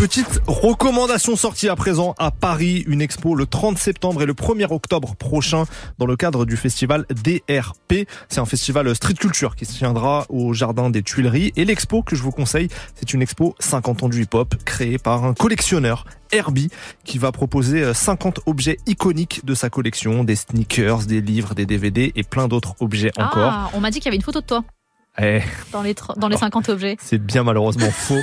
Petite recommandation sortie à présent à Paris, une expo le 30 septembre et le 1er octobre prochain dans le cadre du festival DRP. C'est un festival street culture qui se tiendra au jardin des Tuileries et l'expo que je vous conseille, c'est une expo 50 ans du hip-hop créée par un collectionneur Herbie qui va proposer euh, 50 objets iconiques de sa collection, des sneakers, des livres, des DVD et plein d'autres objets encore. Ah, on m'a dit qu'il y avait une photo de toi Eh, dans les, dans les 50 objets. c'est bien malheureusement [LAUGHS] faux,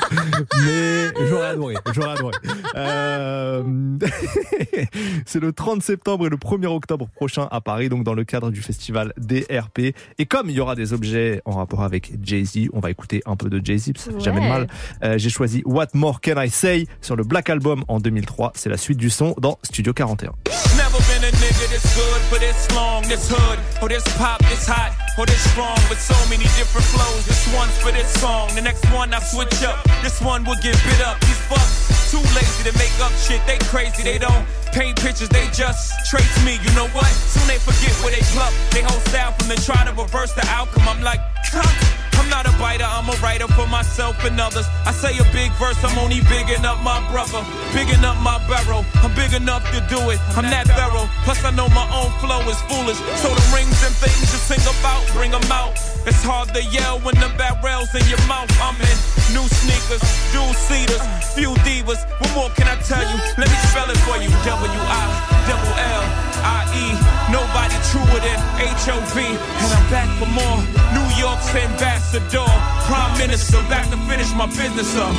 mais j'aurais adoré, j'aurais adoré. Euh, [LAUGHS] c'est le 30 septembre et le 1er octobre prochain à Paris, donc dans le cadre du festival DRP. Et comme il y aura des objets en rapport avec Jay-Z, on va écouter un peu de Jay-Z, ça fait jamais de mal. Euh, J'ai choisi What More Can I Say sur le Black Album en 2003. C'est la suite du son dans Studio 41. Never been a nigga this good for this long, this hood, or this pop, this hot, or this strong, with so many different flows. This one's for this song, the next one I switch up. This one will get bit up. These fucks too lazy to make up shit. They crazy, they don't paint pictures, they just trace me. You know what? Soon they forget where they pluck. They whole style from the try to reverse the outcome. I'm like, huh. I'm not a biter, I'm a writer for myself and others. I say a big verse, I'm only bigging up my brother, bigging up my barrel. I'm big enough to do it, I'm that thorough. Plus, I know my own flow is foolish. So the rings and things about, bring them out. It's hard to yell when the barrel's in your mouth. I'm in new sneakers, dual seaters, few divas. What more can I tell you? Let me spell it for you W I double L I E. Nobody truer than H O V. And I'm back for more. New York's ambassador, prime minister, back to finish my business up.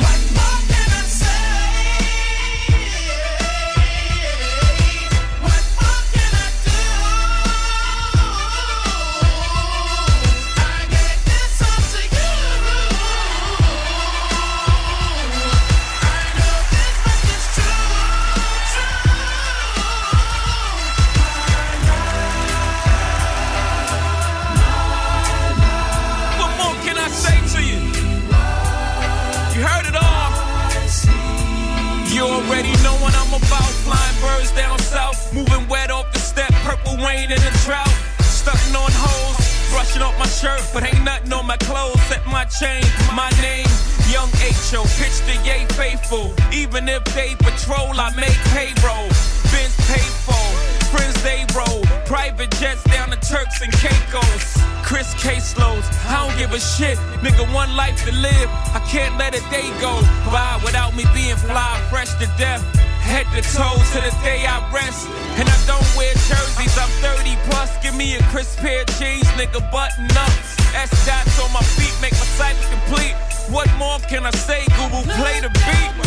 H.O. Pitch the yay faithful. Even if they patrol, I make payroll. Benz paid for, friends they roll. Private jets down to Turks and Caicos. Chris caseloads, I don't give a shit. Nigga, one life to live. I can't let a day go by without me being fly, fresh to death. Head to toe to the day I rest. And I don't wear jerseys, I'm 30 plus. Give me a crisp pair of jeans, nigga, button ups. S dots on my feet make my cycle complete. What more can I say? Google, play the beat. [LAUGHS]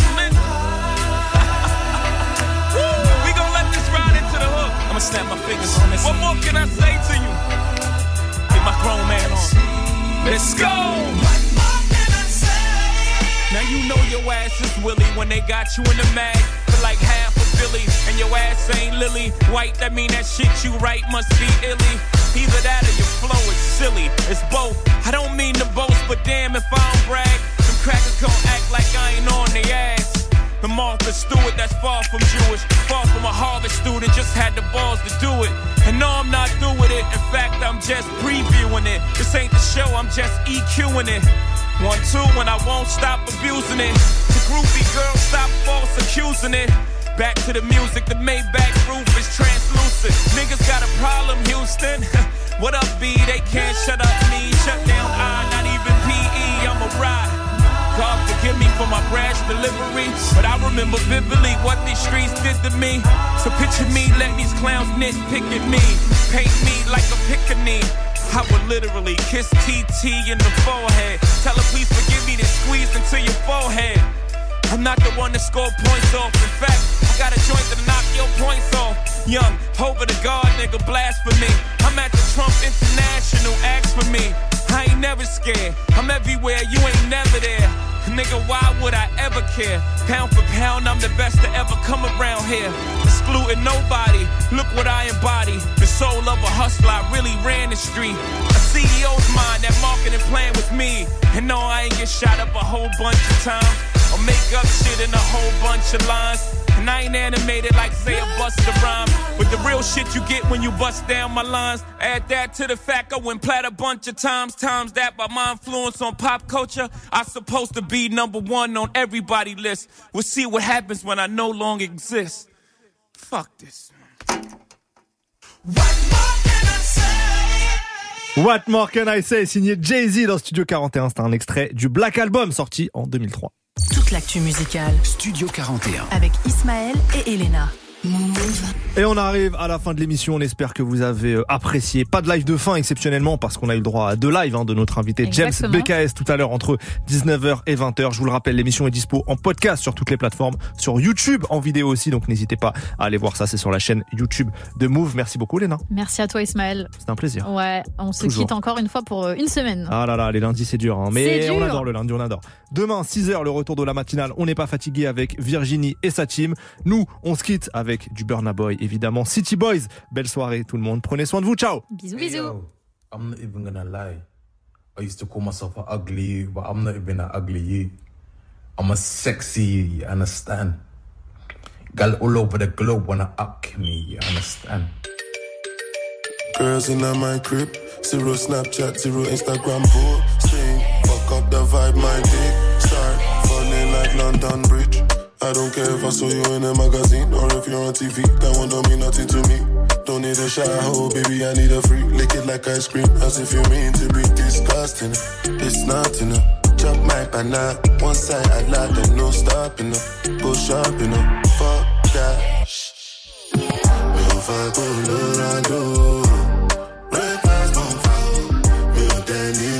We gon' let this ride into the hook. I'ma snap my fingers on this. What more can I say to you? Get my grown man on. Let's go. What more can I say? Now you know your ass is Willy when they got you in the mag for like half a Billy, and your ass ain't Lily White. That mean that shit you write must be illy. Either that or your flow is silly. It's both. I don't mean to boast, but damn if I don't brag, them crackers gon' act like I ain't on their ass. The Martha Stewart that's far from Jewish, far from a Harvard student, just had the balls to do it. And no, I'm not through with it. In fact, I'm just previewing it. This ain't the show, I'm just EQing it. One, two, and I won't stop abusing it. The groupie girl, stop false accusing it. Back to the music, the Maybach roof is translucent. Niggas got a problem, Houston. [LAUGHS] what up, B? They can't shut up me. Shut down I, a ride. God forgive me for my brash delivery, but I remember vividly what these streets did to me. So picture me let these clowns nitpick at me, paint me like a pickaninny. I would literally kiss TT in the forehead. Tell her please forgive me to squeeze into your forehead. I'm not the one to score points off. In fact, I got a joint to knock your points off. Young, over the guard, nigga, blasphemy. I'm at the Trump International, ask for me. I ain't never scared. I'm everywhere, you ain't never there. Nigga, why would I ever care? Pound for pound, I'm the best to ever come around here. Excluding nobody, look what I embody. The soul of a hustler, I really ran the street. A CEO's mind, that marketing plan was me. And no, I ain't get shot up a whole bunch of times. Or make up shit in a whole bunch of lines. And I ain't animated like say a bust a rhyme. But the real shit you get when you bust down my lines. Add that to the fact I went plat a bunch of times. Times that by my influence on pop culture. I supposed to be number one on everybody list. We'll see what happens when I no longer exist. Fuck this. What more can I say signé Jay-Z dans Studio 41. C'est un extrait du Black Album sorti en 2003. Toute l'actu musicale. Studio 41. Avec Ismaël et Elena. Et on arrive à la fin de l'émission. On espère que vous avez euh, apprécié. Pas de live de fin exceptionnellement parce qu'on a eu le droit à deux lives hein, de notre invité Exactement. James BKS tout à l'heure entre 19h et 20h. Je vous le rappelle, l'émission est dispo en podcast sur toutes les plateformes, sur YouTube en vidéo aussi. Donc n'hésitez pas à aller voir ça. C'est sur la chaîne YouTube de Move. Merci beaucoup, Léna. Merci à toi, Ismaël. C'était un plaisir. Ouais, on se Toujours. quitte encore une fois pour euh, une semaine. Ah là là, les lundis c'est dur, hein. mais on adore le lundi, on adore. Demain 6h, le retour de la matinale, on n'est pas fatigué avec Virginie et sa team. Nous, on se quitte avec du Burna Boy, évidemment. City Boys, belle soirée tout le monde, prenez soin de vous, ciao Bisous, Hey, bisous. yo, I'm not even gonna lie. I used to call myself an ugly you, but I'm not even an ugly you. I'm a sexy you, you understand? Gal all over the globe wanna up me, you understand? Girls in my crib, zero Snapchat, zero Instagram posting. Fuck up the vibe, my dick start falling like London Bridge. I don't care if I saw you in a magazine or if you're on TV. That one don't mean nothing to me. Don't need a shower, oh, baby, I need a freak. Lick it like ice cream, as if you mean to be disgusting. It's not enough. Chop my banana, one side I like, then no stopping up. Go shopping up, fuck that. Me on fire, Colorado. Breakfast bonfire. Me on dandy,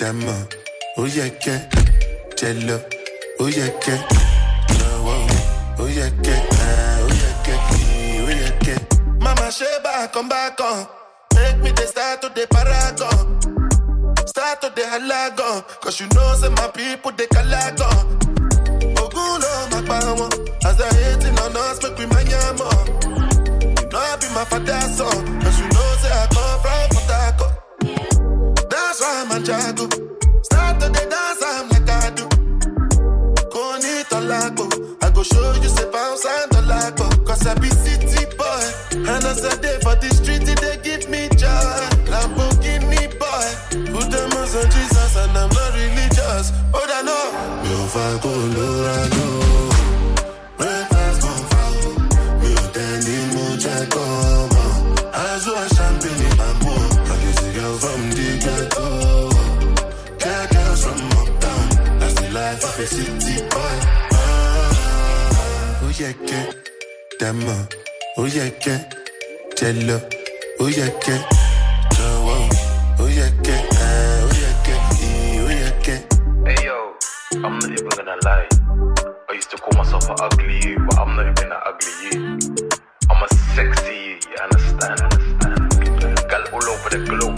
Dama. Oh yeah, que. Jello. Oh yeah, que. Oh, oh yeah, que. Ah, oh yeah. Oh. Mama Sheba, come back on. Make me the start to the paragon. Start to the halagon. Cause you know, say my people, they calagon. Oguno, my power. As they hating on us, make we mania more. You know, I be my father's son. Cause you know, That's why I'm a jago. Start the dance, I'm like I do. Koni tolago. I go show you, say bounce and tolago. Cause I be city boy. And as I day for the street, they give me joy. Lamborghini boy. Put them on Jesus and I'm not religious. Oh, I know. Me Yeah, que. Dama. Oh yeah, que. Jello. Oh yeah, yeah. Ah, oh yeah, que. Eh, Oh yeah. Hey yo, I'm not even gonna lie. I used to call myself an ugly you, but I'm not even an ugly you. I'm a sexy you, you understand? Gal all over the globe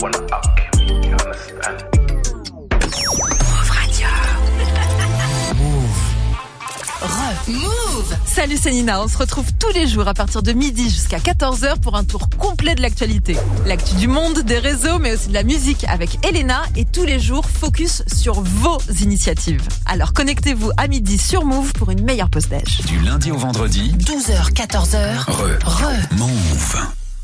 Salut, c'est Nina. On se retrouve tous les jours à partir de midi jusqu'à 14h pour un tour complet de l'actualité. L'actu du monde, des réseaux, mais aussi de la musique avec Elena et tous les jours focus sur vos initiatives. Alors connectez-vous à midi sur Move pour une meilleure pause déj. Du lundi au vendredi, 12h, 14h. re, Re. move.